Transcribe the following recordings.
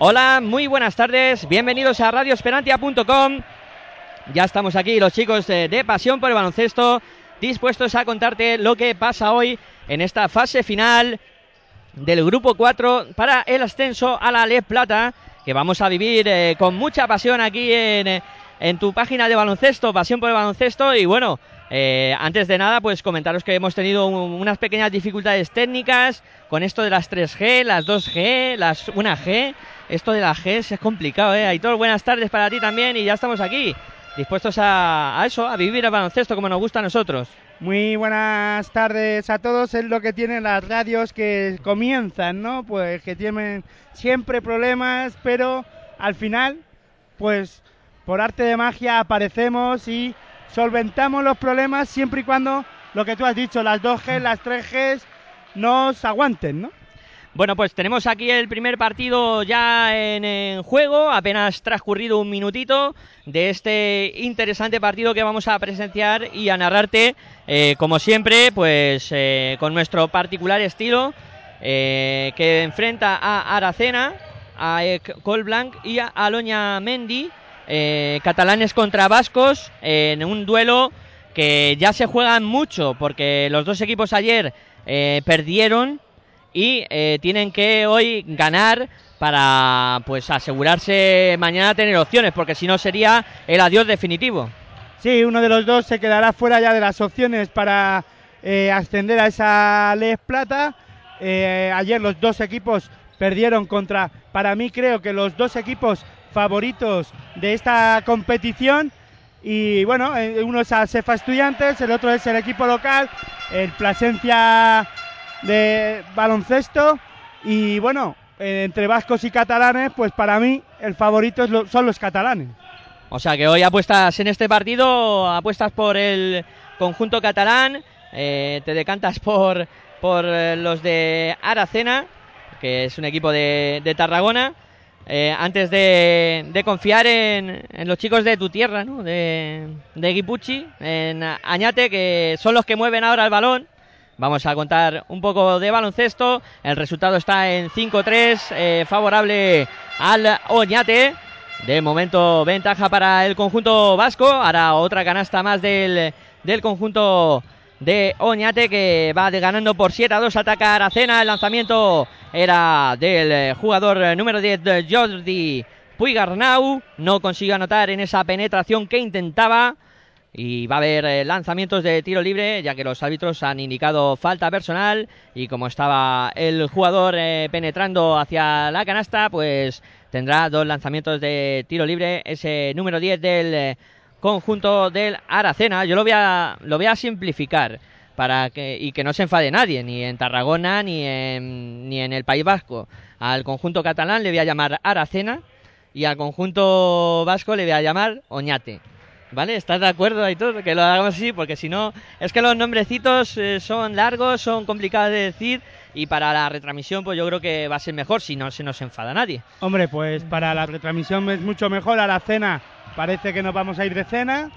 Hola, muy buenas tardes, bienvenidos a radioesperantia.com. Ya estamos aquí los chicos de, de, Pasión por el Baloncesto, dispuestos a contarte lo que pasa hoy en esta fase final del Grupo 4 para el ascenso a la Le Plata, que vamos a vivir eh, con mucha pasión aquí en, en tu página de baloncesto, Pasión por el Baloncesto, y bueno, eh, antes de nada, pues comentaros que hemos tenido un, unas pequeñas dificultades técnicas con esto de las 3G, las 2G, las 1G. Esto de las G es complicado, ¿eh? Aitor, buenas tardes para ti también y ya estamos aquí, dispuestos a, a eso, a vivir el baloncesto como nos gusta a nosotros. Muy buenas tardes a todos. Es lo que tienen las radios que comienzan, ¿no? Pues que tienen siempre problemas, pero al final, pues por arte de magia aparecemos y solventamos los problemas siempre y cuando lo que tú has dicho, las 2G, las 3G nos aguanten, ¿no? Bueno, pues tenemos aquí el primer partido ya en, juego, apenas transcurrido un minutito de este interesante partido que vamos a presenciar y a narrarte, eh, como siempre, pues eh, con nuestro particular estilo, eh, que enfrenta a Aracena, a Colblanc y a Aloña Mendy, catalanes contra vascos, en un duelo que ya se juegan mucho, porque los dos equipos ayer perdieron y eh, tienen que hoy ganar para pues asegurarse mañana tener opciones, porque si no sería el adiós definitivo. Sí, uno de los dos se quedará fuera ya de las opciones para eh, ascender a esa Les Plata. Eh, ayer los dos equipos perdieron contra, para mí creo que los dos equipos favoritos de esta competición. Y bueno, uno es a Cefa Estudiantes, el otro es el equipo local, el Plasencia de baloncesto y bueno, eh, entre vascos y catalanes, pues para mí el favorito son los catalanes. O sea que hoy apuestas en este partido, apuestas por el conjunto catalán, eh, te decantas por, por los de Aracena, que es un equipo de, de Tarragona, eh, antes de, confiar en, los chicos de tu tierra, ¿no? de, de en Añate, que son los que mueven ahora el balón. Vamos a contar un poco de baloncesto. El resultado está en 5-3, eh, favorable al Oñate. De momento, ventaja para el conjunto vasco. Hará otra canasta más del, del conjunto de Oñate que va de ganando por 7 a 2. Ataca Aracena. El lanzamiento era del jugador número 10, Jordi Puigarnau. No consiguió anotar en esa penetración que intentaba. Y va a haber eh, lanzamientos de tiro libre, ya que los árbitros han indicado falta personal. Y como estaba el jugador eh, penetrando hacia la canasta, pues tendrá dos lanzamientos de tiro libre. Ese número 10 del eh, conjunto del Aracena. Yo lo voy a, lo voy a simplificar para que y que no se enfade nadie, ni en Tarragona ni en, ni en el País Vasco. Al conjunto catalán le voy a llamar Aracena y al conjunto vasco le voy a llamar Oñate. ¿Vale? ¿Estás de acuerdo, Aitor? Que lo hagamos así, porque si no, es que los nombrecitos eh, son largos, son complicados de decir y para la retransmisión pues yo creo que va a ser mejor si no se nos enfada nadie. Hombre, pues para la retransmisión es mucho mejor a la cena. Parece que nos vamos a ir de cena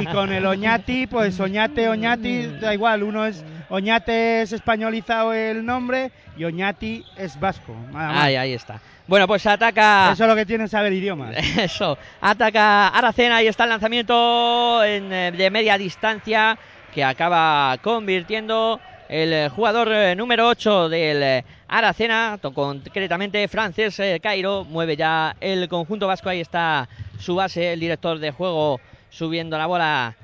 y con el Oñati, pues Oñate, Oñati, da igual, uno es Oñate es españolizado el nombre y Oñati es vasco. Nada más. Ahí, ahí está. Bueno, pues ataca. Eso es lo que tiene saber idiomas. Eso. Ataca Aracena y está el lanzamiento en, eh, de media distancia que acaba convirtiendo el jugador eh, número 8 del eh, Aracena, concretamente Frances eh, Cairo, mueve ya el conjunto vasco. Ahí está su base, el director de juego subiendo la bola.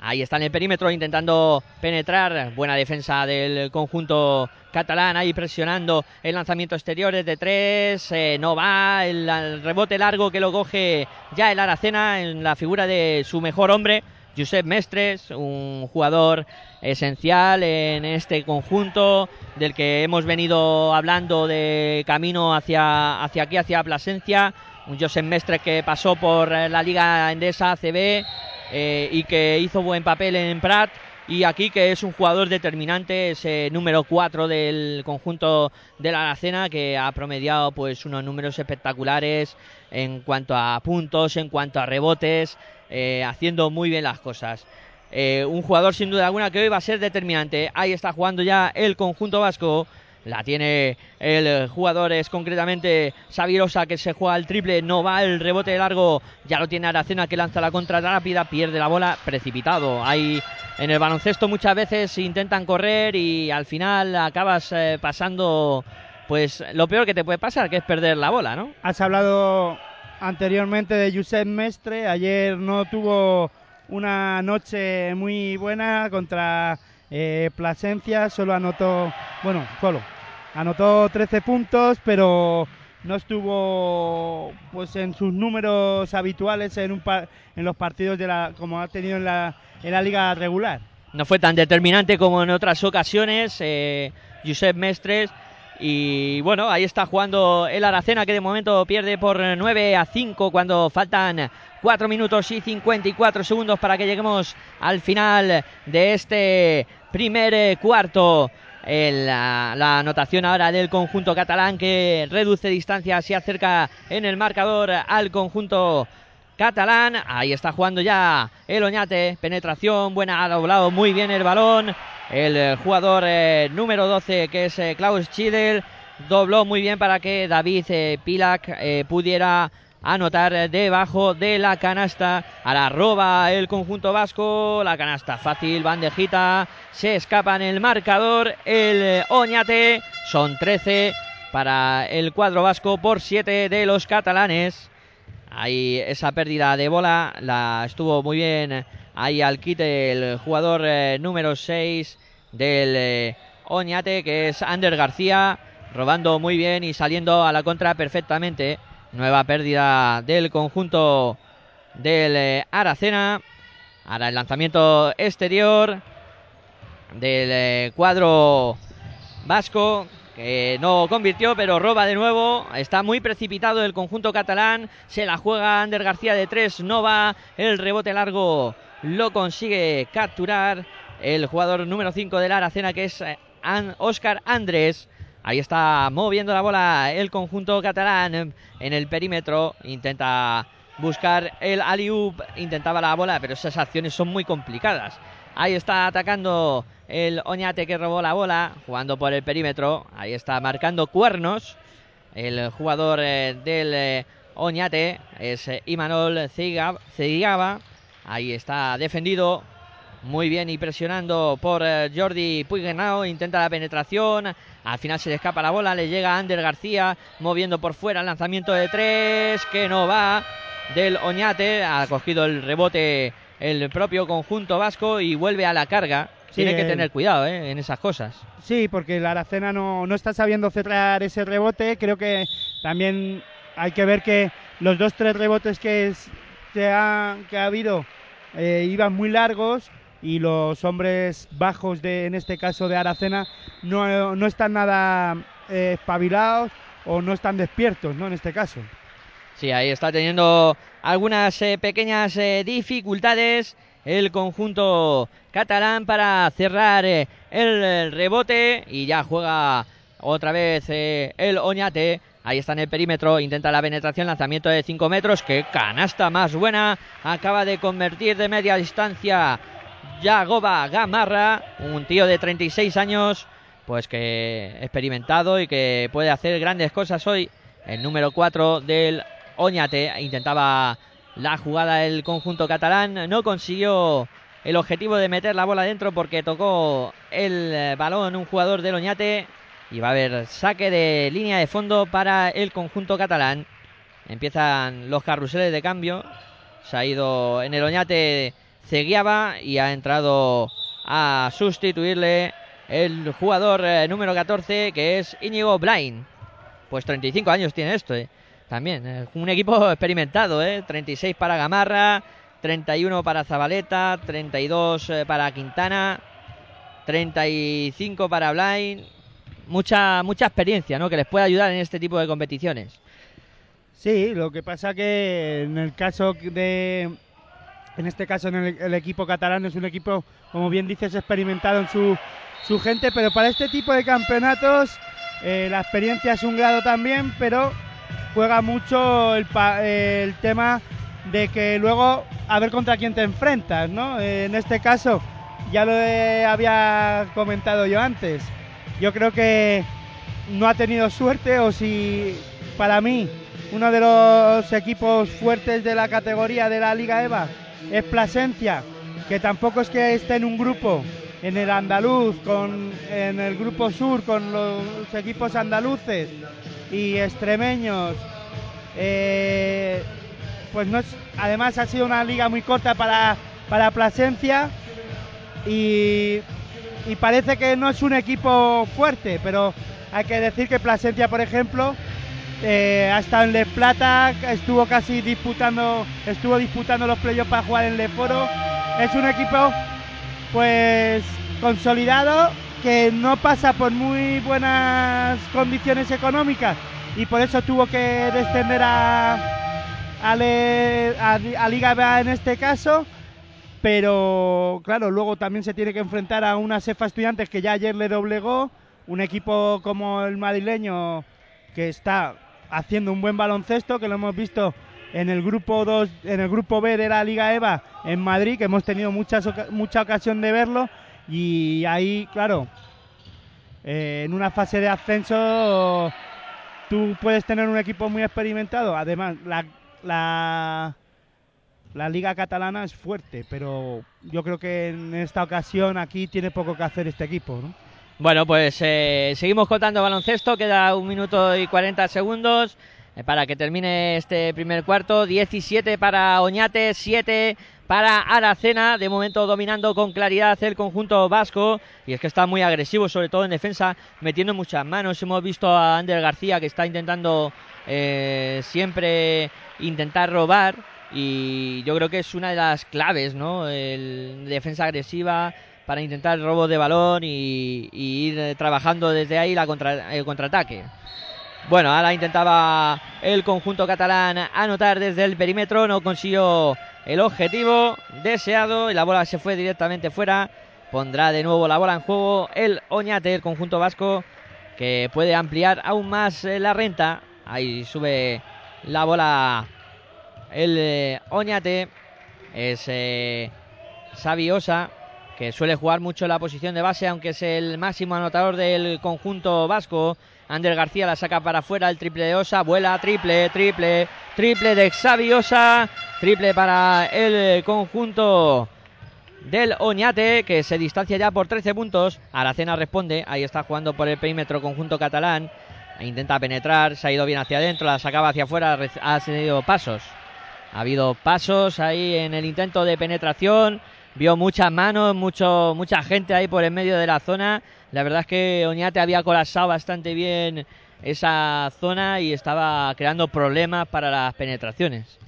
Ahí está en el perímetro intentando penetrar. Buena defensa del conjunto catalán ahí presionando el lanzamiento exterior de tres. Eh, no va. El, rebote largo que lo coge ya el Aracena en la figura de su mejor hombre. Josep Mestres, un jugador esencial en este conjunto del que hemos venido hablando de camino hacia, hacia aquí, hacia Plasencia. Un Josep Mestres que pasó por la Liga Endesa ACB eh, y que hizo buen papel en Prat. Y aquí que es un jugador determinante, ese número 4 del conjunto de la Aracena, que ha promediado pues unos números espectaculares en cuanto a puntos, en cuanto a rebotes, eh, haciendo muy bien las cosas. Eh, un jugador sin duda alguna que hoy va a ser determinante. Ahí está jugando ya el conjunto vasco. La tiene el jugador, es concretamente Sabirosa que se juega el triple, no va el rebote largo, ya lo tiene Aracena que lanza la contra rápida, pierde la bola, precipitado. Hay en el baloncesto muchas veces intentan correr y al final acabas eh, pasando pues lo peor que te puede pasar, que es perder la bola, ¿no? Has hablado anteriormente de Josep Mestre, ayer no tuvo una noche muy buena contra eh, Plasencia, solo anotó, bueno, solo, anotó 13 puntos, pero no estuvo pues en sus números habituales en, un en los partidos de la, como ha tenido en la, en la liga regular. No fue tan determinante como en otras ocasiones, eh, Josep Mestres. Y bueno, ahí está jugando el Aracena que de momento pierde por 9 a 5 cuando faltan 4 minutos y 54 segundos para que lleguemos al final de este primer eh, cuarto. La, anotación ahora del conjunto catalán que reduce distancia, se acerca en el marcador al conjunto catalán. Ahí está jugando ya el Oñate. Penetración buena, ha doblado muy bien el balón. El eh, jugador eh, número 12 que es Klaus Chidel dobló muy bien para que David Pilak pudiera anotar debajo de la canasta. A la roba el conjunto vasco. La canasta fácil, bandejita. Se escapa en el marcador el Oñate. Son 13 para el cuadro vasco por 7 de los catalanes. Ahí esa pérdida de bola la estuvo muy bien ahí al quite el jugador eh, número 6 del eh, Oñate que es Ander García robando muy bien y saliendo a la contra perfectamente. Nueva pérdida del conjunto del eh, Aracena. Ahora el lanzamiento exterior del eh, cuadro vasco que no convirtió, pero roba de nuevo. Está muy precipitado el conjunto catalán. Se la juega Ander García de tres. No va. El rebote largo lo consigue capturar el jugador número 5 del Aracena, que es Oscar eh, Andrés. Ahí está moviendo la bola el conjunto catalán en el perímetro. Intenta buscar el Aliup. Intentaba la bola, pero esas acciones son muy complicadas. Ahí está atacando el Oñate que robó la bola, jugando por el perímetro. Ahí está marcando cuernos. El jugador eh, del eh, Oñate es eh, Imanol Cigaba. Ahí está defendido muy bien y presionando por Jordi Puigdenao. Intenta la penetración. Al final se le escapa la bola, le llega Ander García moviendo por fuera el lanzamiento de tres que no va del Oñate. Ha cogido el rebote el propio conjunto vasco y vuelve a la carga. Tiene que tener cuidado ¿eh? en esas cosas. Sí, porque la Aracena no, no está sabiendo cerrar ese rebote. Creo que también hay que ver que los dos, tres rebotes que, que, ha, que ha habido eh, iban muy largos y los hombres bajos de en este caso de Aracena no, no están nada eh, espabilados o no están despiertos ¿no? en este caso sí ahí está teniendo algunas eh, pequeñas eh, dificultades el conjunto catalán para cerrar el rebote y ya juega otra vez el Oñate Ahí está en el perímetro, intenta la penetración, lanzamiento de 5 metros. ¡Qué canasta más buena! Acaba de convertir de media distancia Yagoba Gamarra, un tío de 36 años, pues que experimentado y que puede hacer grandes cosas hoy. El número 4 del Oñate intentaba la jugada del conjunto catalán, no consiguió el objetivo de meter la bola dentro porque tocó el balón un jugador del Oñate y va a haber saque de línea de fondo para el conjunto catalán. Empiezan los carruseles de cambio. Se ha ido en el Oñate Seguiaba y ha entrado a sustituirle el jugador eh, número 14 que es Íñigo Blain. Pues 35 años tiene esto, eh. También, eh, un equipo experimentado, eh. 36 para Gamarra, 31 para Zabaleta, 32 para Quintana, 35 para Blain. Mucha, mucha experiencia, ¿no? Que les puede ayudar en este tipo de competiciones. Sí, lo que pasa que en el caso de en este caso en el, equipo catalán es un equipo, como bien dices, experimentado en su, su gente, pero para este tipo de campeonatos eh, la experiencia es un grado también, pero juega mucho el, el tema de que luego a ver contra quién te enfrentas, ¿no? Eh, en este caso, ya lo había comentado yo antes, yo creo que no ha tenido suerte o si para mí uno de los equipos fuertes de la categoría de la Liga EVA es Plasencia, que tampoco es que esté en un grupo en el andaluz, con, en el grupo sur con los equipos andaluces y extremeños. Eh, pues no es, además ha sido una liga muy corta para, para Plasencia y, y parece que no es un equipo fuerte, pero hay que decir que Plasencia, por ejemplo, eh, ha estado en Les Plata, estuvo casi disputando, estuvo disputando los playoffs para jugar en Le Foro. Es un equipo pues consolidado que no pasa por muy buenas condiciones económicas y por eso tuvo que descender a, a, Liga B en este caso. Pero claro, luego también se tiene que enfrentar a una cefa estudiantes que ya ayer le doblegó, un equipo como el madrileño que está haciendo un buen baloncesto, que lo hemos visto en el grupo 2, en el grupo B de la Liga EVA en Madrid, que hemos tenido muchas, mucha ocasión de verlo. Y ahí, claro, eh, en una fase de ascenso tú puedes tener un equipo muy experimentado. Además, la, la, la liga catalana es fuerte, pero yo creo que en esta ocasión aquí tiene poco que hacer este equipo. ¿no? Bueno, pues eh, seguimos contando baloncesto, queda un minuto y 40 segundos para que termine este primer cuarto. 17 para Oñate, 7 para Aracena, de momento dominando con claridad el conjunto vasco y es que está muy agresivo, sobre todo en defensa, metiendo muchas manos. Hemos visto a Ander García que está intentando eh, siempre intentar robar y yo creo que es una de las claves, ¿no? El defensa agresiva, para intentar el robo de balón y, ir eh, trabajando desde ahí la contra, el contraataque. Bueno, ahora intentaba el conjunto catalán anotar desde el perímetro, no consiguió el objetivo deseado y la bola se fue directamente fuera. Pondrá de nuevo la bola en juego el Oñate, el conjunto vasco, que puede ampliar aún más eh, la renta. Ahí sube la bola el eh, Oñate. Es eh, Sabiosa que suele jugar mucho en la posición de base, aunque es el máximo anotador del conjunto vasco. Ander García la saca para afuera, el triple de Osa, vuela, triple, triple, triple de Xavi Osa, triple para el conjunto del Oñate, que se distancia ya por 13 puntos. Aracena responde, ahí está jugando por el perímetro conjunto catalán. Intenta penetrar, se ha ido bien hacia adentro, la sacaba hacia afuera, ha tenido pasos. Ha habido pasos ahí en el intento de penetración vio muchas manos, mucho, mucha gente ahí por el medio de la zona. La verdad es que Oñate había colapsado bastante bien esa zona y estaba creando problemas para las penetraciones.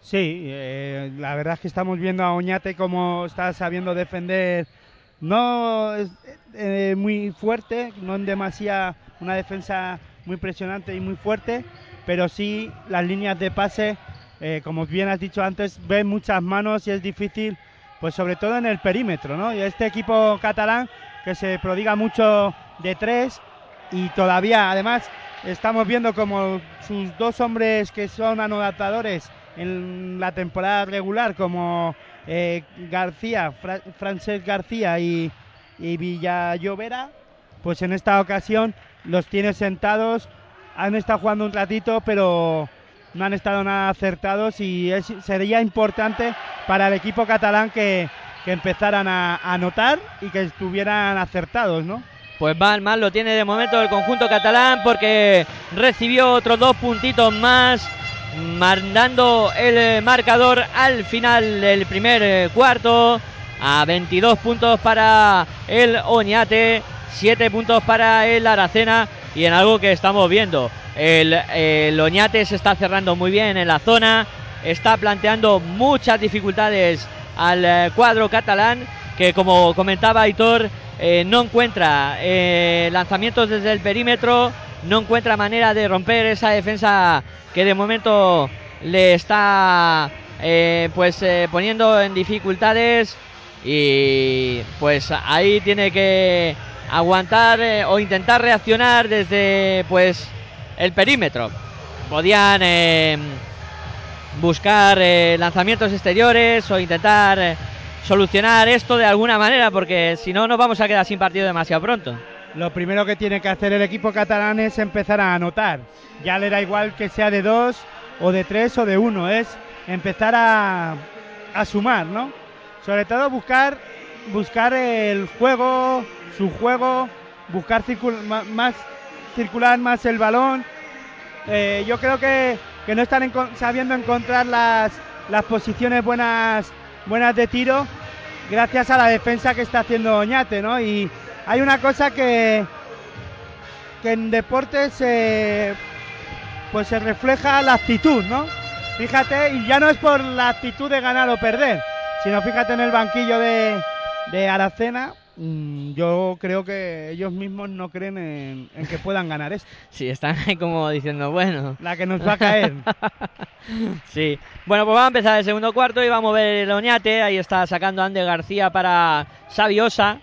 Sí, eh, la verdad es que estamos viendo a Oñate como está sabiendo defender. No es eh, muy fuerte, no en demasía una defensa muy presionante y muy fuerte, pero sí las líneas de pase, eh, como bien has dicho antes, ven muchas manos y es difícil pues sobre todo en el perímetro, ¿no? Y este equipo catalán que se prodiga mucho de tres y todavía, además, estamos viendo como sus dos hombres que son anotadores en la temporada regular, como eh, García, Francesc García y, y Villallovera, pues en esta ocasión los tiene sentados, han estado jugando un ratito, pero no han estado nada acertados y sería importante para el equipo catalán que, empezaran a anotar y que estuvieran acertados, ¿no? Pues mal, mal lo tiene de momento el conjunto catalán porque recibió otros dos puntitos más, mandando el marcador al final del primer eh, cuarto a 22 puntos para el Oñate, 7 puntos para el Aracena y en algo que estamos viendo. El Oñate se está cerrando muy bien en la zona, está planteando muchas dificultades al eh, cuadro catalán que como comentaba Aitor eh, no encuentra eh, lanzamientos desde el perímetro, no encuentra manera de romper esa defensa que de momento le está pues poniendo en dificultades y pues ahí tiene que aguantar o intentar reaccionar desde pues el perímetro. Podían buscar eh, lanzamientos exteriores o intentar eh, solucionar esto de alguna manera, porque si no nos vamos a quedar sin partido demasiado pronto. lo primero que tiene que hacer el equipo catalán es empezar a anotar. Ya le da igual que sea de dos o de tres o de uno, es empezar a, a sumar, ¿no? Sobre todo buscar, buscar el juego, su juego, buscar más, circular más el balón. Eh, yo creo que, que no están sabiendo encontrar las, las posiciones buenas, buenas de tiro gracias a la defensa que está haciendo Oñate, ¿no? Y hay una cosa que, que en deportes pues se refleja la actitud, ¿no? Fíjate, y ya no es por la actitud de ganar o perder, sino fíjate en el banquillo de, de Aracena, yo creo que ellos mismos no creen en, que puedan ganar esto. Sí, están ahí como diciendo, bueno. La que nos va a caer. sí. Bueno, pues vamos a empezar el segundo cuarto y vamos a ver el Oñate. Ahí está sacando Ander García para Sabiosa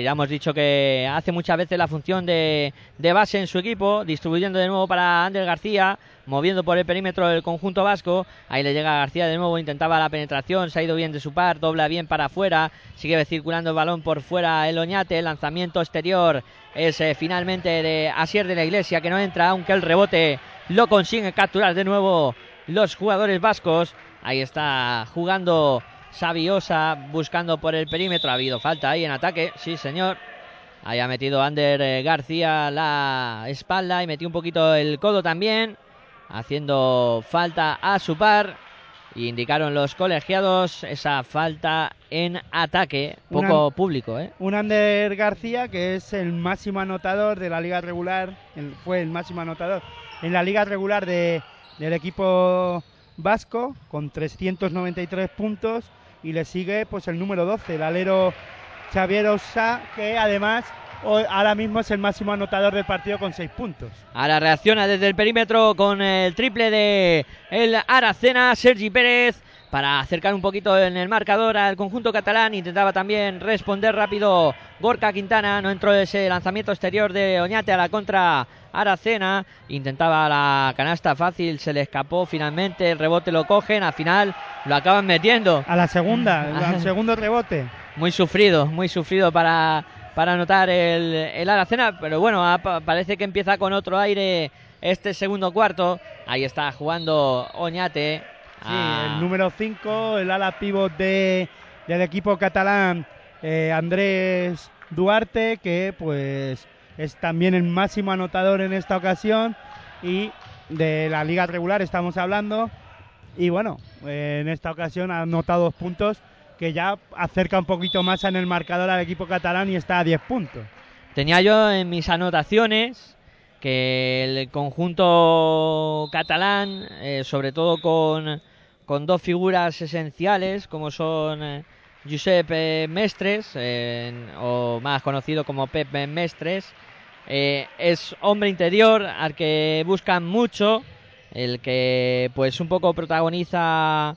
ya hemos dicho que hace muchas veces la función de, de, base en su equipo, distribuyendo de nuevo para Ander García, moviendo por el perímetro del conjunto vasco. Ahí le llega García de nuevo, intentaba la penetración, se ha ido bien de su par, dobla bien para afuera, sigue circulando el balón por fuera el Oñate, el lanzamiento exterior es eh, finalmente de Asier de la Iglesia que no entra, aunque el rebote lo consigue capturar de nuevo los jugadores vascos. Ahí está jugando Sabiosa buscando por el perímetro. Ha habido falta ahí en ataque. Sí, señor. Ahí ha metido Ander eh, García la espalda y metió un poquito el codo también. Haciendo falta a su par. indicaron los colegiados esa falta en ataque. Poco público, ¿eh? Un Ander García que es el máximo anotador de la liga regular. fue el máximo anotador en la liga regular de, del equipo vasco con 393 puntos y le sigue pues el número 12, el alero Xavier Osa, que además ahora mismo es el máximo anotador del partido con 6 puntos. Ahora reacciona desde el perímetro con el triple de el Aracena, Sergi Pérez para acercar un poquito en el marcador al conjunto catalán. Intentaba también responder rápido Gorka Quintana. No entró ese lanzamiento exterior de Oñate a la contra Aracena. Intentaba la canasta fácil, se le escapó finalmente. El rebote lo cogen, al final lo acaban metiendo. A la segunda, al segundo rebote. Muy sufrido, muy sufrido para, para anotar el, el Aracena. Pero bueno, parece que empieza con otro aire este segundo cuarto. Ahí está jugando Oñate Sí, el ah. número 5, el ala pivot de, del equipo catalán, eh, Andrés Duarte, que pues es también el máximo anotador en esta ocasión y de la liga regular estamos hablando. Y bueno, en esta ocasión ha anotado dos puntos que ya acerca un poquito más en el marcador al equipo catalán y está a 10 puntos. Tenía yo en mis anotaciones que el conjunto catalán, eh, sobre todo con con dos figuras esenciales como son eh, Giuseppe Mestres, o más conocido como Pepe Mestres. Eh, es hombre interior al que buscan mucho, el que pues un poco protagoniza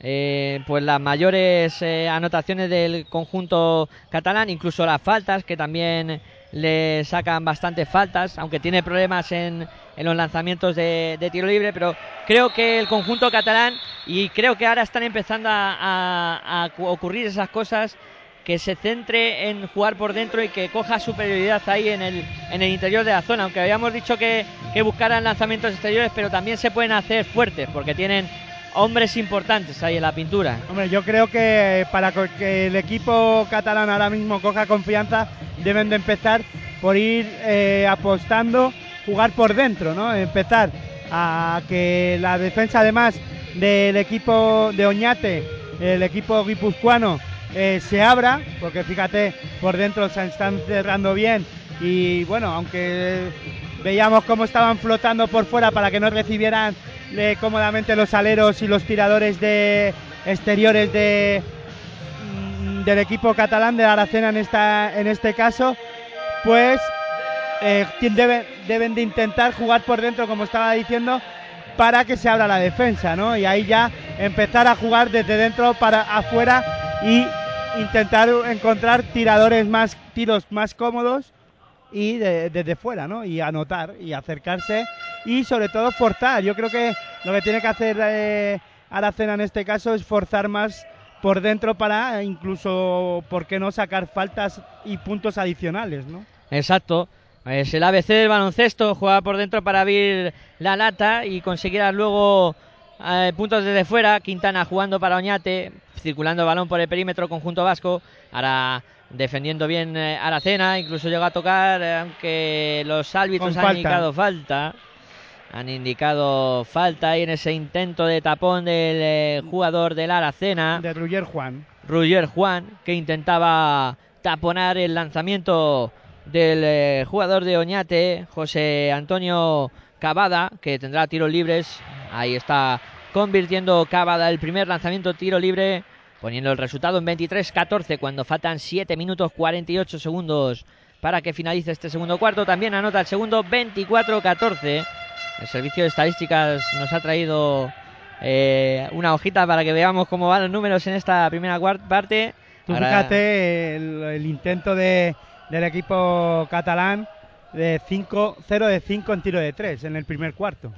eh, pues las mayores anotaciones del conjunto catalán, incluso las faltas que también le sacan bastantes faltas, aunque tiene problemas en, en los lanzamientos de, tiro libre, pero creo que el conjunto catalán, y creo que ahora están empezando a, ocurrir esas cosas, que se centre en jugar por dentro y que coja superioridad ahí en el, en el interior de la zona, aunque habíamos dicho que, que buscaran lanzamientos exteriores, pero también se pueden hacer fuertes, porque tienen hombres importantes ahí en la pintura. Hombre, yo creo que para que el equipo catalán ahora mismo coja confianza, deben de empezar por ir eh, apostando, jugar por dentro, ¿no? Empezar a que la defensa además del equipo de Oñate, el equipo guipuzcoano, eh, se abra, porque fíjate, por dentro se están cerrando bien y bueno, aunque veíamos cómo estaban flotando por fuera para que no recibieran cómodamente los aleros y los tiradores de exteriores de mm, del equipo catalán de Aracena en esta en este caso pues eh, deben, deben de intentar jugar por dentro como estaba diciendo para que se abra la defensa ¿no? y ahí ya empezar a jugar desde dentro para afuera y intentar encontrar tiradores más tiros más cómodos y desde fuera, ¿no? Y anotar y acercarse y sobre todo forzar. Yo creo que lo que tiene que hacer eh, Aracena en este caso es forzar más por dentro para incluso, ¿por qué no sacar faltas y puntos adicionales, ¿no? Exacto. Es el ABC del baloncesto, juega por dentro para abrir la lata y conseguir luego eh, puntos desde fuera. Quintana jugando para Oñate, circulando balón por el perímetro, conjunto vasco. Ahora defendiendo bien eh, Aracena, incluso llega a tocar, eh, aunque los árbitros han indicado falta. Han indicado falta ahí en ese intento de tapón del eh, jugador del Aracena. De Ruyer Juan. Juan, que intentaba taponar el lanzamiento del jugador de Oñate, José Antonio Cavada, que tendrá tiros libres. Ahí está convirtiendo Cavada el primer lanzamiento tiro libre poniendo el resultado en 23-14 cuando faltan 7 minutos 48 segundos para que finalice este segundo cuarto. También anota el segundo 24-14. El servicio de estadísticas nos ha traído eh, una hojita para que veamos cómo van los números en esta primera parte. fíjate el, intento de, del equipo catalán de 5 0 de 5 en tiro de 3 en el primer cuarto.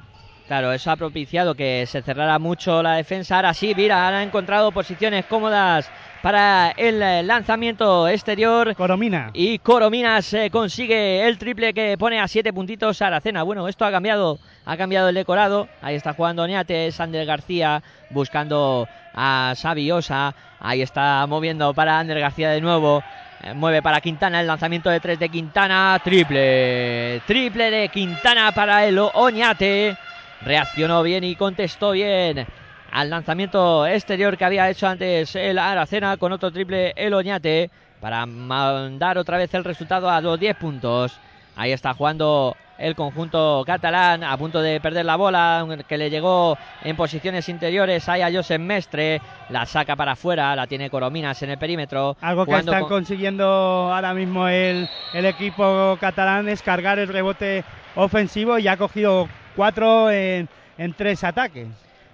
Claro, eso ha propiciado que se cerrara mucho la defensa. Ahora sí, mira, han encontrado posiciones cómodas para el lanzamiento exterior. Coromina. Y Corominas consigue el triple que pone a siete puntitos a Aracena. Bueno, esto ha cambiado, ha cambiado el decorado. Ahí está jugando Oñate, Sander García buscando a Sabiosa. Ahí está moviendo para Ander García de nuevo. Eh, mueve para Quintana el lanzamiento de tres de Quintana. Triple. Triple de Quintana para el Oñate reaccionó bien y contestó bien al lanzamiento exterior que había hecho antes el Aracena con otro triple el Oñate para mandar otra vez el resultado a los 10 puntos. Ahí está jugando el conjunto catalán a punto de perder la bola que le llegó en posiciones interiores ahí a Josep Mestre la saca para afuera la tiene Corominas en el perímetro algo que están consiguiendo ahora mismo el, el equipo catalán es cargar el rebote ofensivo y ha cogido cuatro en, tres ataques.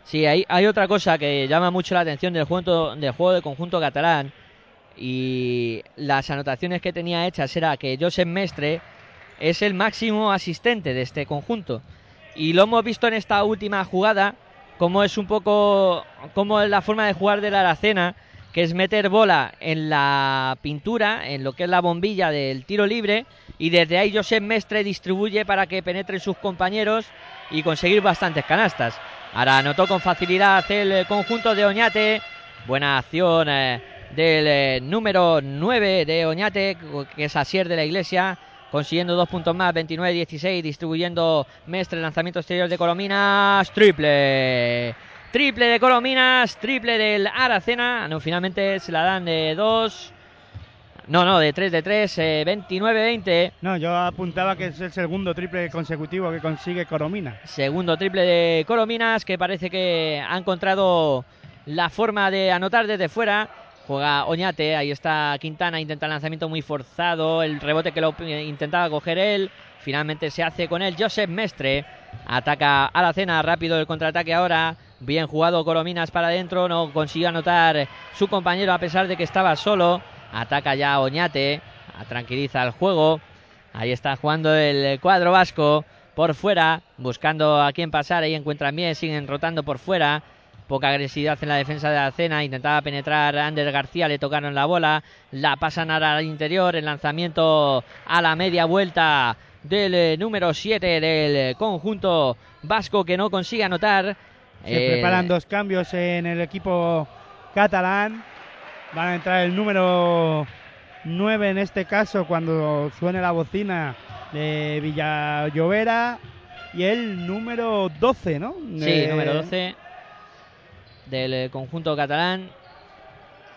Sí, hay, otra cosa que llama mucho la atención del juego, del juego de conjunto catalán y las anotaciones que tenía hechas era que Josep Mestre es el máximo asistente de este conjunto y lo hemos visto en esta última jugada como es un poco como es la forma de jugar de la Aracena que es meter bola en la pintura, en lo que es la bombilla del tiro libre, y desde ahí Josep Mestre distribuye para que penetren sus compañeros y conseguir bastantes canastas. Ahora anotó con facilidad el conjunto de Oñate, buena acción eh, del eh, número 9 de Oñate, que es Asier de la Iglesia, consiguiendo dos puntos más, 29-16, distribuyendo Mestre, lanzamiento exterior de Colominas, triple Triple de Colominas, triple del Aracena. No, finalmente se la dan de dos. No, no, de 3 de 3, 29-20. Eh, no, yo apuntaba que es el segundo triple consecutivo que consigue Coromina. Segundo triple de Corominas, que parece que ha encontrado la forma de anotar desde fuera. Juega Oñate, ahí está Quintana, intenta el lanzamiento muy forzado, el rebote que lo intentaba coger él. Finalmente se hace con él Joseph Mestre. Ataca a la cena rápido el contraataque ahora. Bien jugado Corominas para adentro. No consiguió anotar su compañero a pesar de que estaba solo. Ataca ya Oñate. Tranquiliza el juego. Ahí está jugando el cuadro vasco por fuera. Buscando a quién pasar. Ahí encuentran bien. Siguen rotando por fuera. Poca agresividad en la defensa de la cena. Intentaba penetrar Ander García. Le tocaron la bola. La pasan al interior. El lanzamiento a la media vuelta del eh, número 7 del conjunto vasco que no consigue anotar. Se preparan dos cambios en el equipo catalán. Van a entrar el número 9 en este caso cuando suene la bocina de Villallovera y el número 12, ¿no? Sí, número 12 del eh, conjunto catalán.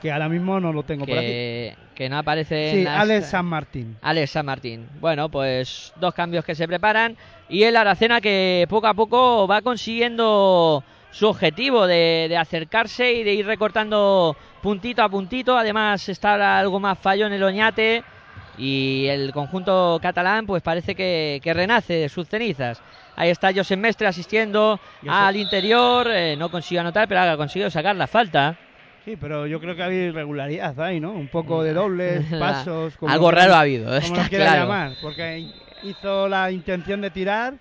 Que ahora mismo no lo tengo que, por aquí. Que no aparece sí, Alex San Martín. Alex San Martín. Bueno, pues dos cambios que se preparan. Y el Aracena que poco a poco va consiguiendo su objetivo de, acercarse y de ir recortando puntito a puntito. Además está algo más fallo en el Oñate y el conjunto catalán pues parece que, renace de sus cenizas. Ahí está José Mestre asistiendo al interior, eh, no consiguió anotar, pero ha conseguido sacar la falta. Sí, pero yo creo que había irregularidad ahí, ¿no? Un poco de dobles, pasos. Algo raro ha habido, como lo claro. llamar, porque hizo la intención de tirar,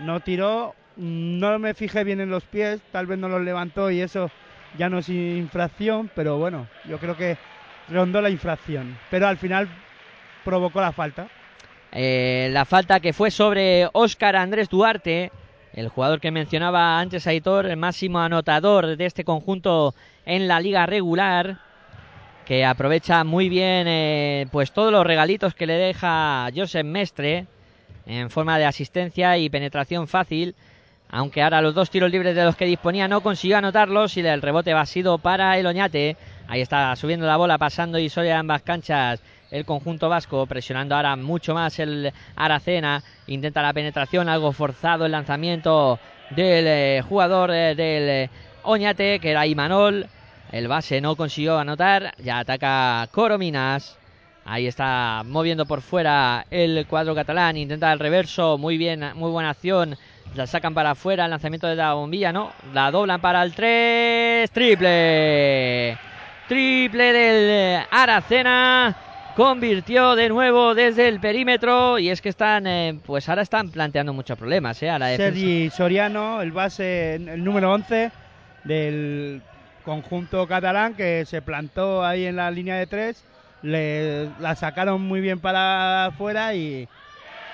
no tiró, no me fijé bien en los pies, tal vez no los levantó y eso ya no es infracción, pero bueno, yo creo que rondó la infracción. Pero al final provocó la falta. eh, la falta que fue sobre Óscar Andrés Duarte, el jugador que mencionaba antes Aitor, el máximo anotador de este conjunto en la liga regular, que aprovecha muy bien eh, pues todos los regalitos que le deja Josep Mestre en forma de asistencia y penetración fácil. Aunque ahora los dos tiros libres de los que disponía no consiguió anotarlos y el rebote ha sido para el Oñate. Ahí está subiendo la bola, pasando y sobre ambas canchas el conjunto vasco, presionando ahora mucho más el Aracena. Intenta la penetración, algo forzado el lanzamiento del eh, jugador eh, del eh, Oñate, que era Imanol. El base no consiguió anotar, ya ataca Corominas. Ahí está moviendo por fuera el cuadro catalán, intenta el reverso, muy bien, muy buena acción. La sacan para afuera, el lanzamiento de la bombilla, no, la doblan para el 3, triple. Triple del Aracena. Convirtió de nuevo desde el perímetro y es que están, eh, pues ahora están planteando muchos problemas. Eh, a la Sergi Soriano, el base, el número 11 del conjunto catalán que se plantó ahí en la línea de tres, le, la sacaron muy bien para afuera y,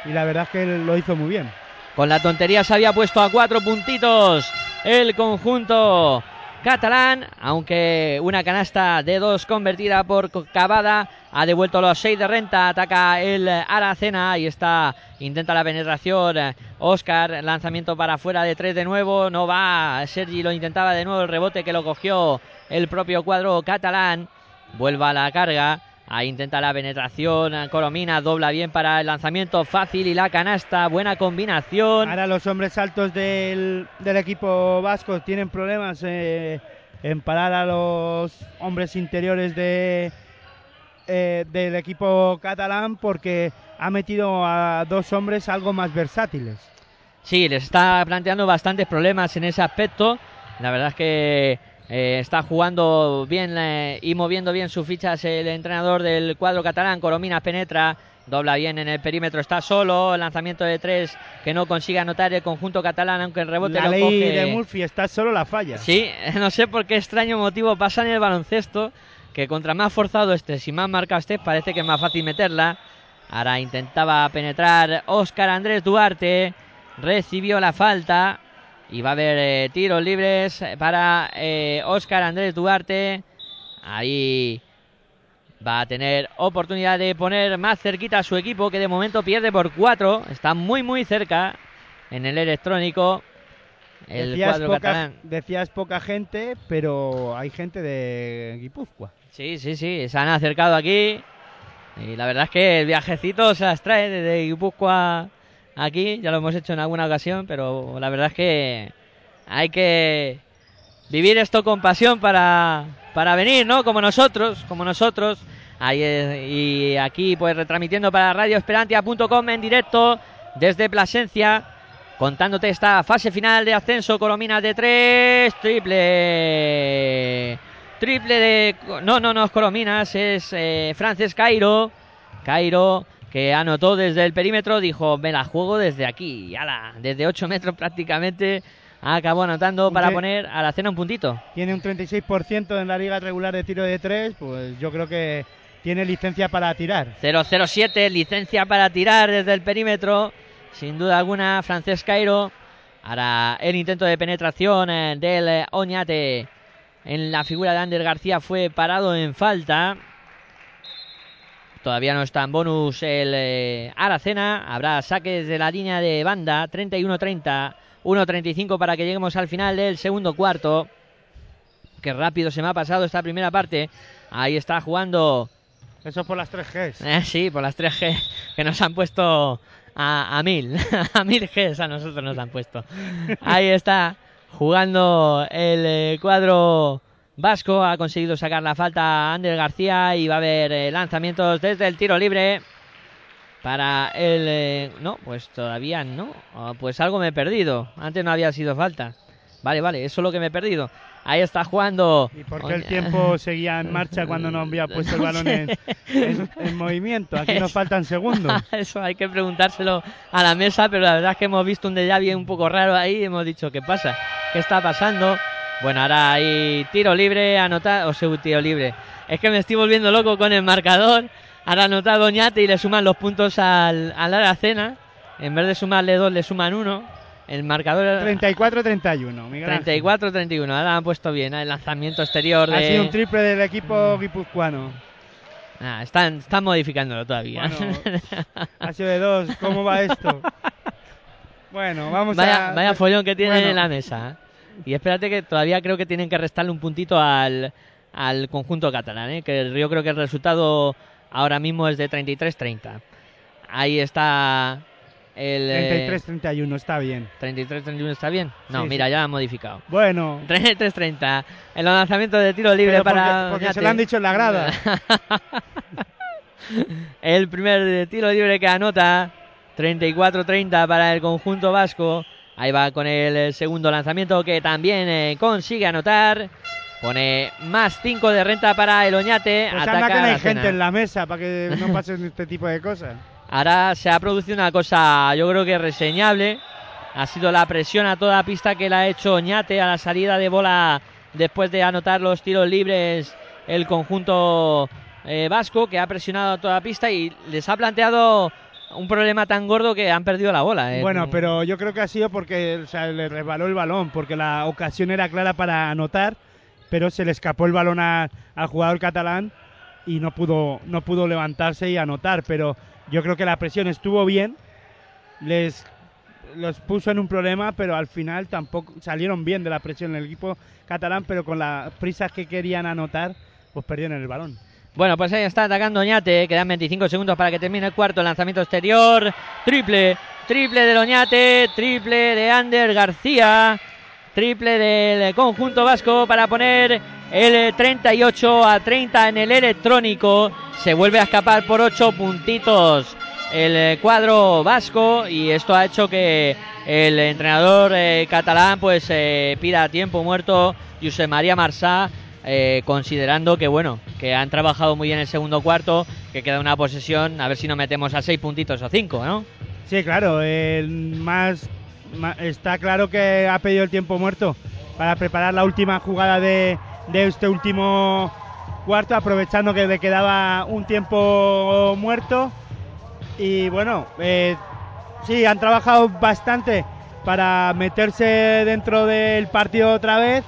y la verdad es que lo hizo muy bien. Con la tontería se había puesto a cuatro puntitos el conjunto catalán, aunque una canasta de dos convertida por Cavada ha devuelto los seis de renta, ataca el Aracena, y está, intenta la penetración, Oscar, lanzamiento para afuera de tres de nuevo, no va, Sergi lo intentaba de nuevo, el rebote que lo cogió el propio cuadro catalán, vuelva a la carga, Ahí intenta la penetración. Coromina dobla bien para el lanzamiento fácil y la canasta. Buena combinación. Ahora los hombres altos del, equipo vasco tienen problemas eh, en parar a los hombres interiores de, eh, del equipo catalán porque ha metido a dos hombres algo más versátiles. Sí, les está planteando bastantes problemas en ese aspecto. La verdad es que eh, está jugando bien eh, y moviendo bien sus fichas el entrenador del cuadro catalán. Corominas penetra, dobla bien en el perímetro, está solo. El lanzamiento de tres que no consigue anotar el conjunto catalán, aunque el rebote la lo ley coge. de Murphy está solo la falla. Sí, no sé por qué extraño motivo pasa en el baloncesto. Que contra más forzado esté, si más marca esté, parece que es más fácil meterla. Ahora intentaba penetrar Oscar Andrés Duarte. Recibió la falta. Y va a haber eh, tiros libres para Oscar eh, Andrés Duarte. Ahí va a tener oportunidad de poner más cerquita a su equipo, que de momento pierde por cuatro. Está muy, muy cerca en el electrónico. El decías, cuadro poca, catalán. decías poca gente, pero hay gente de Guipúzcoa. Sí, sí, sí, se han acercado aquí. Y la verdad es que el viajecito se las trae desde Guipúzcoa aquí, ya lo hemos hecho en alguna ocasión, pero la verdad es que hay que vivir esto con pasión para, para venir, ¿no? Como nosotros, como nosotros. Ahí, y aquí pues retransmitiendo para radioesperantia.com en directo desde Plasencia, contándote esta fase final de ascenso, Colominas de tres, triple, triple de, no, no, no es Colominas, es eh, Cairo, Cairo que anotó desde el perímetro, dijo, me la juego desde aquí, ala, desde 8 metros prácticamente, acabó anotando para poner a la cena un puntito. Tiene un 36% en la liga regular de tiro de 3, pues yo creo que tiene licencia para tirar. 0-0-7, licencia para tirar desde el perímetro, sin duda alguna, Francesc Cairo. Ahora el intento de penetración eh, del Oñate en la figura de Ander García fue parado en falta. Todavía no está en bonus el eh, Aracena. Habrá saques de la línea de banda. 31-30. 1-35 para que lleguemos al final del segundo cuarto. Qué rápido se me ha pasado esta primera parte. Ahí está jugando. Eso por las 3 Gs. Eh, sí, por las 3 G que nos han puesto a, a mil. a mil Gs a nosotros nos han puesto. Ahí está jugando el eh, cuadro Vasco ha conseguido sacar la falta a Ander García y va a haber eh, lanzamientos desde el tiro libre para el... Eh, no, pues todavía no. Oh, pues algo me he perdido. Antes no había sido falta. Vale, vale, eso es lo que me he perdido. Ahí está jugando. ¿Y por qué el tiempo seguía en marcha cuando no había puesto el balón en, en- en movimiento? Aquí nos faltan segundos. Eso hay que preguntárselo a la mesa, pero la verdad es que hemos visto un déjà vu un poco raro ahí y hemos dicho, ¿qué pasa? ¿Qué está pasando? Bueno, ahora hay tiro libre, anotar, o sea, tiro libre. Es que me estoy volviendo loco con el marcador. Ahora anota Doñate y le suman los puntos al, al Aracena. En vez de sumarle dos, le suman uno. El marcador 34-31. 34-31. Ahora han puesto bien el lanzamiento exterior. De... Ha sido un triple del equipo guipuzcoano. Ah, están, están modificándolo todavía. ha sido de dos. ¿Cómo va esto? Bueno, vamos vaya, a. Vaya follón que tienen en la mesa. Y espérate que todavía creo que tienen que restarle un puntito al, al conjunto catalán. ¿eh? Que yo creo que el resultado ahora mismo es de 33-30. Ahí está el. 33-31, está bien. 33-31 está bien. No, mira, ya lo han modificado. Bueno. 33-30. El lanzamiento de tiro libre para. Porque, se lo han dicho en la grada. el primer tiro libre que anota 34-30 para el conjunto vasco. Ahí va con el segundo lanzamiento que también eh, consigue anotar. Pone más 5 de renta para el Oñate. Pues anda que no hay gente en la mesa para que no pasen este tipo de cosas. Ahora se ha producido una cosa, yo creo que reseñable. Ha sido la presión a toda pista que le ha hecho Oñate a la salida de bola después de anotar los tiros libres el conjunto eh, vasco que ha presionado a toda pista y les ha planteado un problema tan gordo que han perdido la bola. Eh. Bueno, pero yo creo que ha sido porque le resbaló el balón, porque la ocasión era clara para anotar, pero se le escapó el balón al jugador catalán y no pudo, no pudo levantarse y anotar. Pero yo creo que la presión estuvo bien, les los puso en un problema, pero al final tampoco salieron bien de la presión el equipo catalán, pero con las prisas que querían anotar, pues perdieron el balón. Bueno, pues ahí está atacando Oñate. Quedan 25 segundos para que termine el cuarto. Lanzamiento exterior. Triple. Triple de Oñate. Triple de Ander García. Triple del conjunto vasco para poner el 38 a 30 en el electrónico. Se vuelve a escapar por 8 puntitos el cuadro vasco y esto ha hecho que el entrenador eh, catalán pues eh, pida tiempo muerto José María Marsá eh, considerando que bueno, que han trabajado muy bien el segundo cuarto, que queda una posesión, a ver si nos metemos a seis puntitos o cinco, ¿no? Sí, claro, más, está claro que ha pedido el tiempo muerto para preparar la última jugada de, este último cuarto, aprovechando que le quedaba un tiempo muerto. Y bueno, eh, sí, han trabajado bastante para meterse dentro del partido otra vez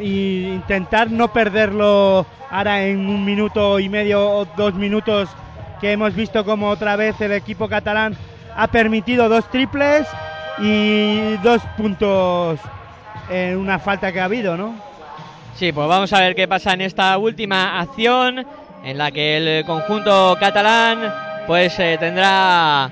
intentar no perderlo ahora en un minuto y medio o dos minutos que hemos visto como otra vez el equipo catalán ha permitido dos triples y dos puntos en una falta que ha habido, ¿no? Sí, pues vamos a ver qué pasa en esta última acción en la que el conjunto catalán pues eh, tendrá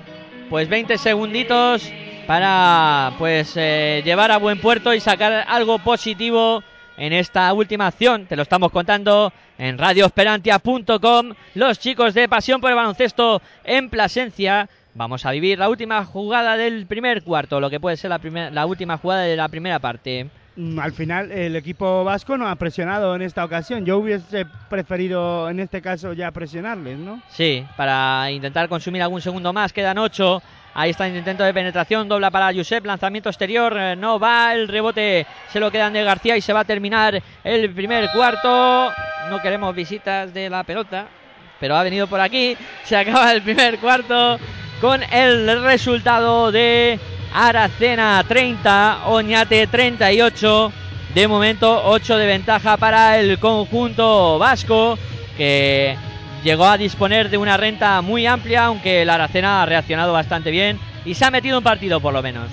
pues 20 segunditos para pues eh, llevar a buen puerto y sacar algo positivo en esta última acción. Te lo estamos contando en radioesperantia.com. Los chicos de Pasión por el Baloncesto en Plasencia. Vamos a vivir la última jugada del primer cuarto, lo que puede ser la, la última jugada de la primera parte. Mm, al final el equipo vasco no ha presionado en esta ocasión. Yo hubiese preferido en este caso ya presionarles, ¿no? Sí, para intentar consumir algún segundo más. Quedan ocho. Ahí está el intento de penetración, dobla para Josep, lanzamiento exterior, eh, no va, el rebote se lo quedan de García y se va a terminar el primer cuarto. No queremos visitas de la pelota, pero ha venido por aquí. Se acaba el primer cuarto con el resultado de Aracena 30, Oñate 38. De momento 8 de ventaja para el conjunto vasco que llegó a disponer de una renta muy amplia, aunque el Aracena ha reaccionado bastante bien y se ha metido un partido por lo menos.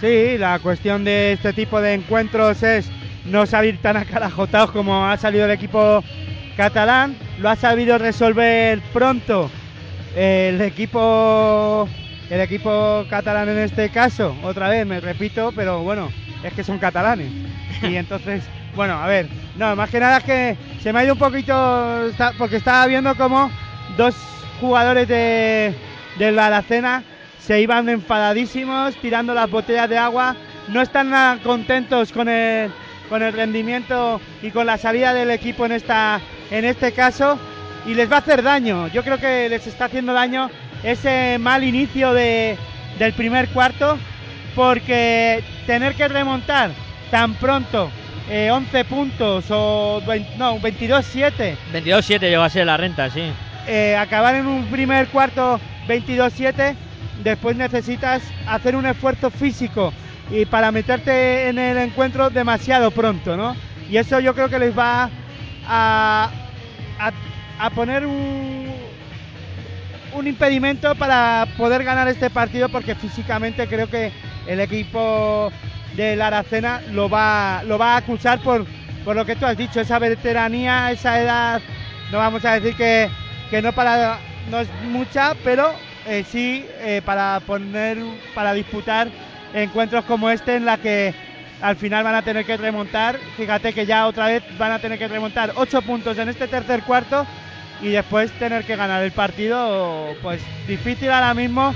Sí, la cuestión de este tipo de encuentros es no salir tan acarajotados como ha salido el equipo catalán. Lo ha sabido resolver pronto el equipo el equipo catalán en este caso. Otra vez me repito, pero bueno, es que son catalanes. Y entonces bueno, a ver, no, más que nada que se me ha ido un poquito, porque estaba viendo como dos jugadores de, de la Aracena se iban enfadadísimos, tirando las botellas de agua, no están nada contentos con el, con el rendimiento y con la salida del equipo en, esta, en este caso, y les va a hacer daño. Yo creo que les está haciendo daño ese mal inicio de, del primer cuarto, porque tener que remontar tan pronto 11 eh, puntos o no, 22-7. 22-7 llegó a ser la renta, sí. eh, acabar en un primer cuarto 22-7, después necesitas hacer un esfuerzo físico y para meterte en el encuentro demasiado pronto, ¿no? Y eso yo creo que les va a, a, poner un, un impedimento para poder ganar este partido porque físicamente creo que el equipo de la Aracena lo va, lo va a acusar por, por lo que tú has dicho, esa veteranía, esa edad, no vamos a decir que, que no para no es mucha, pero eh, sí eh, para poner, para disputar encuentros como este en la que al final van a tener que remontar. Fíjate que ya otra vez van a tener que remontar 8 puntos en este tercer cuarto y después tener que ganar el partido, pues difícil ahora mismo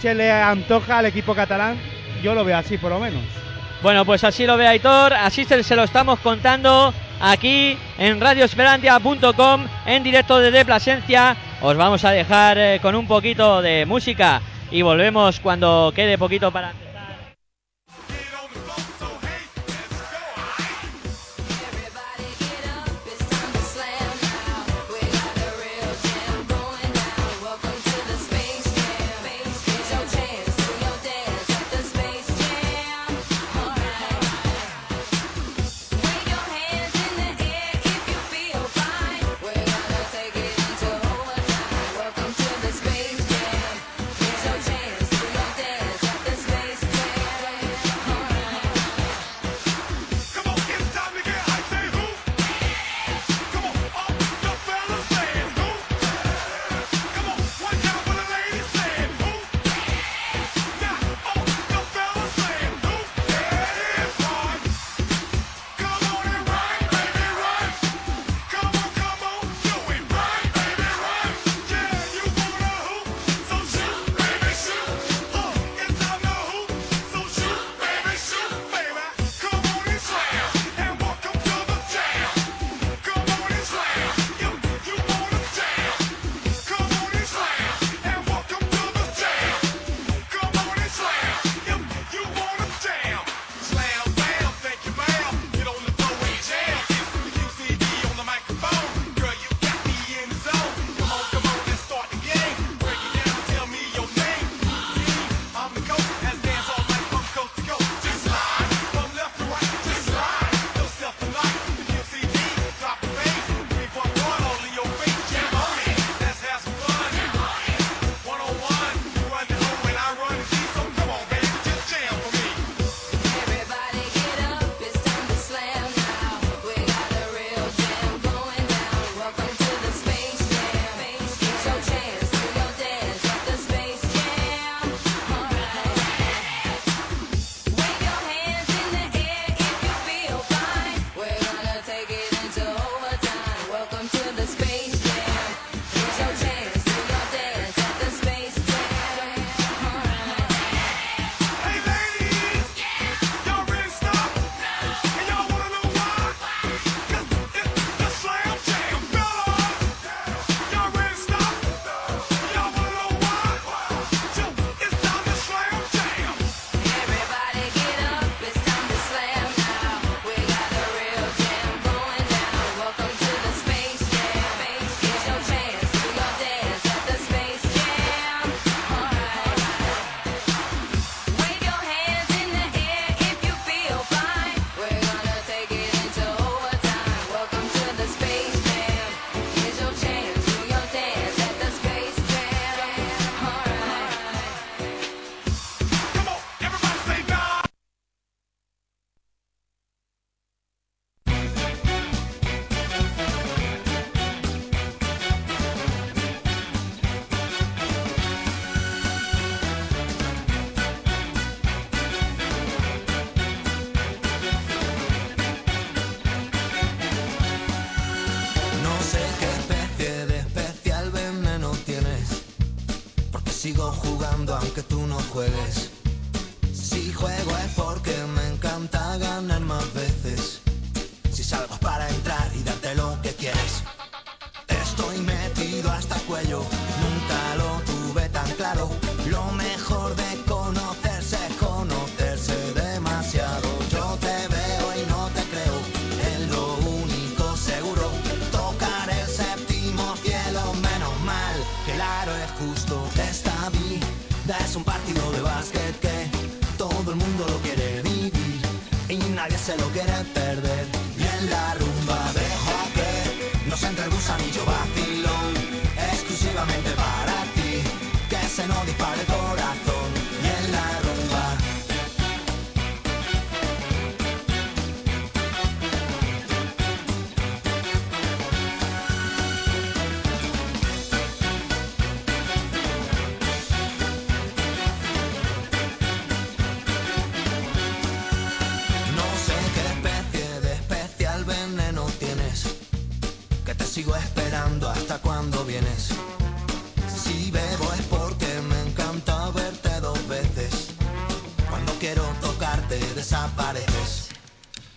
se le antoja al equipo catalán. Yo lo veo así por lo menos. Bueno, pues así lo ve Aitor, así se, lo estamos contando aquí en radioesperantia.com en directo desde Plasencia. Os vamos a dejar eh, con un poquito de música y volvemos cuando quede poquito para jueves. Se lo quiere sigo esperando hasta cuando vienes. Si bebo es porque me encanta verte dos veces. Cuando quiero tocarte desapareces.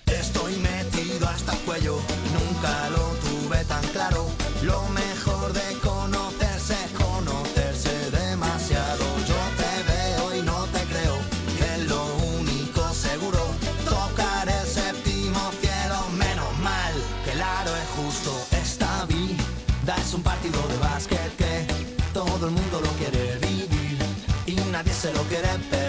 Estoy metido hasta el cuello, nunca lo tuve tan claro. Lo mejor se lo quiere perder.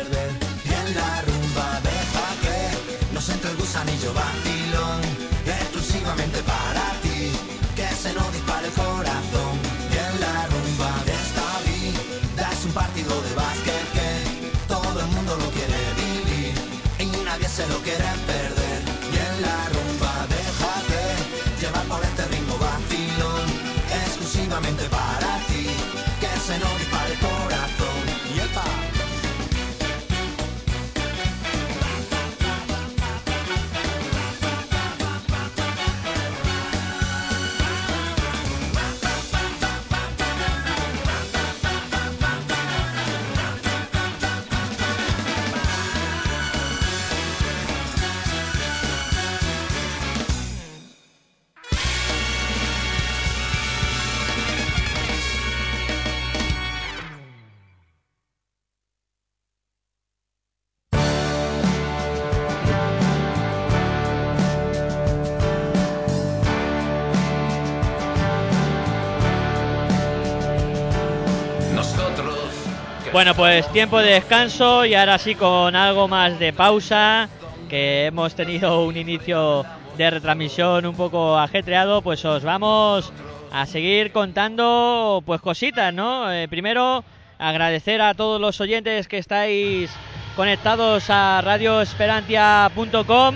Bueno, pues tiempo de descanso y ahora sí con algo más de pausa, que hemos tenido un inicio de retransmisión un poco ajetreado, pues os vamos a seguir contando pues cositas, ¿no? Eh, primero agradecer a todos los oyentes que estáis conectados a radioesperantia.com,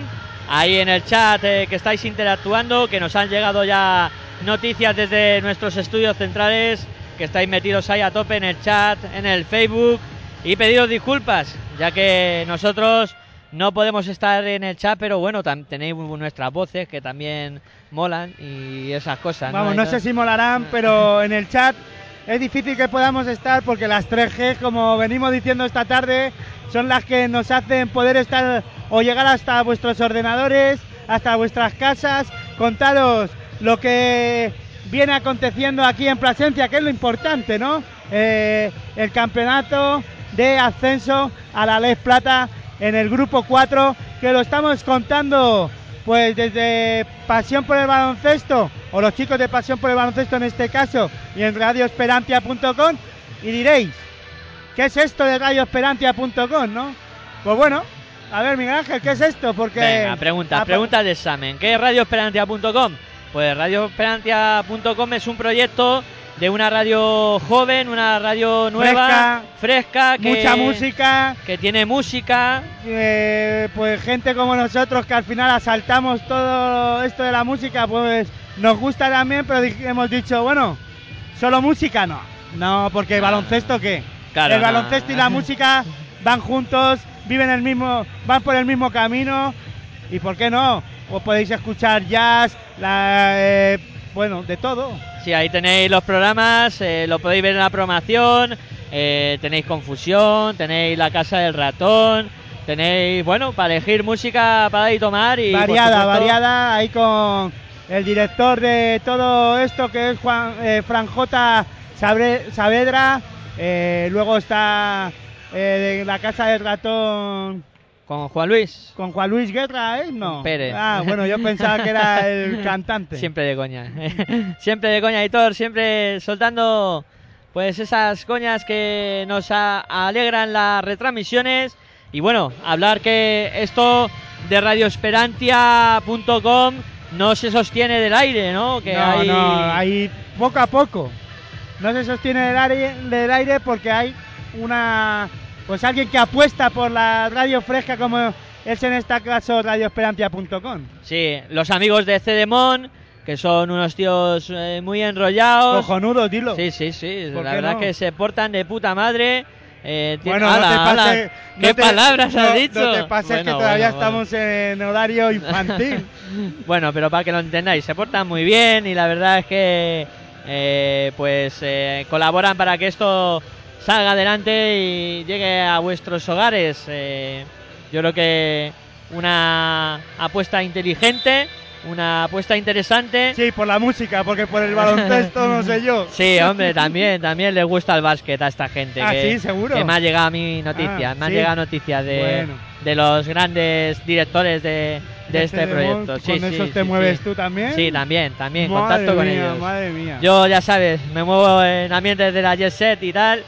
ahí en el chat eh, que estáis interactuando, que nos han llegado ya noticias desde nuestros estudios centrales que estáis metidos ahí a tope en el chat, en el Facebook. Y pediros disculpas, ya que nosotros no podemos estar en el chat, pero bueno, tenéis nuestras voces que también molan y esas cosas. Vamos, no sé si molarán, pero en el chat es difícil que podamos estar porque las 3G, como venimos diciendo esta tarde, son las que nos hacen poder estar o llegar hasta vuestros ordenadores, hasta vuestras casas, contaros lo que viene aconteciendo aquí en Plasencia, que es lo importante, ¿no? Eh, el campeonato de ascenso a la Les Plata en el grupo 4, que lo estamos contando pues desde Pasión por el Baloncesto, o los chicos de Pasión por el Baloncesto en este caso, y en radioesperantia.com, y diréis, ¿qué es esto de radioesperantia.com, no? Pues bueno, a ver Miguel Ángel, ¿qué es esto? Porque... Venga, preguntas, Ah, preguntas de examen. ¿Qué es radioesperantia.com? Pues radioesperantia.com es un proyecto de una radio joven, una radio nueva, fresca, que, Mucha música, que tiene música. eh, pues gente como nosotros que al final asaltamos todo esto de la música, pues nos gusta también, pero hemos dicho, bueno, solo música no. No, porque el baloncesto qué? Claro, el no. baloncesto y la música van juntos, viven el mismo, van por el mismo camino y por qué no? Os podéis escuchar jazz, la, eh, bueno, de todo. Sí, ahí tenéis los programas, eh, lo podéis ver en la programación, eh, tenéis Confusión, tenéis La Casa del Ratón, tenéis, bueno, para elegir música para ir a tomar y... variada, supuesto, variada, ahí con el director de todo esto que es Juan eh, Fran J. Sabre- Saavedra, eh, luego está de la casa del ratón Con Juan Luis. con Juan Luis Guerra, ¿eh? No. Pérez. Ah, bueno, yo pensaba que era el cantante. Siempre de coña. siempre de coña, editor, siempre soltando pues esas coñas que nos alegran las retransmisiones. Y bueno, hablar que esto de radioesperantia.com no se sostiene del aire, ¿no? Que no, hay... no, hay poco a poco. No se sostiene del aire, del aire porque hay una. Pues alguien que apuesta por la radio fresca como es en este caso radioesperantia.com. Sí, los amigos de Cedemon, que son unos tíos eh, muy enrollados. Cojonudo, dilo. Sí, sí, sí. ¿Por La verdad no? que se portan de puta madre. Eh, Bueno, no te. ¿Qué no te- palabras has dicho? No te pases Bueno, que todavía bueno, estamos en horario infantil. Bueno, pero para que lo entendáis, se portan muy bien y la verdad es que eh, pues eh, colaboran para que esto salga adelante y llegue a vuestros hogares. Eh, yo creo que una apuesta inteligente, una apuesta interesante. sí, por la música, porque por el baloncesto no sé yo. Sí, hombre, también, también les gusta el básquet a esta gente. Ah, que, sí, seguro. Que me ha llegado a mi noticia, Ah, me han sí. llegado noticias de, Bueno. de los grandes directores de, de este Cedemon, proyecto. Sí, ¿Con sí, esos te sí, mueves tú también? Sí, también, también, Madre contacto con mía, ellos. Madre mía. Yo, ya sabes, me muevo en ambientes de la Jet Set y tal.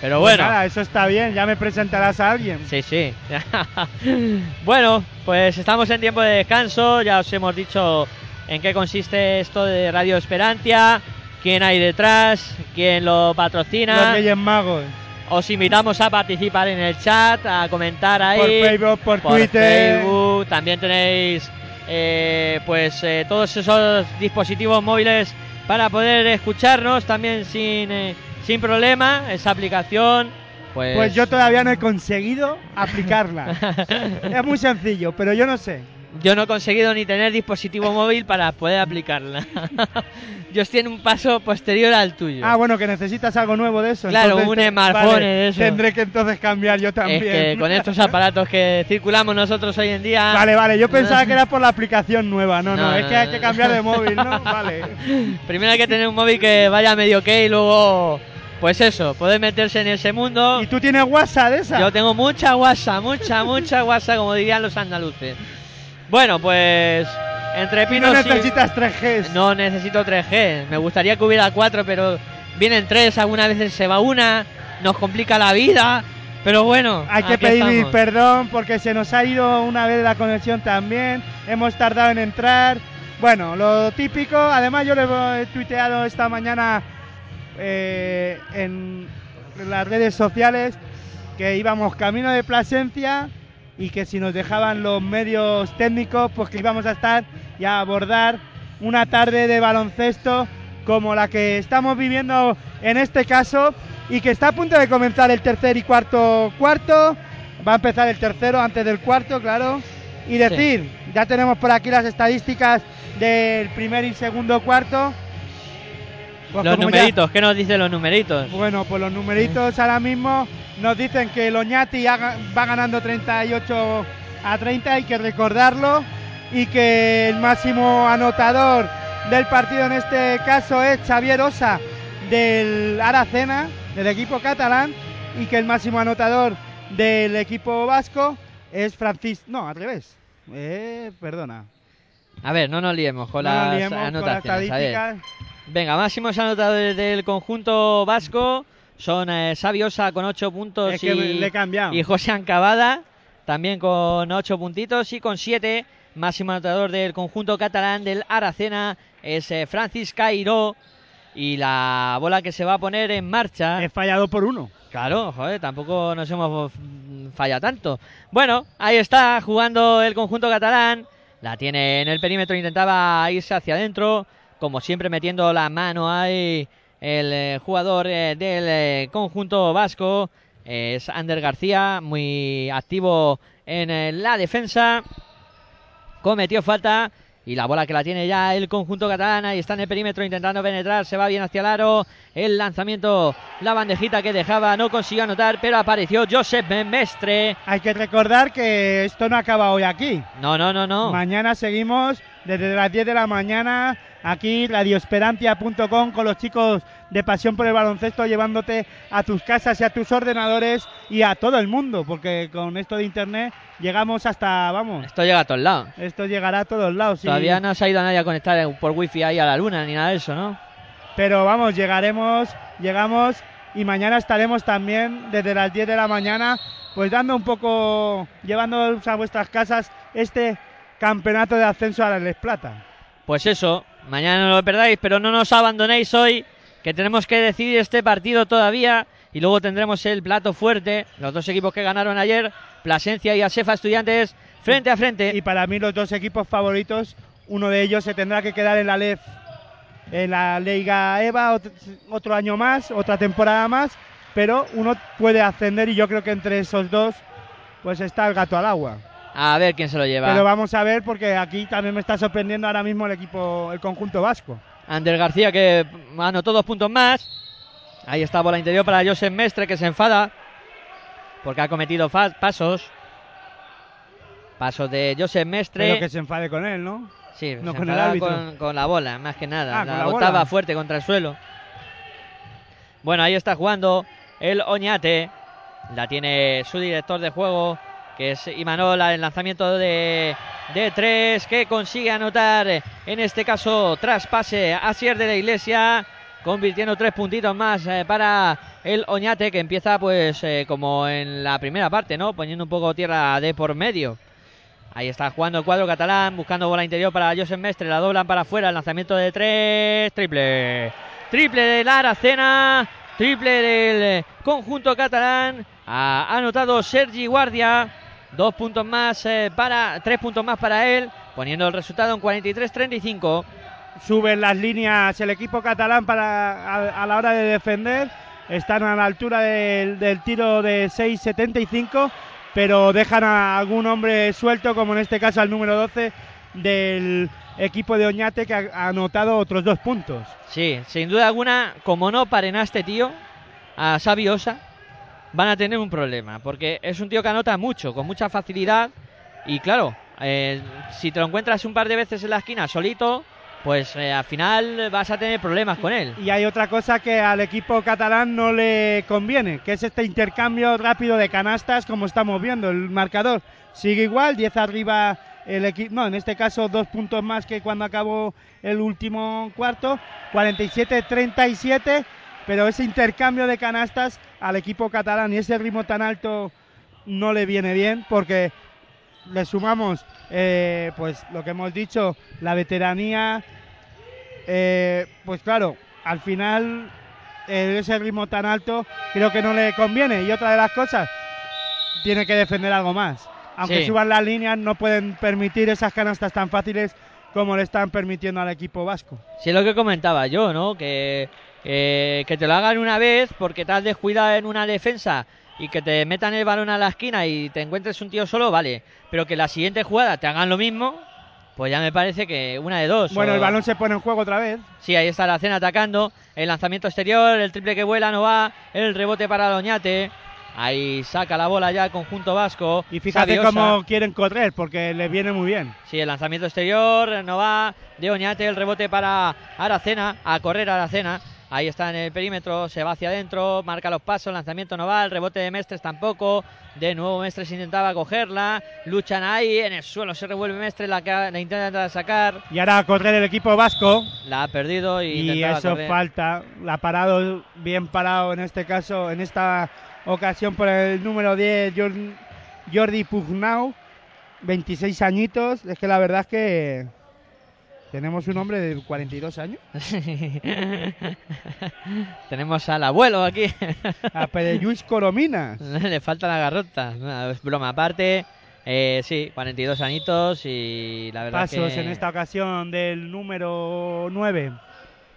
Pero Pues bueno, nada, eso está bien, ya me presentarás a alguien. sí, sí. bueno, pues estamos en tiempo de descanso. Ya os hemos dicho en qué consiste esto de Radio Esperantia, quién hay detrás, quién lo Los patrocina. Reyes Magos. Os invitamos a participar en el chat, a comentar ahí. Por Facebook, por, por Twitter. Facebook. También tenéis eh, pues eh, todos esos dispositivos móviles para poder escucharnos también sin, eh, sin problema. Esa aplicación, pues... Pues yo todavía no he conseguido aplicarla. es muy sencillo, pero yo no sé. Yo no he conseguido ni tener dispositivo móvil para poder aplicarla. yo estoy en un paso posterior al tuyo. Ah, bueno, que necesitas algo nuevo de eso. Claro, entonces un smartphone vale, de eso. Tendré que entonces cambiar yo también. es que con estos aparatos que circulamos nosotros hoy en día... Vale, vale, yo pensaba que era por la aplicación nueva. No, no, No, es que hay que cambiar de móvil, ¿no? Vale. Primero hay que tener un móvil que vaya medio ok y luego, pues eso, poder meterse en ese mundo. ¿Y tú tienes WhatsApp de esa? Yo tengo mucha guasa, mucha, mucha guasa, como dirían los andaluces. Bueno, pues entre pinos no necesitas 3G. No necesito 3G. Me gustaría que hubiera 4, pero vienen 3, algunas veces se va una, nos complica la vida. Pero bueno, Hay que pedir estamos. perdón porque se nos ha ido una vez la conexión también. Hemos tardado en entrar. Bueno, lo típico. Además, yo lo he tuiteado esta mañana eh, en las redes sociales que íbamos camino de Plasencia y que si nos dejaban los medios técnicos, pues que íbamos a estar y a abordar una tarde de baloncesto como la que estamos viviendo en este caso y que está a punto de comenzar el tercer y cuarto cuarto. Va a empezar el tercero antes del cuarto, claro. Y decir, ya tenemos por aquí las estadísticas del primer y segundo cuarto. Pues Los ya- numeritos, ¿qué nos dicen los numeritos? bueno, pues los numeritos ahora mismo nos dicen que el Oñati haga- va ganando 38 a 30, hay que recordarlo, y que el máximo anotador del partido en este caso es Xavier Osa del Aracena, del equipo catalán, y que el máximo anotador del equipo vasco es Francis... No, al revés. Eh, perdona. A ver, no nos liemos con No las liemos con las Venga, máximos anotadores del conjunto vasco son eh, Xavi Osa con 8 puntos Es que y, le José Ancabada también con 8 puntitos y con 7 máximo anotador del conjunto catalán del Aracena es eh, Francis Cairo y la bola que se va a poner en marcha He fallado por uno. Claro, joder, tampoco nos hemos mm, fallado tanto. Bueno, ahí está jugando el conjunto catalán. La tiene en el perímetro, intentaba irse hacia adentro. Como siempre, metiendo la mano ahí el eh, jugador eh, del eh, conjunto vasco. Es Ander García, muy activo en la defensa. Cometió falta. Y la bola que la tiene ya el conjunto catalán. Ahí está en el perímetro intentando penetrar. Se va bien hacia el aro. El lanzamiento, la bandejita que dejaba, no consiguió anotar. Pero apareció Josep Mestre. Hay que recordar que esto no acaba hoy aquí. No, no, no, no. Mañana seguimos desde las 10 de la mañana aquí radioesperantia.com con los chicos de Pasión por el Baloncesto llevándote a tus casas y a tus ordenadores y a todo el mundo, porque con esto de internet llegamos hasta, vamos, Esto llega a todos lados. esto llegará a todos lados. sí. Todavía no se ha ido nadie a conectar por wifi ahí a la luna ni nada de eso, ¿no? pero vamos, llegaremos, llegamos y mañana estaremos también desde las 10 de la mañana, pues dando un poco, llevando a vuestras casas este campeonato de ascenso a la Les Plata. Pues eso, mañana no lo perdáis, pero no nos abandonéis hoy, que tenemos que decidir este partido todavía y luego tendremos el plato fuerte, los dos equipos que ganaron ayer, Plasencia y Asefa Estudiantes, frente a frente. Y para mí los dos equipos favoritos, uno de ellos se tendrá que quedar en la LEF, en la Liga EVA ot- otro año más, otra temporada más, pero uno puede ascender y yo creo que entre esos dos pues está el gato al agua. A ver quién se lo lleva. Pero vamos a ver porque aquí también me está sorprendiendo ahora mismo el equipo, el conjunto vasco. Ander García que anotó dos puntos más. Ahí está bola interior para Josep Mestre que se enfada porque ha cometido pasos. Pasos de Josep Mestre. Pero que se enfade con él, ¿no? Sí, no se con el. Con, con la bola, más que nada. Ah, la la botaba fuerte contra el suelo. Bueno, ahí está jugando el Oñate. La tiene su director de juego, que es Imanola. El lanzamiento de, de tres que consigue anotar. En este caso, traspase a Sier de la Iglesia. Convirtiendo tres puntitos más eh, para el Oñate, que empieza pues eh, como en la primera parte, ¿no? Poniendo un poco tierra de por medio. Ahí está jugando el cuadro catalán, buscando bola interior para Josep Mestre, la doblan para afuera, el lanzamiento de tres, triple. Triple del Aracena, triple del conjunto catalán. Ha anotado Sergi Guardia, dos puntos más eh, para, tres puntos más para él, poniendo el resultado en 43-35. Suben las líneas el equipo catalán para a, a la hora de defender. Están a la altura del, del tiro de 6.75, pero dejan a algún hombre suelto, como en este caso al número 12 del equipo de Oñate, que ha, ha anotado otros dos puntos. Sí, sin duda alguna, como no paren a este tío, a Xavi Osa, van a tener un problema, porque es un tío que anota mucho, con mucha facilidad, y claro, eh, si te lo encuentras un par de veces en la esquina solito, pues eh, al final vas a tener problemas con él. Y hay otra cosa que al equipo catalán no le conviene, que es este intercambio rápido de canastas, como estamos viendo. El marcador sigue igual, 10 arriba el equipo, no, en este caso dos puntos más que cuando acabó el último cuarto, 47-37, pero ese intercambio de canastas al equipo catalán y ese ritmo tan alto no le viene bien porque le sumamos eh, pues lo que hemos dicho, la veteranía, eh, pues claro, al final eh, ese ritmo tan alto creo que no le conviene. Y otra de las cosas, tiene que defender algo más. Aunque Sí. suban las líneas, no pueden permitir esas canastas tan fáciles como le están permitiendo al equipo vasco. Sí, es lo que comentaba yo, ¿no? Que, eh, que te lo hagan una vez porque te has descuidado en una defensa y que te metan el balón a la esquina y te encuentres un tío solo, vale. Pero que la siguiente jugada te hagan lo mismo, pues ya me parece que una de dos. Bueno, o- el balón se pone en juego otra vez. Sí, ahí está la cena atacando. El lanzamiento exterior, el triple que vuela no va. El rebote para Doñate. Ahí saca la bola ya el conjunto vasco. Y fíjate Sabiosa. cómo quieren correr, porque les viene muy bien. Sí, el lanzamiento exterior no va. De Oñate, el rebote para Aracena. A correr Aracena. Ahí está en el perímetro, se va hacia adentro, marca los pasos, lanzamiento no va, el rebote de Mestres tampoco. De nuevo Mestres intentaba cogerla, luchan ahí, en el suelo se revuelve Mestres, la, la intenta sacar, Y ahora a correr el equipo vasco. la ha perdido y, Y eso correr. falta. La ha parado, bien parado en este caso, en esta ocasión por el número 10, Jordi, Pugnau, 26 añitos. Es que la verdad es que tenemos un hombre de 42 años. Tenemos al abuelo aquí. A Pereyuis Corominas. Le falta la garrota. No, es broma aparte. Eh, sí, 42 añitos y la verdad Pasos que en esta ocasión del número 9.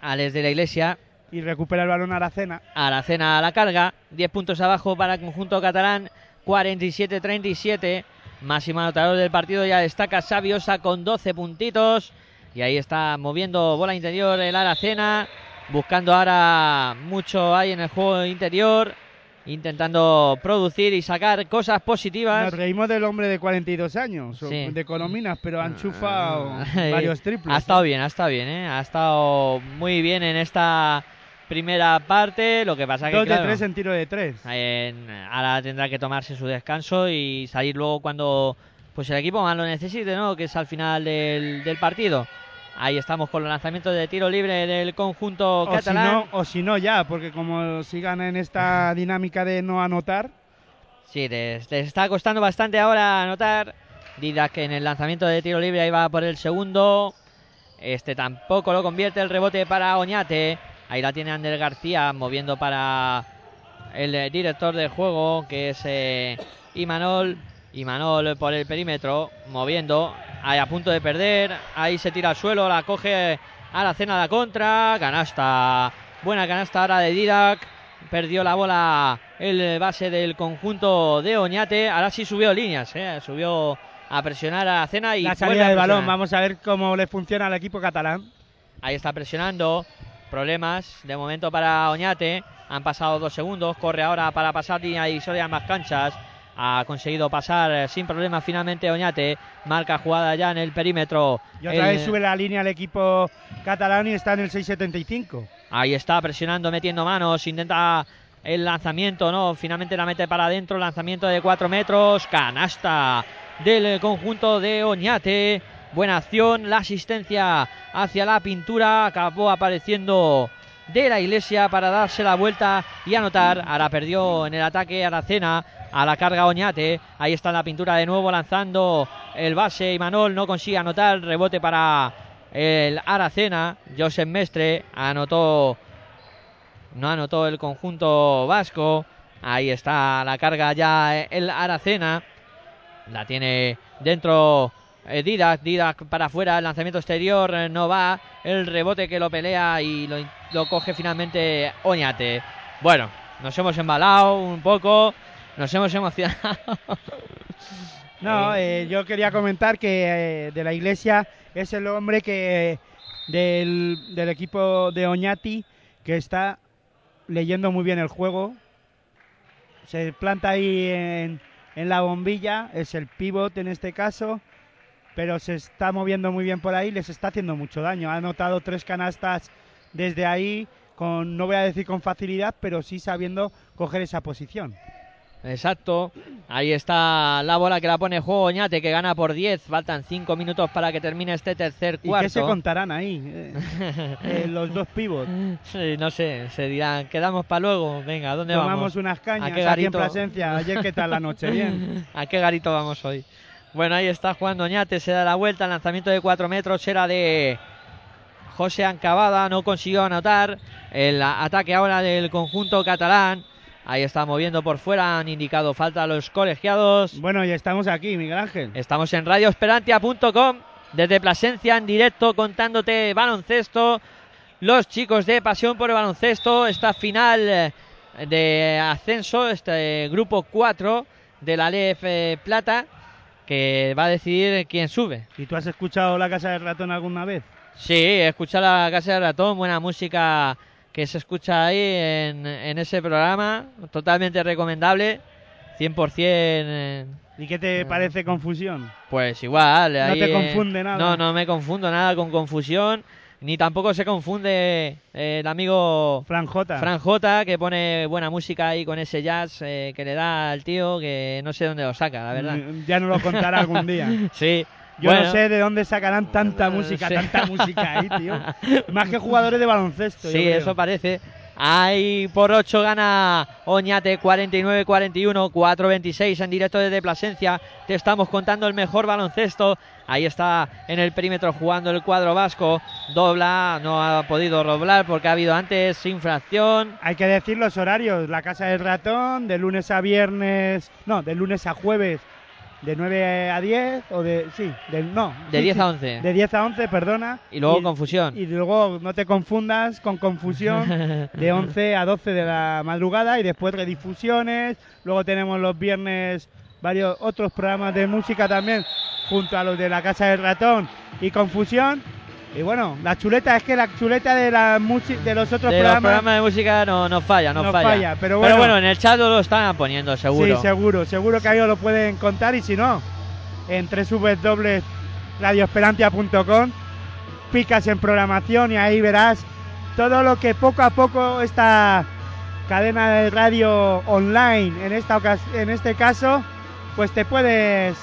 Alex de la Iglesia Y recupera el balón Aracena. Aracena a la carga, 10 puntos abajo para el conjunto catalán, 47-37. Máximo anotador del partido ya destaca Sabiosa con 12 puntitos. Y ahí está moviendo bola interior el Aracena, buscando ahora mucho ahí en el juego interior, intentando producir y sacar cosas positivas. Nos reímos del hombre de 42 años, Sí. de Corominas, pero ha enchufado Eh, varios triples. Ha estado bien, ha estado bien, ¿eh? Ha estado muy bien en esta primera parte. Lo que pasa que Dos claro, de tres en tiro de tres. en- ahora tendrá que tomarse su descanso y salir luego cuando pues el equipo más lo necesite, ¿no? Que es al final del, del partido. Ahí estamos con los lanzamientos de tiro libre del conjunto O si, catalán. no, o si no ya, porque como sigan en esta dinámica de no anotar, Sí, les, les está costando bastante ahora anotar. Didac en el lanzamiento de tiro libre ahí va por el segundo. Este tampoco lo convierte el rebote para Oñate. Ahí la tiene Ander García moviendo para el eh, director del juego que es eh, Imanol. Imanol por el perímetro moviendo. Ahí a punto de perder. Ahí se tira al suelo, la coge a la cena de la contra. Canasta. Buena canasta ahora de Didac. Perdió la bola el base del conjunto de Oñate. Ahora sí subió líneas, ¿eh? subió a presionar a la cena y la salida a de balón, vamos a ver cómo le funciona al equipo catalán. Ahí está presionando. Problemas de momento para Oñate. Han pasado dos segundos. Corre ahora para pasar línea divisoria más canchas. Ha conseguido pasar sin problemas finalmente Oñate. Marca jugada ya en el perímetro. Y otra El- vez sube la línea el equipo catalán y está en el 6.75. Ahí está presionando, metiendo manos, intenta el lanzamiento, no, finalmente la mete para adentro, lanzamiento de 4 metros, canasta del conjunto de Oñate, buena acción, la asistencia hacia la pintura, acabó apareciendo de la iglesia para darse la vuelta y anotar, ahora perdió en el ataque Aracena, a la carga Oñate, ahí está la pintura de nuevo lanzando el base Imanol, no consigue anotar, rebote para el Aracena, Josep Mestre anotó, no anotó el conjunto vasco. Ahí está la carga ya el Aracena, la tiene dentro Didac, Didac para afuera, el lanzamiento exterior eh, no va, el rebote que lo pelea y lo, lo coge finalmente Oñate. Bueno, nos hemos embalado un poco, nos hemos emocionado. No, eh, yo quería comentar que eh, de la iglesia es el hombre que del, del equipo de Oñati que está leyendo muy bien el juego. Se planta ahí en, en la bombilla, es el pivot en este caso, pero se está moviendo muy bien por ahí, les está haciendo mucho daño. Ha anotado tres canastas desde ahí, con no voy a decir con facilidad, pero sí sabiendo coger esa posición. Exacto. Ahí está la bola que la pone juego Oñate, que gana por 10. Faltan 5 minutos para que termine este tercer ¿Y cuarto. qué se contarán ahí? eh? Eh, los dos pivots. Sí, no sé, se dirán, quedamos para luego. Venga, ¿a dónde Tomamos vamos? unas cañas ¿A qué aquí en garito? Plasencia. Ayer, ¿qué tal la noche? Bien. ¿A qué garito vamos hoy? Bueno, ahí está jugando Oñate, se da la vuelta, el lanzamiento de 4 metros era de José Ancabada, no consiguió anotar. El ataque ahora del conjunto catalán. Ahí está moviendo por fuera, han indicado falta a los colegiados. Bueno, y estamos aquí, Miguel Ángel. Estamos en radioesperantia.com desde Plasencia en directo contándote baloncesto. Los chicos de Pasión por el Baloncesto, esta final eh, de ascenso, este grupo 4 de la LF Plata, que va a decidir quién sube. ¿Y tú has escuchado La Casa del Ratón alguna vez? Sí, he escuchado la Casa del Ratón, buena música que se escucha ahí en, en ese programa, totalmente recomendable, 100% eh, ¿Y qué te parece confusión? Pues igual. No ahí, te eh, confunde nada. No, no me confundo nada con confusión. Ni tampoco se confunde eh, el amigo Fran J. Fran J, que pone buena música ahí con ese jazz eh, que le da al tío, que no sé dónde lo saca, la verdad. Mm, Ya nos lo contará algún día. Sí. Yo bueno, no sé de dónde sacarán tanta música, sí. tanta música ahí, tío. Más que jugadores de baloncesto. yo Sí, creo. eso parece. Ahí por 8 gana Oñate 49-41, 4-26 en directo desde Plasencia. Te estamos contando el mejor baloncesto. Ahí está en el perímetro jugando el cuadro vasco. Dobla, no ha podido doblar porque ha habido antes infracción. Hay que decir los horarios. La Casa del Ratón, de lunes a viernes. No, de lunes a jueves, de 9 a 10. O de. Sí, de, no. De sí, 10 sí, a 11. De 10 a 11, perdona. Y luego confusión. Y luego no te confundas con confusión. de 11 a 12 de la madrugada y después redifusiones. Luego tenemos los viernes varios otros programas de música también junto a los de la Casa del Ratón y Confusión. Y bueno, la chuleta es que la chuleta de la de los otros de los programas, programas de música no, no falla, no, No falla. falla, pero bueno. en el chat lo están poniendo, seguro. Sí, seguro, seguro que ahí os lo pueden contar y si no, en www.radioesperantia.com picas en programación y ahí verás todo lo que poco a poco esta cadena de radio online, en, esta en este caso, pues te puedes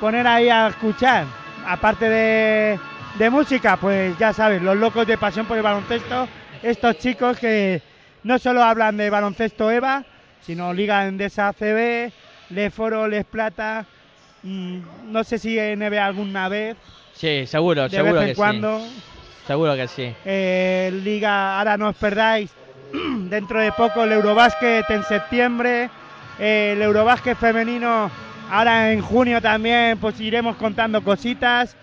poner ahí a escuchar. Aparte de de música, pues ya sabes, los locos de pasión por el baloncesto, estos chicos que no solo hablan de baloncesto EVA, sino Liga Endesa ACB, Le Foro, Les Plata, mm, no sé si NBA alguna vez, Sí, seguro, de seguro vez en que cuando. sí. Seguro que sí. Eh, Liga, ahora no os perdáis, dentro de poco el Eurobásquet en septiembre, eh, el Eurobásquet femenino ahora en junio también, pues iremos contando cositas.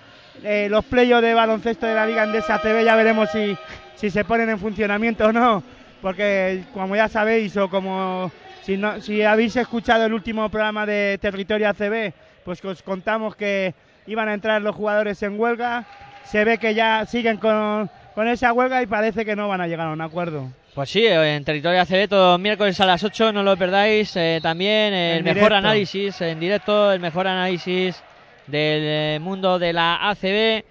Eh, los playos de baloncesto de la Liga Andesa CB ya veremos si, si se ponen en funcionamiento o no, porque como ya sabéis o como si, no, si habéis escuchado el último programa de Territorio ACB, pues os contamos que iban a entrar los jugadores en huelga. Se ve que ya siguen con, con esa huelga y parece que no van a llegar a un acuerdo. Pues sí, en Territorio ACB todos miércoles a las 8, no lo perdáis. eh, también el En mejor directo. análisis en directo, el mejor análisis del eh, mundo de la ACB.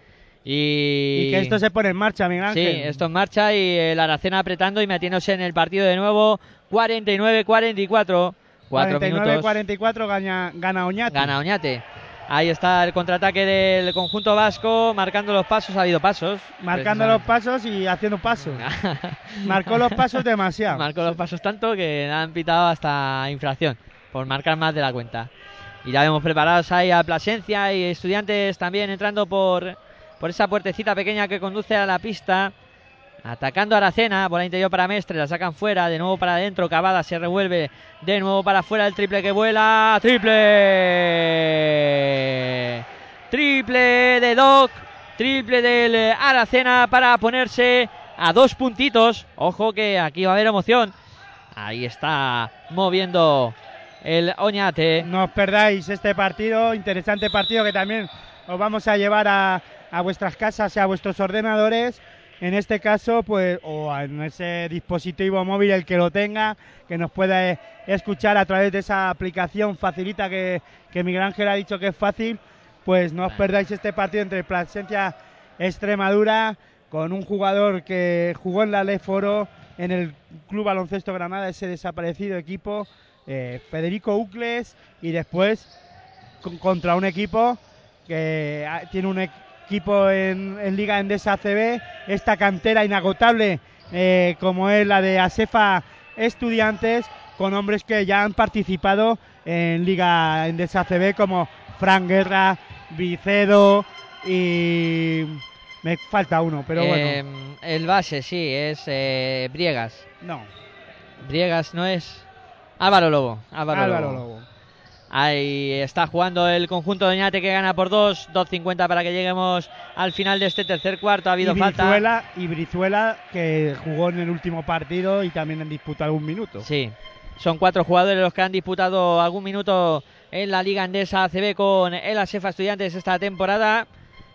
Y, Y que esto se pone en marcha, Miguel Sí, Ángel. esto en marcha y el Aracena apretando y metiéndose en el partido de nuevo. 49-44. 4 minutos. 49-44 gana, gana Oñate. Gana Oñate. Ahí está el contraataque del conjunto vasco, marcando los pasos. Ha habido pasos. Marcando los pasos y haciendo pasos. Marcó los pasos demasiado. Marcó los pasos tanto que han pitado hasta infracción por marcar más de la cuenta. Y ya vemos preparados ahí a Plasencia y estudiantes también entrando por, por esa puertecita pequeña que conduce a la pista. Atacando a Aracena, bola interior para Mestre, la sacan fuera, de nuevo para adentro, Cavada se revuelve, de nuevo para afuera, el triple que vuela, triple, triple de Doc, triple del Aracena para ponerse a dos puntitos, ojo que aquí va a haber emoción, ahí está moviendo el Oñate, No os perdáis este partido, interesante partido que también os vamos a llevar a, a vuestras casas y a vuestros ordenadores. En este caso, pues, o en ese dispositivo móvil, el que lo tenga, que nos pueda eh, escuchar a través de esa aplicación facilita que, que Miguel Ángel ha dicho que es fácil, pues no os perdáis este partido entre Plasencia Extremadura con un jugador que jugó en la Leforo en el Club Baloncesto Granada, ese desaparecido equipo, eh, Federico Ucles, y después con- contra un equipo que ah, tiene un equipo en, en Liga Endesa ACB, esta cantera inagotable eh, como es la de Asefa Estudiantes, con hombres que ya han participado en Liga Endesa ACB como Fran Guerra, Vicedo y me falta uno, pero bueno, Eh, el base sí, es eh, Briegas, no, Briegas no es Álvaro Lobo, Álvaro, Álvaro Lobo. Lobo. Ahí está jugando el conjunto de Oñate que gana por 2, 2.50 para que lleguemos al final de este tercer cuarto. Ha habido y falta. Y Brizuela que jugó en el último partido y también en disputa algún minuto. Sí, son cuatro jugadores los que han disputado algún minuto en la Liga Andesa ACB con el Asefa Estudiantes esta temporada.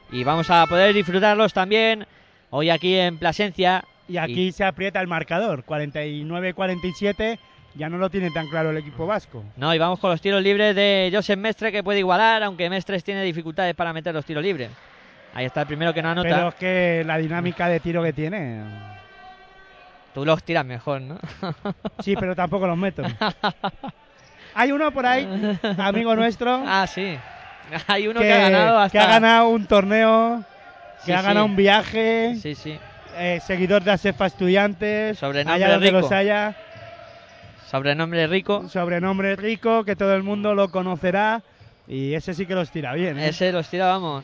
Y vamos a poder disfrutarlos también hoy aquí en Plasencia. Y aquí se aprieta el marcador, 49-47, ya no lo tiene tan claro el equipo vasco. No, y vamos con los tiros libres de Josep Mestre que puede igualar, aunque Mestres tiene dificultades para meter los tiros libres. Ahí está el primero que no anota. Pero es que la dinámica de tiro que tiene. Tú los tiras mejor, ¿no? Sí, pero tampoco los meto. Hay uno por ahí, amigo nuestro, ah, sí. Hay uno que, ha ganado hasta... que ha ganado un torneo, que Sí, ha sí. ganado un viaje, Sí, sí. eh, seguidor de Asefa Estudiantes, allá donde rico. los haya. Sobrenombre rico. sobrenombre rico que todo el mundo lo conocerá y ese sí que los tira bien. ¿eh? Ese los tira, vamos.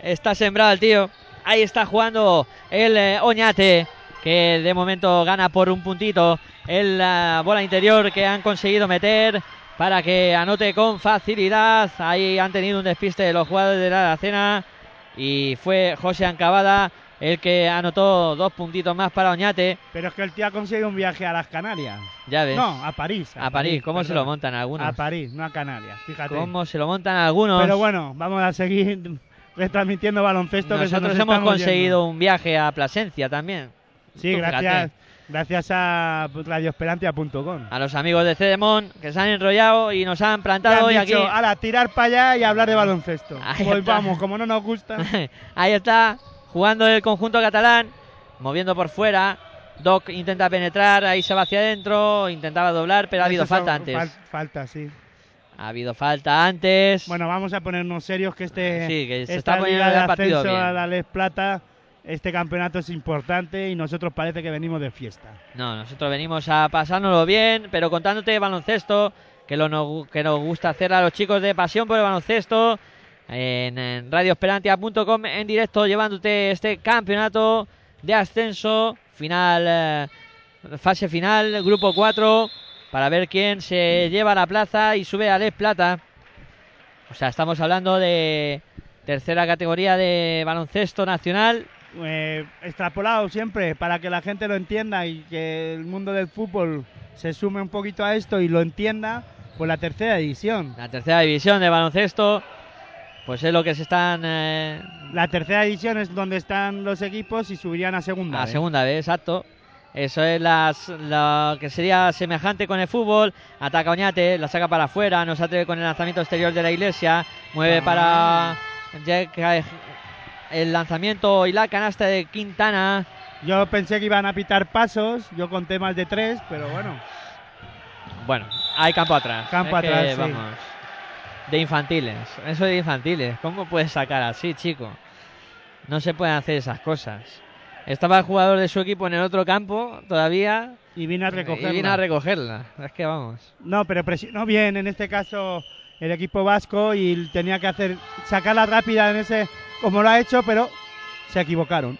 Está sembrado el tío. Ahí está jugando el eh, Oñate, que de momento gana por un puntito. En la bola interior que han conseguido meter para que anote con facilidad. Ahí han tenido un despiste de los jugadores de la cena. Y fue José Ancabada el que anotó dos puntitos más para Oñate. Pero es que el tío ha conseguido un viaje a las Canarias. Ya ves. No, a París. a París, ¿cómo se lo montan algunos? A París, no a Canarias, fíjate. ¿Cómo se lo montan algunos? Pero bueno, vamos a seguir retransmitiendo baloncesto. que Nosotros nos hemos conseguido yendo. un viaje a Plasencia también. Sí, Tú gracias, fíjate. gracias a radioesperantia.com. A los amigos de Cedemon que se han enrollado y nos han plantado han aquí. dicho, ala, tirar para allá y hablar de baloncesto. Ahí pues está. vamos, como no nos gusta. Ahí está, jugando el conjunto catalán, moviendo por fuera. Doc intenta penetrar, ahí se va hacia adentro, intentaba doblar, pero ha habido falta antes. fal- falta, sí. Ha habido falta antes. Bueno, vamos a ponernos serios que este Sí, que se esta está poniendo el partido bien. a la Les Plata, este campeonato es importante y nosotros parece que venimos de fiesta. No, nosotros venimos a pasárnoslo bien, pero contándote baloncesto, que, lo no- que nos gusta hacer a los chicos de Pasión por el Baloncesto, en, radioesperantia.com en directo, llevándote este campeonato de ascenso, final, eh, fase final, grupo 4, para ver quién se lleva la plaza y sube a Les Plata. O sea, estamos hablando de tercera categoría de baloncesto nacional. Eh, extrapolado siempre para que la gente lo entienda y que el mundo del fútbol se sume un poquito a esto y lo entienda, pues la tercera división. La tercera división de baloncesto, pues es lo que se están eh, La tercera división es donde están los equipos y subirían a segunda. a ¿eh? segunda vez, exacto. Eso es las, lo que sería semejante con el fútbol. Ataca Oñate, la saca para afuera, nos atreve con el lanzamiento exterior de la iglesia, mueve para Jack- el lanzamiento y la canasta de Quintana. Yo pensé que iban a pitar pasos, yo conté más de tres, pero bueno. Bueno, hay campo atrás. Campo Es que, atrás, sí. Vamos, de infantiles. Eso de infantiles. ¿Cómo puedes sacar así, chico? No se pueden hacer esas cosas. Estaba el jugador de su equipo en el otro campo todavía Y vine a recogerla. y vino a recogerla. Es que vamos. No, pero presionó bien en este caso el equipo vasco y tenía que hacer sacarla rápida en ese como lo ha hecho, pero se equivocaron.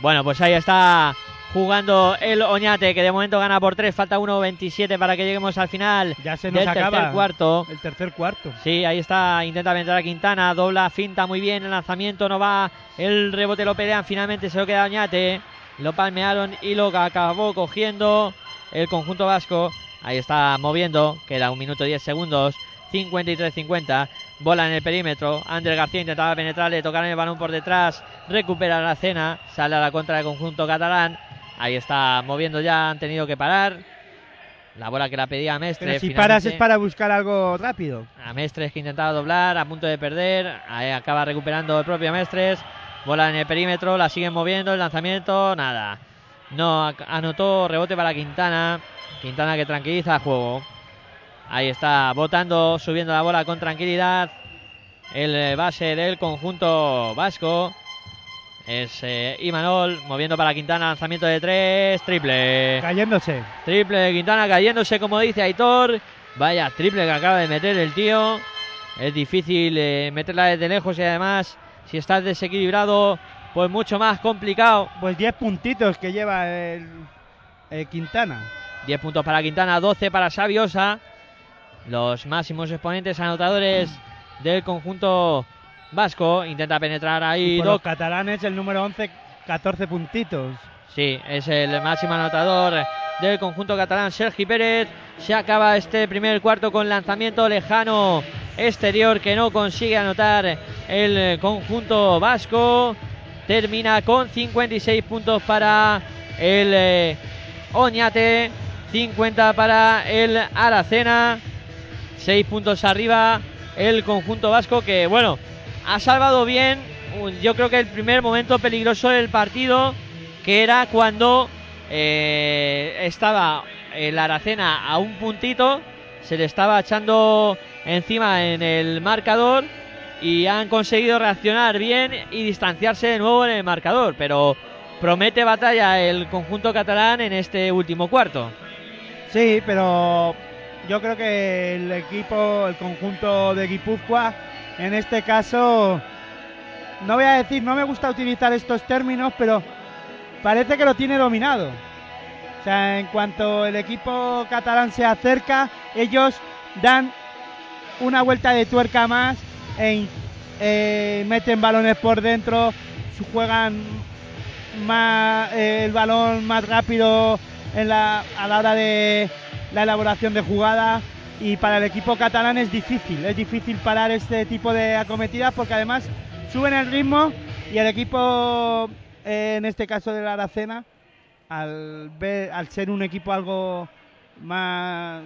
Bueno, pues ahí está jugando el Oñate, que de momento gana por 3. Falta 1.27 para que lleguemos al final Ya se nos del acaba tercer cuarto. el tercer cuarto. Sí, ahí está, intenta entrar a Quintana, dobla, finta muy bien, el lanzamiento no va, el rebote lo pelean, finalmente se lo queda Oñate, lo palmearon y lo acabó cogiendo el conjunto vasco, ahí está moviendo, queda un minuto 10 segundos, 53-50, bola en el perímetro, Andrés García intentaba penetrar, le tocaron el balón por detrás, recupera la cena, sale a la contra del conjunto catalán, ahí está moviendo ya, han tenido que parar, la bola que la pedía Mestre. Pero si finalmente- paras es para buscar algo rápido. a Mestres que intentaba doblar, a punto de perder. Ahí acaba recuperando el propio Mestres. Bola en el perímetro, la siguen moviendo. El lanzamiento, nada. No anotó rebote para Quintana. Quintana que tranquiliza el juego. Ahí está botando, subiendo la bola con tranquilidad. El eh, base del conjunto vasco es eh, Imanol moviendo para Quintana. Lanzamiento de tres, triple. Cayéndose. Triple de Quintana cayéndose, como dice Aitor. Vaya triple que acaba de meter el tío. Es difícil eh, meterla desde lejos y además, si estás desequilibrado, pues mucho más complicado. Pues 10 puntitos que lleva el, el Quintana. 10 puntos para Quintana, 12 para Sabiosa. Los máximos exponentes anotadores del conjunto vasco. Intenta penetrar ahí Y por los catalanes el número 11, 14 puntitos. Sí, es el máximo anotador del conjunto catalán, Sergi Pérez. Se acaba este primer cuarto con lanzamiento lejano exterior que no consigue anotar el conjunto vasco. Termina con 56 puntos para el eh, Oñate, 50 para el Aracena. 6 puntos arriba el conjunto vasco que, bueno, ha salvado bien. Yo creo que el primer momento peligroso del partido que era cuando eh, estaba el Aracena a un puntito, se le estaba echando encima en el marcador y han conseguido reaccionar bien y distanciarse de nuevo en el marcador, pero promete batalla el conjunto catalán en este último cuarto. Sí, pero yo creo que el equipo, el conjunto de Guipúzcoa, en este caso, no voy a decir, no me gusta utilizar estos términos, pero parece que lo tiene dominado. O sea, en cuanto el equipo catalán se acerca, ellos dan una vuelta de tuerca más eh, meten balones por dentro, juegan más, eh, el balón más rápido a la hora de la elaboración de jugada y para el equipo catalán es difícil, es difícil parar este tipo de acometidas porque además suben el ritmo y el equipo, eh, en este caso de la Aracena, al, ver, al ser un equipo algo más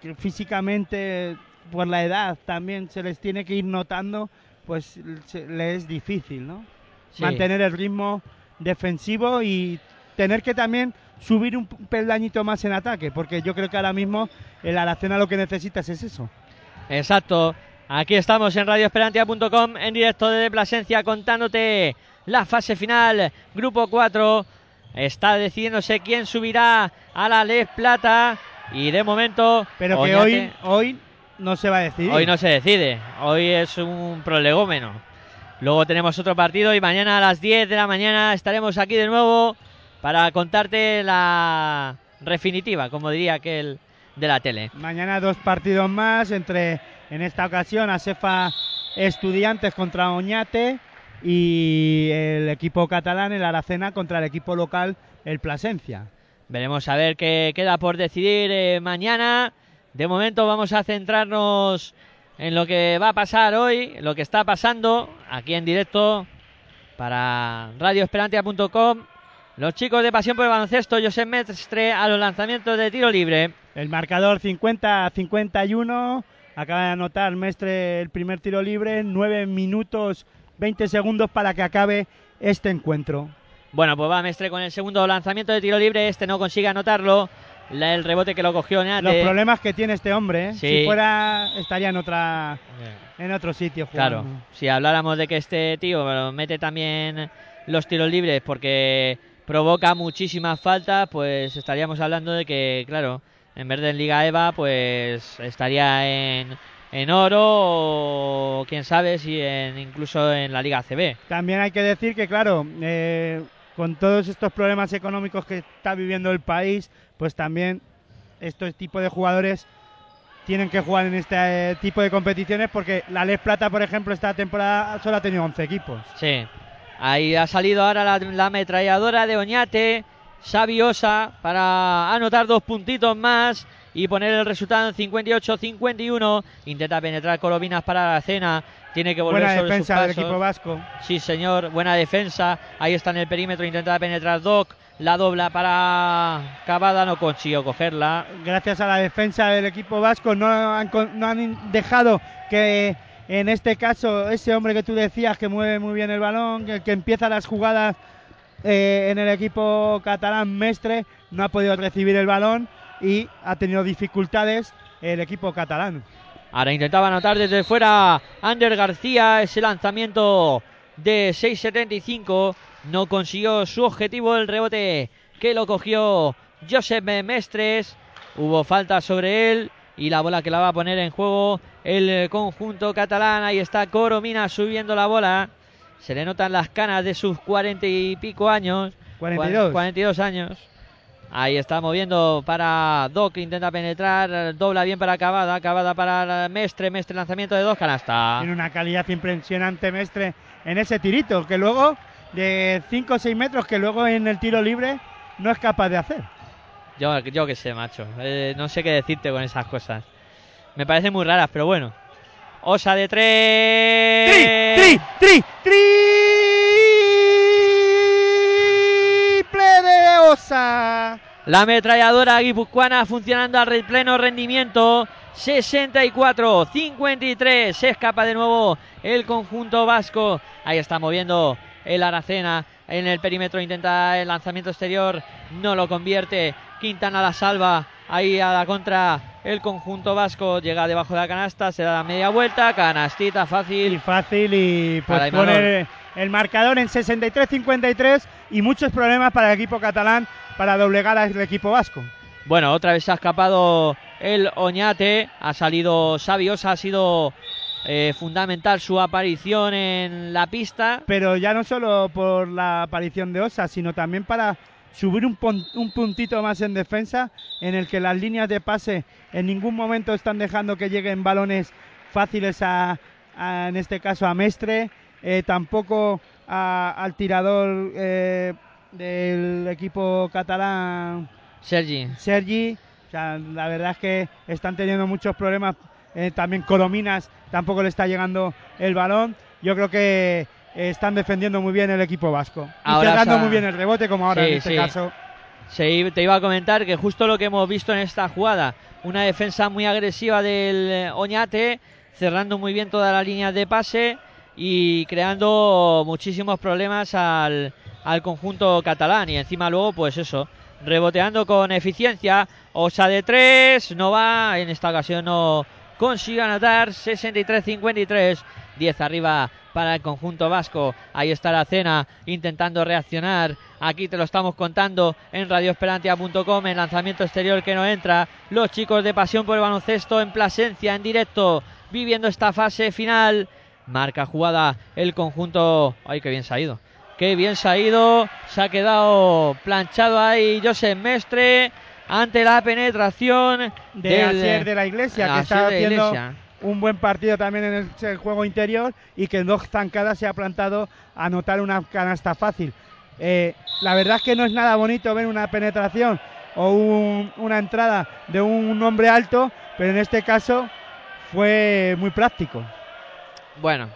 que físicamente por la edad también se les tiene que ir notando, pues le es difícil, ¿no? Sí. Mantener el ritmo defensivo y tener que también subir un peldañito más en ataque, porque yo creo que ahora mismo el Aracena lo que necesitas es eso. Exacto. Aquí estamos en radioesperantia.com en directo de Plasencia contándote la fase final, grupo 4. Está decidiéndose quién subirá a la Les Plata y de momento Pero que hoy, hoy no se va a decidir. hoy no se decide. Hoy es un prolegómeno. Luego tenemos otro partido y mañana a las 10 de la mañana estaremos aquí de nuevo para contarte la definitiva, como diría aquel de la tele. Mañana dos partidos más entre, en esta ocasión, Asefa Estudiantes contra Oñate y el equipo catalán, el Aracena, contra el equipo local, el Plasencia. Veremos a ver qué queda por decidir eh, mañana. De momento vamos a centrarnos en lo que va a pasar hoy, lo que está pasando aquí en directo para radioesperantia.com. Los chicos de Pasión por el Baloncesto, Josep Mestre, a los lanzamientos de tiro libre. El marcador 50-51. Acaba de anotar Mestre el primer tiro libre. 9 minutos 20 segundos para que acabe este encuentro. Bueno, pues va Mestre con el segundo lanzamiento de tiro libre. Este no consigue anotarlo. La- el rebote que lo cogió Oñate. Los problemas que tiene este hombre, ¿eh? Sí. si fuera estaría en otra en otro sitio Claro, jugando. si habláramos de que este tío mete también los tiros libres porque provoca muchísimas faltas, pues estaríamos hablando de que, claro, en vez de en Liga EVA, pues estaría en, en oro o quién sabe si en, incluso en la Liga CB. También hay que decir que, claro, eh, con todos estos problemas económicos que está viviendo el país, pues también estos tipos de jugadores tienen que jugar en este eh, tipo de competiciones porque la Les Plata, por ejemplo, esta temporada solo ha tenido 11 equipos. Sí, ahí ha salido ahora la, la ametralladora de Oñate, Xavi Osa, para anotar dos puntitos más y poner el resultado en 58-51. Intenta penetrar Corominas para la cena. Tiene que volver Buena sobre defensa sus del pasos. equipo vasco. Sí, señor, buena defensa. Ahí está en el perímetro, intenta penetrar Doc. La dobla para Cavada, no consiguió cogerla. Gracias a la defensa del equipo vasco no han, con- no han dejado que en este caso ese hombre que tú decías que mueve muy bien el balón, que, empieza las jugadas eh, en el equipo catalán Mestre, no ha podido recibir el balón y ha tenido dificultades el equipo catalán. Ahora intentaba anotar desde fuera Ander García ese lanzamiento de 6.75. No consiguió su objetivo el rebote que lo cogió Josep Mestres. Hubo falta sobre él y la bola que la va a poner en juego el conjunto catalán. Ahí está Coromina subiendo la bola. Se le notan las canas de sus cuarenta y pico años. 42. 42 años. Ahí está moviendo para Doc, intenta penetrar, dobla bien para Cavada, Cavada para Mestre, Mestre lanzamiento de dos canasta. Tiene una calidad impresionante Mestre en ese tirito, que luego de 5 o 6 metros, que luego en el tiro libre no es capaz de hacer. Yo, yo qué sé, macho. Eh, no sé qué decirte con esas cosas. Me parecen muy raras, pero bueno. Osa de tres. ¡Tri! ¡Tri! ¡Triple de Osa! La ametralladora guipuzcoana funcionando al pleno rendimiento. 64-53. Se escapa de nuevo el conjunto vasco. Ahí está moviendo el Aracena. En el perímetro intenta el lanzamiento exterior. No lo convierte. Quintana la salva. Ahí a la contra el conjunto vasco. Llega debajo de la canasta. Se da la media vuelta. Canastita Y fácil. fácil y Para pues pone el marcador en 63-53 y muchos problemas para el equipo catalán para doblegar al equipo vasco. Bueno, otra vez se ha escapado el Oñate. Ha salido Sabiosa. Ha sido eh, fundamental su aparición en la pista. Pero ya no solo por la aparición de Osa, sino también para subir un, un puntito más en defensa, en el que las líneas de pase en ningún momento están dejando que lleguen balones fáciles a, a- en este caso a Mestre, eh, tampoco a- al tirador eh, del equipo catalán Sergi. Sergi. O sea, la verdad es que están teniendo muchos problemas. Eh, también Colominas tampoco le está llegando el balón. Yo creo que están defendiendo muy bien el equipo vasco. Y Ahora cerrando se ha- muy bien el rebote, como ahora Sí, en este sí. caso. I- te iba a comentar que justo lo que hemos visto en esta jugada, una defensa muy agresiva del eh, Oñate, cerrando muy bien todas las líneas de pase y creando muchísimos problemas al, al conjunto catalán. Y encima luego, pues eso, reboteando con eficiencia. Osa de tres, no va, en esta ocasión no consiguió anotar 63-53. 10 arriba para el conjunto vasco. Ahí está la cena intentando reaccionar. Aquí te lo estamos contando en radioesperantia.com. El lanzamiento exterior que no entra. Los chicos de Pasión por el Baloncesto en Plasencia, en directo, viviendo esta fase final. Marca jugada el conjunto. Ay, qué bien se ha ido. Qué bien se ha ido. Se ha quedado planchado ahí José Mestre ante la penetración de del- de la Iglesia, que está haciendo Iglesia. Un buen partido también en el, juego interior y que en dos zancadas se ha plantado a anotar una canasta fácil. Eh, la verdad es que no es nada bonito ver una penetración o un- una entrada de un hombre alto, pero en este caso fue muy práctico. Bueno,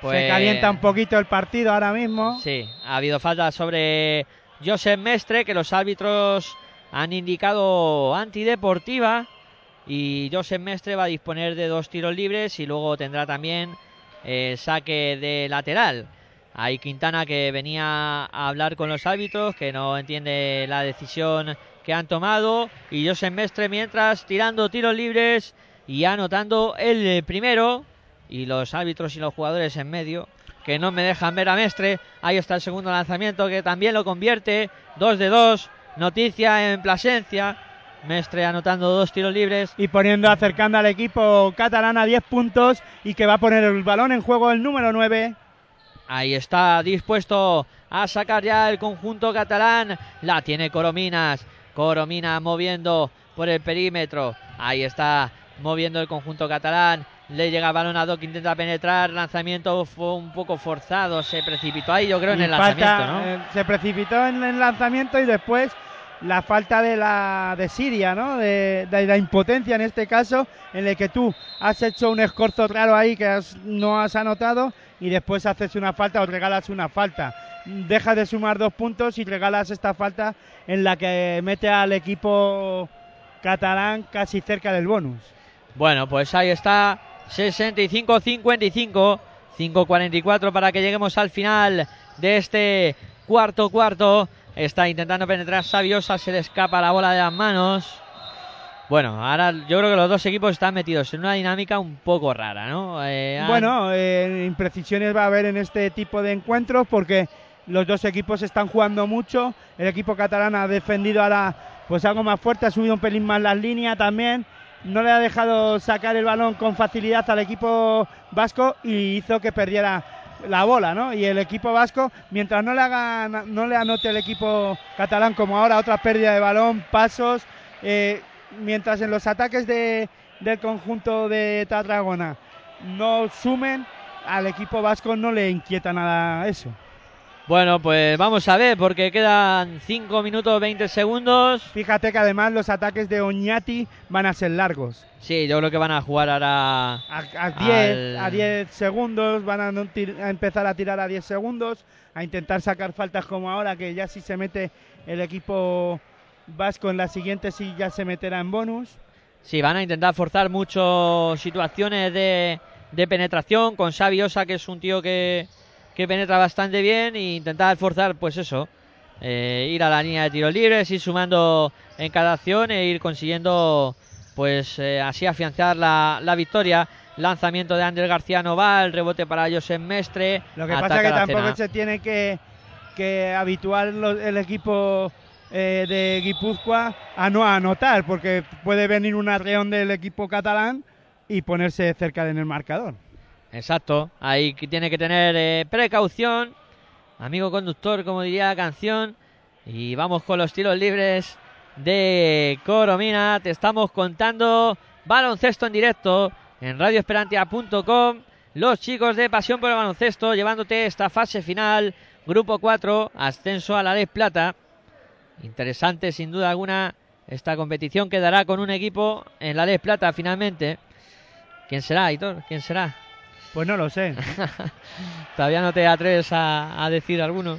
pues Se calienta un poquito el partido ahora mismo. Sí, ha habido falta sobre Josep Mestre, que los árbitros han indicado antideportiva. Y Josep Mestre va a disponer de dos tiros libres y luego tendrá también eh, saque de lateral. Hay Quintana que venía a hablar con los árbitros, que no entiende la decisión que han tomado. Y Josep Mestre mientras tirando tiros libres y anotando el primero. Y los árbitros y los jugadores en medio que no me dejan ver a Mestre. Ahí está el segundo lanzamiento que también lo convierte. 2 de 2. Noticia en Plasencia. Mestre anotando dos tiros libres. y poniendo, acercando al equipo catalán a 10 puntos y que va a poner el balón en juego el número 9. Ahí está dispuesto a sacar ya el conjunto catalán. La tiene Corominas. Coromina moviendo por el perímetro. Ahí está moviendo el conjunto catalán. Le llega el balón a Doc, intenta penetrar. Lanzamiento fue un poco forzado. Se precipitó ahí, yo creo, en el falta, lanzamiento, ¿no? eh, se precipitó en el lanzamiento y después la falta de la de Siria, ¿no? De, la impotencia en este caso, en el que tú has hecho un escorzo raro ahí que has- no has anotado y después haces una falta o regalas una falta. Dejas de sumar dos puntos y regalas esta falta en la que mete al equipo catalán casi cerca del bonus. Bueno, pues ahí está 65-55, 5-44 para que lleguemos al final de este cuarto cuarto. Está intentando penetrar Sabiosa, se le escapa la bola de las manos. Bueno, ahora yo creo que los dos equipos están metidos en una dinámica un poco rara, ¿no? Eh, Bueno, eh, imprecisiones va a haber en este tipo de encuentros porque los dos equipos están jugando mucho. El equipo catalán ha defendido ahora pues algo más fuerte, ha subido un pelín más las líneas también. No le ha dejado sacar el balón con facilidad al equipo vasco y hizo que perdiera la bola, ¿no? Y el equipo vasco, mientras no le haga, no le anote el equipo catalán como ahora otra pérdida de balón, pasos, eh, mientras en los ataques de, del conjunto de Tarragona no sumen, al equipo vasco no le inquieta nada eso. Bueno, pues vamos a ver, porque quedan 5 minutos 20 segundos. Fíjate que además los ataques de Oñati van a ser largos. Sí, yo creo que van a jugar ahora. A, a 10 Al- a 10 segundos, van a, no tir- a empezar a tirar a 10 segundos, a intentar sacar faltas como ahora, que ya si se mete el equipo vasco en la siguiente, sí ya se meterá en bonus. Sí, van a intentar forzar mucho situaciones de, de penetración con Xavi Osa, que es un tío que, que penetra bastante bien, e intentar forzar, pues eso, eh, ir a la línea de tiros libres, ir sumando en cada acción e ir consiguiendo, pues eh, así afianzar la, la victoria. Lanzamiento de Ander García Noval, rebote para Josep Mestre. Lo que pasa es que tampoco cena. se tiene que, que habituar el equipo eh, de Guipúzcoa a no anotar, porque puede venir un arreón del equipo catalán y ponerse cerca en el marcador. Exacto, ahí tiene que tener eh, precaución, amigo conductor, como diría la canción. Y vamos con los tiros libres de Coromina. Te estamos contando baloncesto en directo en radioesperantia.com. Los chicos de Pasión por el Baloncesto llevándote esta fase final, grupo 4, ascenso a la Les Plata. Interesante, sin duda alguna, esta competición quedará con un equipo en la Les Plata finalmente. ¿Quién será, Aitor? ¿Quién será? Pues no lo sé. Todavía no te atreves a, a decir alguno.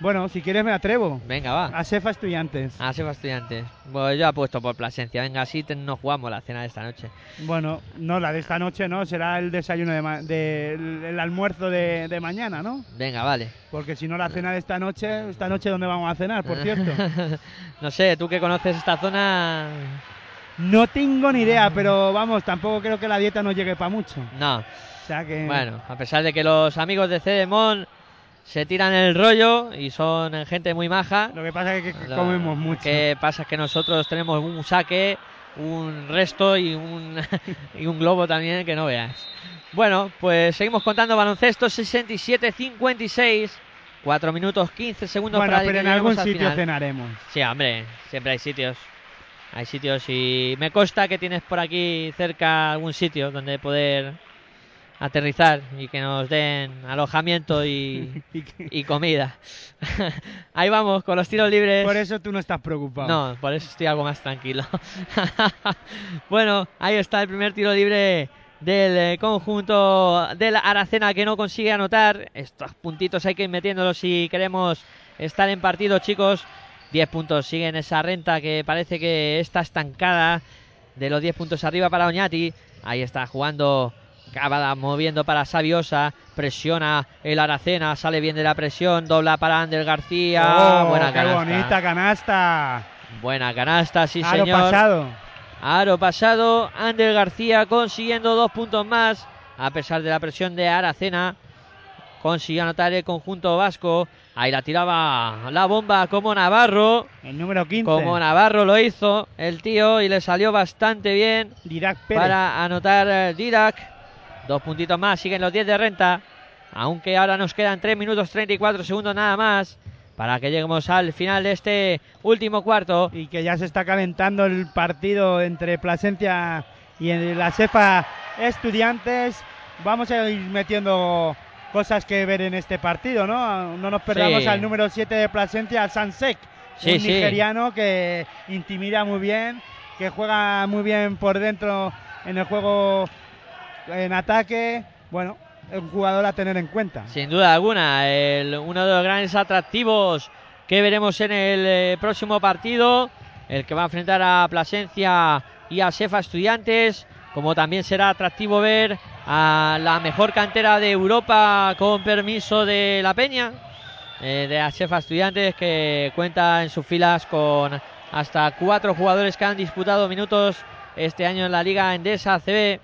bueno, si quieres me atrevo. Venga, va. A Cefa Estudiantes. A Seba Estudiantes. Pues yo apuesto por Plasencia. Venga, así te- nos jugamos la cena de esta noche. Bueno, no, la de esta noche no, será el desayuno de, ma- de- el, el almuerzo de, de mañana, ¿no? Venga, vale. Porque si no la cena de esta noche, esta noche dónde vamos a cenar, por cierto. no sé, tú que conoces esta zona. No tengo ni idea, pero vamos, tampoco creo que la dieta nos llegue para mucho. No. O sea que. Bueno, a pesar de que los amigos de Cedemon se tiran el rollo y son gente muy maja. Lo que pasa es que Lo comemos mucho. que pasa es que nosotros tenemos un saque, un resto y un, y un globo también que no veas. Bueno, pues seguimos contando baloncesto 67-56. 4 minutos 15 segundos Bueno, para pero que en algún al sitio final. cenaremos. Sí, hombre, siempre hay sitios. Hay sitios y me consta que tienes por aquí cerca algún sitio donde poder aterrizar y que nos den alojamiento y, Y comida. Ahí vamos con los tiros libres. Por eso tú no estás preocupado. No, por eso estoy algo más tranquilo. bueno, ahí está el primer tiro libre del eh, conjunto del Aracena que no consigue anotar. Estos puntitos hay que ir metiéndolos si queremos estar en partido, chicos. 10 puntos siguen esa renta que parece que está estancada. De los 10 puntos arriba para Oñati. Ahí está jugando Cavada moviendo para Sabiosa. Presiona el Aracena. Sale bien de la presión. Dobla para Ander García. Oh, Buena qué canasta. bonita canasta. Buena canasta, sí Aro señor. pasado. Aro pasado, Ander García consiguiendo dos puntos más, a pesar de la presión de Aracena. Consiguió anotar el conjunto vasco. Ahí la tiraba la bomba como Navarro. El número 15. Como Navarro lo hizo el tío y le salió bastante bien Pérez. para anotar eh, Didac. Dos puntitos más, siguen los 10 de renta. Aunque ahora nos quedan 3 minutos 34 segundos nada más para que lleguemos al final de este último cuarto. Y que ya se está calentando el partido entre Plasencia y en la CEFA Estudiantes. Vamos a ir metiendo cosas que ver en este partido, ¿no? No nos perdamos Sí. al número 7 de Plasencia, al Sansek. Sí, un sí. nigeriano que intimida muy bien, que juega muy bien por dentro en el juego en ataque. Bueno, es un jugador a tener en cuenta. Sin duda alguna, el- uno de los grandes atractivos que veremos en el eh, próximo partido, el que va a enfrentar a Plasencia y a Sefa Estudiantes, como también será atractivo ver a la mejor cantera de Europa con permiso de la Peña, eh, de Asefa Estudiantes, que cuenta en sus filas con hasta cuatro jugadores que han disputado minutos este año en la Liga Endesa CB.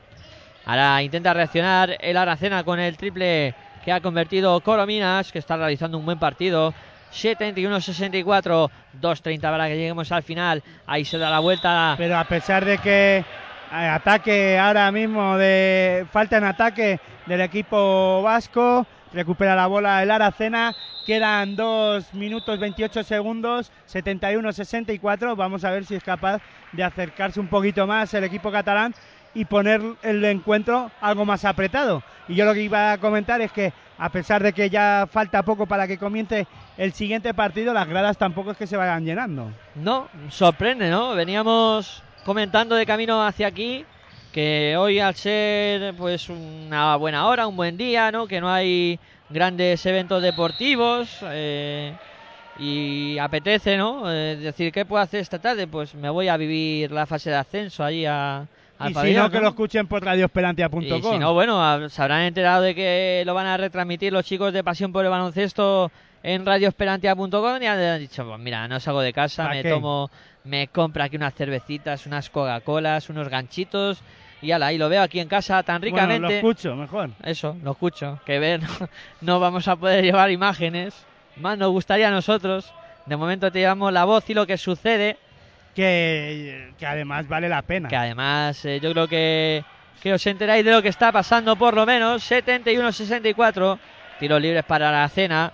Ahora intenta reaccionar el Aracena con el triple que ha convertido Corominas, que está realizando un buen partido. 71-64, 2-30 para que lleguemos al final. Ahí se da la vuelta. Pero a pesar de que eh, ataque ahora mismo de falta en ataque del equipo vasco, recupera la bola el Aracena, quedan 2 minutos 28 segundos, 71-64, vamos a ver si es capaz de acercarse un poquito más el equipo catalán y poner el encuentro algo más apretado. Y yo lo que iba a comentar es que a pesar de que ya falta poco para que comience el siguiente partido, las gradas tampoco es que se vayan llenando. No, sorprende, ¿no? Veníamos comentando de camino hacia aquí que hoy al ser pues una buena hora, un buen día, ¿no? Que no hay grandes eventos deportivos eh, y apetece, ¿no? Eh, decir, ¿qué puedo hacer esta tarde? Pues me voy a vivir la fase de ascenso allí a, al y si no, que ¿no? lo escuchen por radioesperantia.com. Y si no, bueno, a- se habrán enterado de que lo van a retransmitir los chicos de Pasión por el Baloncesto en radioesperantia.com y han dicho, pues mira, no salgo de casa, ¿Pa me qué? tomo, me compro aquí unas cervecitas, unas Coca-Colas, unos ganchitos y ala, y lo veo aquí en casa tan Bueno, lo ricamente. escucho mejor. Eso, lo escucho. Que ver, no vamos a poder llevar imágenes. Más nos gustaría a nosotros. De momento te llevamos la voz y lo que sucede. Que, que además vale la pena. Que además eh, yo creo que, que os enteráis de lo que está pasando por lo menos. 71-64. Tiros libres para la cena.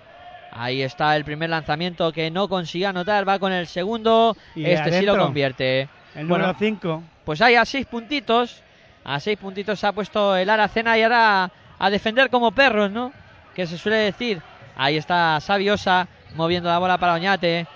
Ahí está el primer lanzamiento que no consiguió anotar. Va con el segundo. Y este sí lo convierte. El número 5. Pues ahí a seis puntitos. A seis puntitos se ha puesto el Aracena y ahora a defender como perros, ¿no? Que se suele decir. Ahí está Sabiosa moviendo la bola para Oñate.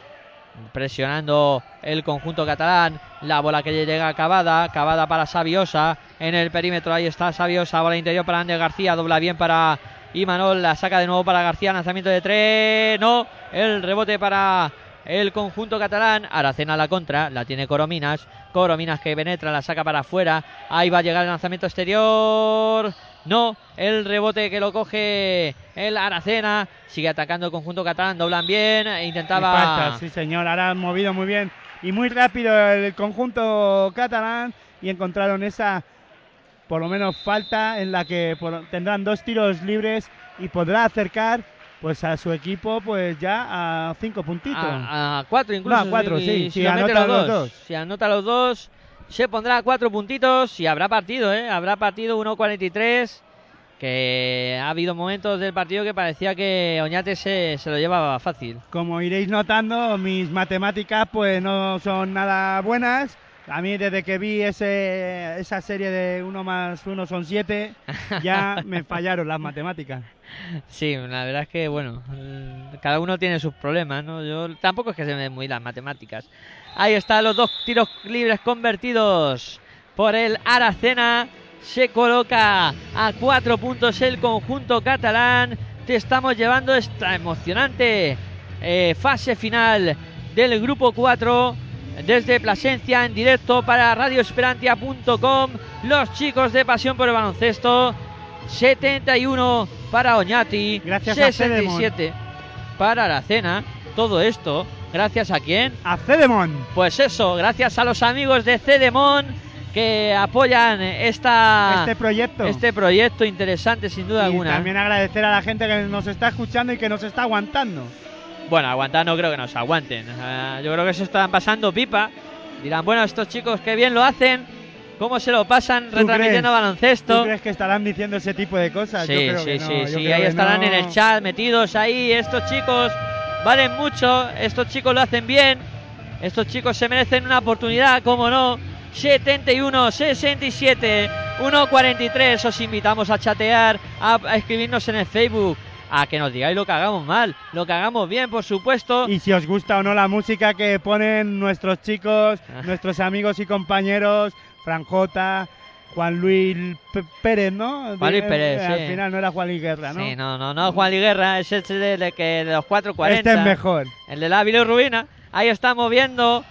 Presionando el conjunto catalán. La bola que llega a Cavada. Cavada para Sabiosa. En el perímetro ahí está Sabiosa. Bola interior para Ander García. Dobla bien para Imanol. La saca de nuevo para García. Lanzamiento de tres. No. El rebote para el conjunto catalán. Aracena la contra, la tiene Corominas. Corominas que penetra, la saca para afuera. Ahí va a llegar el lanzamiento exterior. No, el rebote que lo coge el Aracena. Sigue atacando el conjunto catalán, doblan bien. e Intentaba. falta, sí señor. Ahora han movido muy bien y muy rápido el conjunto catalán y encontraron esa por lo menos falta en la que tendrán dos tiros libres y podrá acercar pues a su equipo pues ya a cinco puntitos. A, a cuatro incluso. No, a cuatro, si- sí, Si, anota los los dos. dos. Si anota los dos, se pondrá cuatro puntitos y habrá partido, ¿eh? Habrá partido 1.43. Que ha habido momentos del partido que parecía que Oñate se, se lo llevaba fácil. Como iréis notando, mis matemáticas pues no son nada buenas. A mí desde que vi ese, esa serie de 1 más 1 son 7, ya me fallaron las matemáticas. Sí, la verdad es que, bueno, cada uno tiene sus problemas, ¿no? Yo tampoco es que se me den muy las matemáticas. Ahí están los dos tiros libres convertidos por el Aracena. Se coloca a cuatro puntos el conjunto catalán. Te estamos llevando esta emocionante eh, fase final del grupo 4 desde Plasencia en directo para radioesperantia.com. Los chicos de Pasión por el Baloncesto. 71 para Oñati. Gracias a 67 para Aracena. Todo esto, gracias a quién? A Cedemon. Pues eso, gracias a los amigos de Cedemon que apoyan esta, este proyecto. este proyecto interesante sin duda y alguna. también agradecer a la gente que nos está escuchando y que nos está aguantando. Bueno, aguantar no creo que nos aguanten. Ah, yo creo que se están pasando pipa. Dirán, bueno, estos chicos que bien lo hacen, cómo se lo pasan ¿Tú retransmitiendo crees? baloncesto. ¿Tú crees que estarán diciendo ese tipo de cosas? Sí, Yo creo sí, que no, sí, yo sí, creo ahí que estarán no. en el chat metidos ahí. Estos chicos valen mucho, estos chicos lo hacen bien, estos chicos se merecen una oportunidad, como no. 71, 67, 1.43. Os invitamos a chatear, a, a escribirnos en el Facebook, a que nos digáis lo que hagamos mal, lo que hagamos bien, por supuesto. Y si os gusta o no la música que ponen nuestros chicos, Ah. nuestros amigos y compañeros, Franjota, Juan Luis P- Pérez, ¿no? Juan Luis Pérez, sí. Al final no era Juan Luis Guerra, ¿no? Sí, no, no, no, Juan Liguerra, es ese de, de que de los 4.40. este es mejor. El de la Vilo Rubina. Ahí estamos viendo.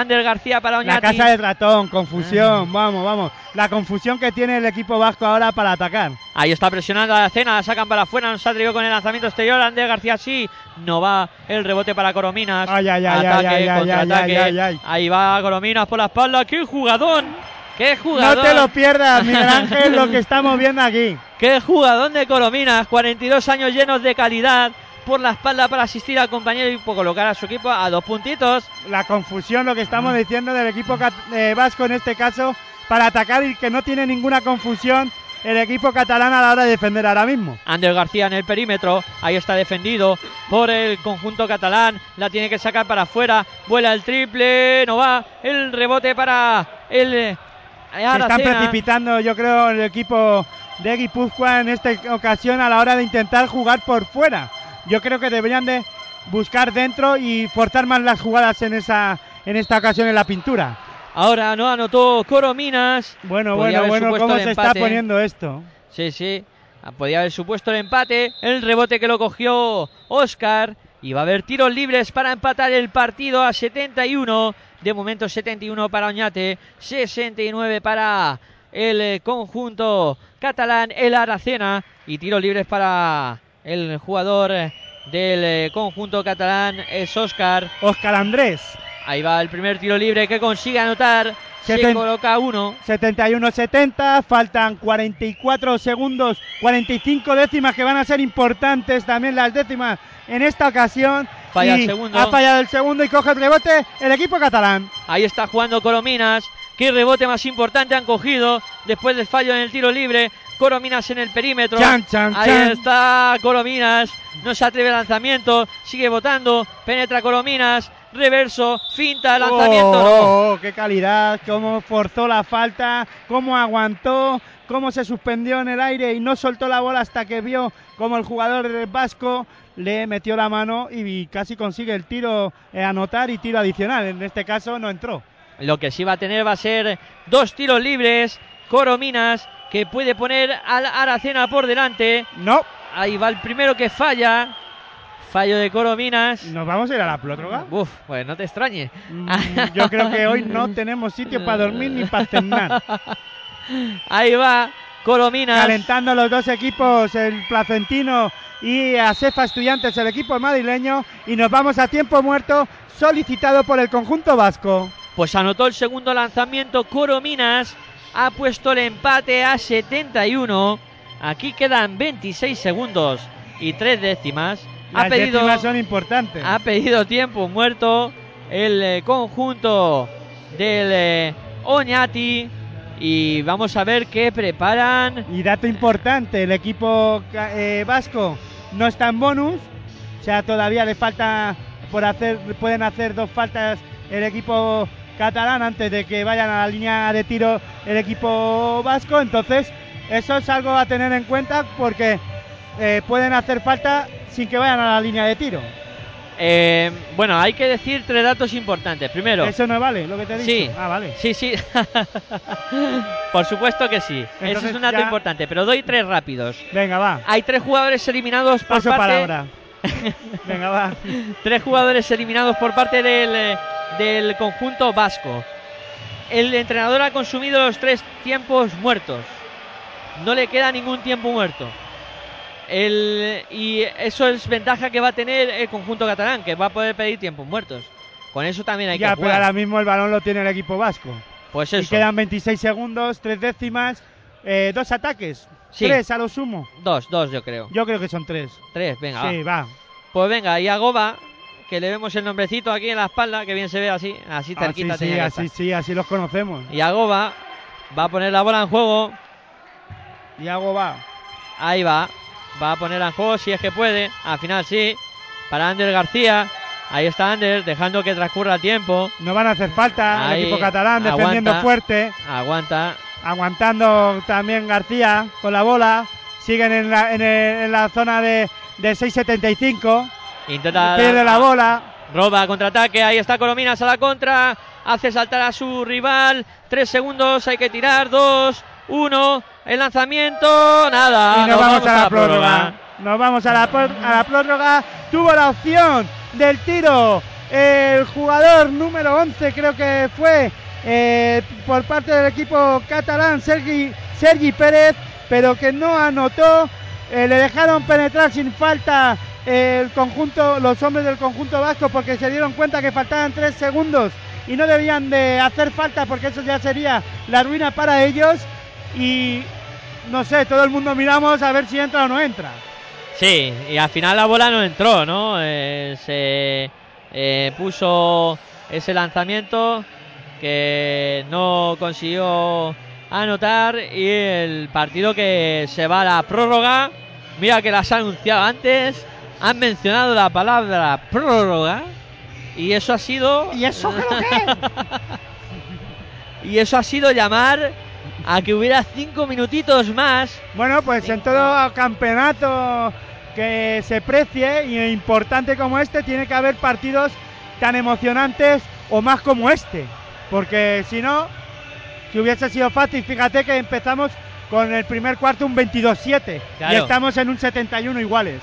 Ander García para La Oñati. casa del ratón, confusión, Ah. vamos, vamos. La confusión que tiene el equipo vasco ahora para atacar. Ahí está presionando a la cena, la sacan para afuera, no se atrevió con el lanzamiento exterior, Ander García sí, no va el rebote para Corominas. Ay, ay, ay, Ataque, ay, ay, ay, contraataque. Ahí va Corominas por la espalda, qué jugadón, qué No jugador, te lo pierdas, Miguel Ángel, lo que estamos viendo aquí. qué jugadón de Corominas, 42 años llenos de calidad por la espalda para asistir al compañero y colocar a su equipo a dos puntitos. La confusión, lo que estamos diciendo del equipo eh, vasco en este caso, para atacar y que no tiene ninguna confusión el equipo catalán a la hora de defender ahora mismo. Ander García en el perímetro, ahí está defendido por el conjunto catalán, la tiene que sacar para afuera, vuela el triple, no va, el rebote para el eh, Se están precipitando, yo creo, el equipo de Guipúzcoa en esta ocasión a la hora de intentar jugar por fuera. Yo creo que deberían de buscar dentro y forzar más las jugadas en esa en esta ocasión en la pintura. Ahora no anotó Corominas. Bueno, Podía bueno, bueno, cómo se está empate. poniendo esto. Sí, sí. Ah, Podía haber supuesto el empate. El rebote que lo cogió Oscar. Y va a haber tiros libres para empatar el partido a 71. De momento 71 para Oñate. 69 para el eh, conjunto catalán, el Aracena. Y tiros libres para el jugador eh, del eh, conjunto catalán, es Oscar. Oscar Andrés, Ahí va el primer tiro libre que consigue anotar. Se coloca uno. 71-70, faltan 44 segundos, 45 décimas que van a ser importantes también las décimas en esta ocasión. Falla el segundo. Ha fallado el segundo y coge el rebote el equipo catalán. Ahí está jugando Corominas. Qué rebote más importante han cogido después del fallo en el tiro libre. Corominas en el perímetro. Chan, chan, Ahí chan. está Corominas. No se atreve al lanzamiento. Sigue votando. Penetra Corominas. Reverso. Finta. Lanzamiento. no. Oh, oh, qué calidad, cómo forzó la falta, cómo aguantó, cómo se suspendió en el aire y no soltó la bola hasta que vio como el jugador del vasco le metió la mano y casi consigue el tiro eh, anotar y tiro adicional. En este caso no entró. Lo que sí va a tener va a ser dos tiros libres. Corominas que puede poner al Aracena por delante. No, Ahí va el primero que falla. Fallo de Corominas. nos vamos a ir a la prótroga. Uf, pues no te extrañe. Mm, Yo creo que hoy no tenemos sitio para dormir ni para cenar. Ahí va Corominas. Calentando los dos equipos, el placentino y a Cefa Estudiantes, el equipo madrileño, y nos vamos a tiempo muerto solicitado por el conjunto vasco. Pues anotó el segundo lanzamiento Corominas, ha puesto el empate a 71. Aquí quedan 26 segundos y 3 décimas. Las ha pedido, décimas son importantes. ha pedido tiempo muerto el eh, conjunto del eh, Oñati. Y vamos a ver qué preparan. Y dato importante, el equipo eh, vasco no está en bonus, o sea, todavía le falta por hacer, pueden hacer dos faltas el equipo catalán antes de que vayan a la línea de tiro el equipo vasco, entonces eso es algo a tener en cuenta porque eh, pueden hacer falta sin que vayan a la línea de tiro. Eh, bueno, hay que decir tres datos importantes. Primero, Eso no vale, lo que te he dicho. Sí. Ah, vale. Sí, sí. Por supuesto que sí. Ese es un dato ya- importante, pero doy tres rápidos. Venga, va. Hay tres jugadores eliminados por Paso parte palabra. Venga, va. tres jugadores eliminados por parte del, eh, del conjunto vasco. El entrenador ha consumido los tres tiempos muertos. No le queda ningún tiempo muerto. El, y eso es ventaja que va a tener el conjunto catalán, que va a poder pedir tiempos muertos. Con eso también hay Ya, que pero jugar. ahora mismo el balón lo tiene el equipo vasco. Pues Y eso. quedan 26 segundos, tres décimas, eh, dos ataques. Sí. Tres a lo sumo. Dos, dos yo creo. Yo creo que son tres. Tres, venga. sí, va. va. Pues venga, y a Goba, que le vemos el nombrecito aquí en la espalda, que bien se ve así, así Así, cerquita. Ah, sí, así, sí, así los conocemos. Y a Goba va a poner la bola en juego. Y hago va. Ahí va. Va a ponerla en juego si es que puede. Al final sí. Para Ander García. Ahí está Ander, dejando que transcurra el tiempo. No van a hacer falta Ahí, el equipo catalán defendiendo fuerte. Aguanta. Aguantando también García con la bola. Siguen en la, en el- en la zona de, de 6.75. Intenta. Pierde la bola. Roba contraataque, ahí está Colominas a la contra, hace saltar a su rival, tres segundos, hay que tirar, dos, uno, el lanzamiento, nada, y nos, vamos, a la prórroga. Nos vamos a la, a la prórroga. Tuvo la opción del tiro el jugador número 11, creo que fue eh, por parte del equipo catalán, Sergi, Sergi Pérez, pero que no anotó. Eh, le dejaron penetrar sin falta el conjunto, los hombres del conjunto vasco porque se dieron cuenta que faltaban tres segundos y no debían de hacer falta porque eso ya sería la ruina para ellos y no sé, todo el mundo miramos a ver si entra o no entra. Sí, y al final la bola no entró, ¿no? Eh, se eh, puso ese lanzamiento que no consiguió anotar y el partido que se va a la prórroga. Mira que las ha anunciado antes, han mencionado la palabra prórroga y eso ha sido... ¿Y eso creo que? y eso ha sido llamar a que hubiera cinco minutitos más Bueno, pues en todo campeonato que se precie y importante como este, tiene que haber partidos tan emocionantes o más como este. Porque si no, si hubiese sido fácil, fíjate que empezamos con el primer cuarto un 22-7 y Claro. estamos en un 71 iguales.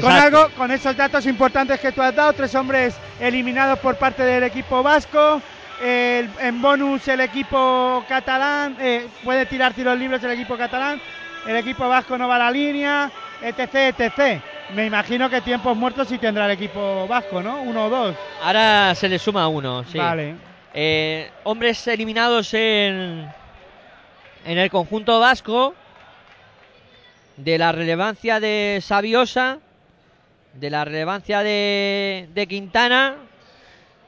Con algo, con esos datos importantes que tú has dado, tres hombres eliminados por parte del equipo vasco. el- en bonus el equipo catalán eh, puede tirar tiros libres el equipo catalán. El equipo vasco no va a la línea, etc, etc. Me imagino que tiempos muertos sí tendrá el equipo vasco, ¿no? Uno o dos. Ahora se le suma uno, sí. Vale. Eh, hombres eliminados en, en el conjunto vasco. De la relevancia de Sabiosa. De la relevancia de, de Quintana.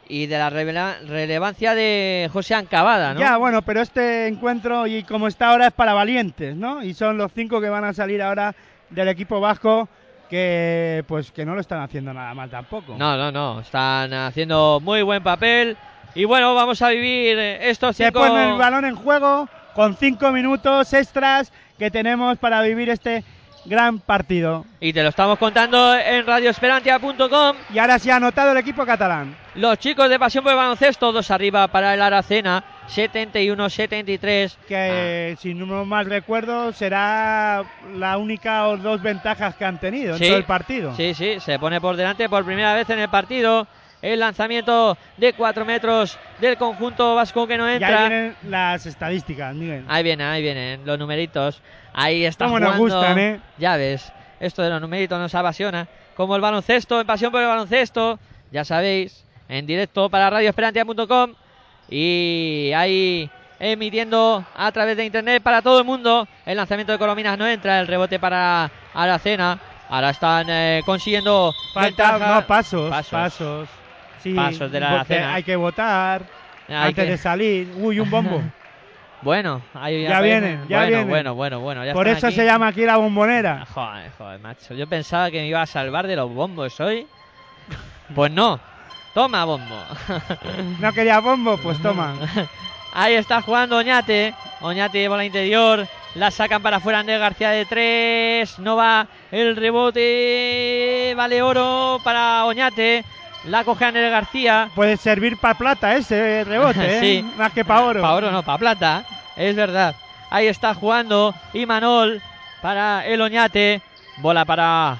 Y de la relevancia de José Ancabada, ¿no? Ya, bueno, pero este encuentro y como está ahora es para valientes, ¿no? Y son los cinco que van a salir ahora del equipo vasco que pues que no lo están haciendo nada mal tampoco. No, no, no. Están haciendo muy buen papel. Y bueno, vamos a vivir estos Se cinco... pone el balón en juego con cinco minutos extras que tenemos para vivir este gran partido. Y te lo estamos contando en radioesperantia.com. Y ahora se ha anotado el equipo catalán. Los chicos de Pasión por el Baloncesto, dos arriba para el Aracena, 71-73. Que si no mal recuerdo será la única o dos ventajas que han tenido Sí. en todo el partido. Sí, sí, se pone por delante por primera vez en el partido. El lanzamiento de 4 metros del conjunto vasco que no Y ahí entra. vienen las estadísticas, Miguel. Ahí viene, ahí vienen los numeritos. Ahí está Cómo nos jugando. gustan, ¿eh? Ya ves. Esto de los numeritos nos apasiona. Como el baloncesto, en pasión por el baloncesto. Ya sabéis, en directo para radioesperantia.com. Y ahí emitiendo a través de internet para todo el mundo. El lanzamiento de Colominas no entra. El rebote para Aracena. Ahora están eh, consiguiendo Falta, pasos, Pasos. pasos. Sí, Pasos de la Aracena. hay que votar Hay antes que- de salir. Uy, un bombo. Bueno, ahí Ya aparecen. vienen, ya bueno, vienen. bueno, bueno, bueno. ya Por eso aquí. se llama aquí la bombonera. Joder, joder, macho. Yo pensaba que me iba a salvar de los bombos hoy. Pues no. Toma bombo. No quería bombo, pues toma. Ahí está jugando Oñate. Oñate bola interior. La sacan para afuera Andrés García de tres. No va el rebote. Vale oro para Oñate. La coge Andrés García. Puede servir para plata ese rebote, ¿eh? Más que para oro. Para oro no, para plata. Es verdad. Ahí está jugando Imanol para el Oñate. Bola para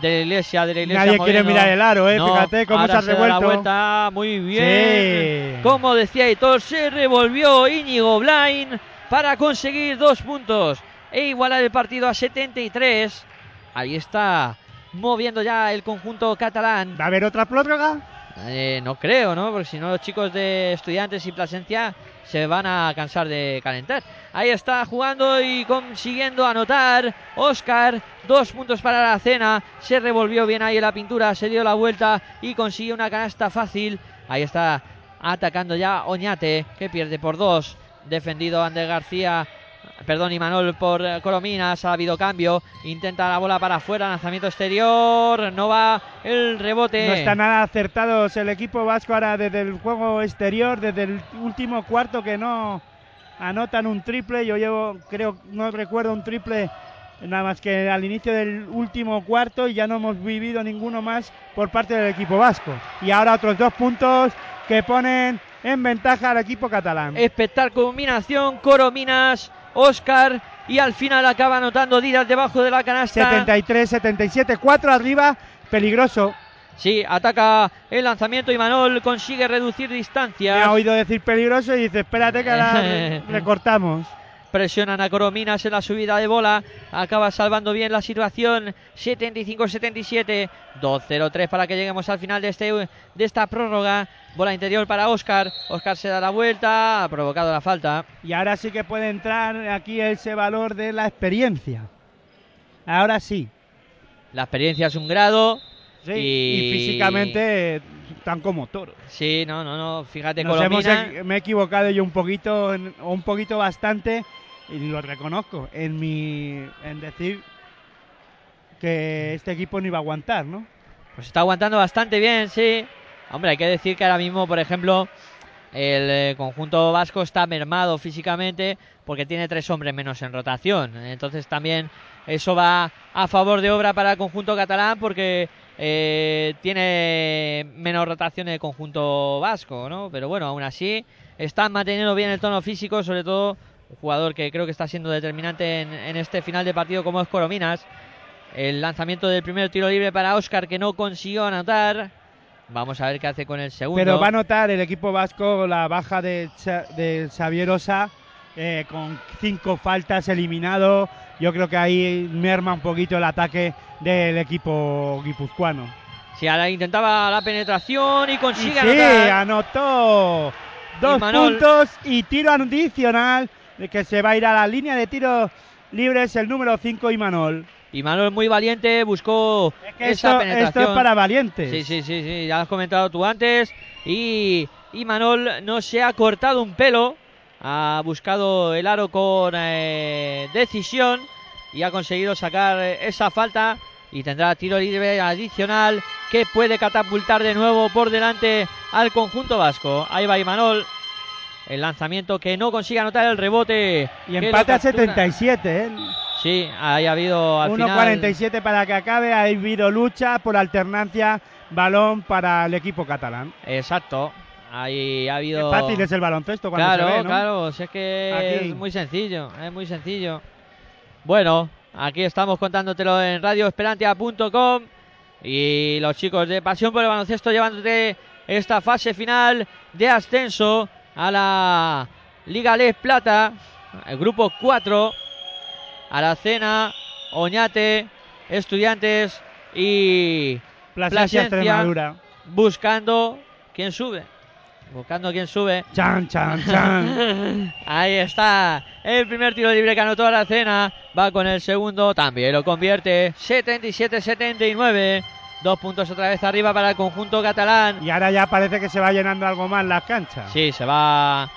de la iglesia, de la iglesia. Nadie quiere mirar el aro, ¿eh? No, Fíjate cómo ahora se ha da la revuelto. vuelta, muy bien. Sí. Como decía Hitor, se revolvió Íñigo Blain para conseguir dos puntos e igualar el partido a 73. Ahí está moviendo ya el conjunto catalán. ¿Va a haber otra prórroga? Eh, no creo, ¿no? Porque si no los chicos de estudiantes y Plasencia se van a cansar de calentar. Ahí está jugando y consiguiendo anotar Oscar. Dos puntos para la cena. Se revolvió bien ahí en la pintura, se dio la vuelta y consiguió una canasta fácil. Ahí está atacando ya Oñate, que pierde por dos. Defendido Ander García. Perdón, Imanol por eh, Colominas. Ha habido cambio. Intenta la bola para afuera. Lanzamiento exterior. No va el rebote. No está nada acertados el equipo vasco ahora desde el juego exterior, desde el último cuarto que no anotan un triple. Yo llevo, creo, no recuerdo un triple nada más que al inicio del último cuarto y ya no hemos vivido ninguno más por parte del equipo vasco. Y ahora otros dos puntos que ponen en ventaja al equipo catalán. Espectacular combinación, Corominas, Oscar y al final acaba anotando Díaz debajo de la canasta. 73-77, 4 arriba, peligroso. Sí, ataca el lanzamiento y Manol consigue reducir Me ha oído decir peligroso y dice, espérate que ahora re- recortamos. Presionan a Corominas en la subida de bola. Acaba salvando bien la situación. 75-77. 2-0-3 para que lleguemos al final de, este, de esta prórroga. Bola interior para Oscar. Oscar se da la vuelta. Ha provocado la falta. Y ahora sí que puede entrar aquí ese valor de la experiencia. Ahora sí. La experiencia es un grado. Sí, Y- y... físicamente están como toros. Sí, no, no, no. Fíjate, Nos hemos Colomina. me he equivocado yo un poquito, un poquito bastante, y lo reconozco, en mi en decir que este equipo no iba a aguantar, ¿no? Pues está aguantando bastante bien, sí. Hombre, hay que decir que ahora mismo, por ejemplo, el eh, conjunto vasco está mermado físicamente porque tiene tres hombres menos en rotación. Entonces también eso va a favor de obra para el conjunto catalán porque eh, tiene menos rotación el conjunto vasco, ¿no? Pero bueno, aún así están manteniendo bien el tono físico, sobre todo un jugador que creo que está siendo determinante en, en este final de partido como es Corominas. El lanzamiento del primer tiro libre para Oscar que no consiguió anotar. Vamos a ver qué hace con el segundo. Pero va a notar el equipo vasco la baja de, de Xavier Osa, eh, con cinco faltas eliminado. Yo creo que ahí merma un poquito el ataque del equipo guipuzcoano. Sí, ahora intentaba la penetración y Y consigue sí, anotar. anotó dos Manol- puntos y tiro adicional que se va a ir a la línea de tiros libres el número 5 Imanol. Y Manuel muy valiente, buscó Es que esa esto, penetración. esto es para valientes. Sí, sí, sí, sí, ya lo has comentado tú antes. Y, y Manol no se ha cortado un pelo, ha buscado el aro con eh, decisión y ha conseguido sacar esa falta y tendrá tiro libre adicional que puede catapultar de nuevo por delante al conjunto vasco. Ahí va Imanol. El lanzamiento que no consigue anotar el rebote. Y empate a captura. 77, ¿eh? Sí, ahí ha habido al final. 1.47 para que acabe. Ha habido lucha por alternancia balón para el equipo catalán. Exacto. Ahí ha habido. Qué fácil es el baloncesto cuando claro, se ve, ¿no? claro, si es que Aquí. es muy sencillo, es muy sencillo. Bueno, aquí estamos contándotelo en radioesperantia.com y los chicos de Pasión por el Baloncesto llevándote esta fase final de ascenso a la Liga Les Plata, el grupo 4, Aracena, Oñate, Estudiantes y Plasencia. Extremadura. buscando quién sube. Buscando quién sube. Chan, chan, chan. Ahí está. El primer tiro libre que anotó Aracena. Va con el segundo. También lo convierte. 77-79. Dos puntos otra vez arriba para el conjunto catalán. y ahora ya parece que se va llenando algo más las canchas. Sí, se va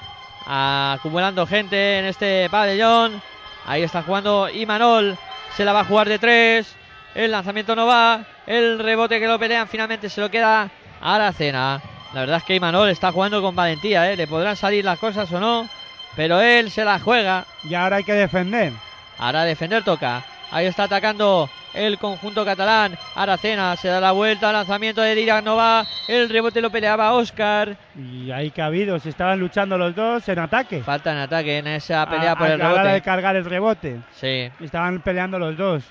acumulando gente en este pabellón. Ahí está jugando Imanol. Se la va a jugar de tres. El lanzamiento no va. El rebote que lo pelean finalmente se lo queda a Aracena. La verdad es que Imanol está jugando con valentía. ¿eh? Le podrán salir las cosas o no. Pero él se la juega. Y ahora hay que defender. Ahora defender toca. Ahí está atacando el conjunto catalán. Aracena se da la vuelta. Lanzamiento de Dirac no va. El rebote lo peleaba Oscar. Y ahí habido, se estaban luchando los dos en ataque. Falta en ataque en esa pelea A- por a el la hora de rebote. cargar el rebote. Sí. Estaban peleando los dos.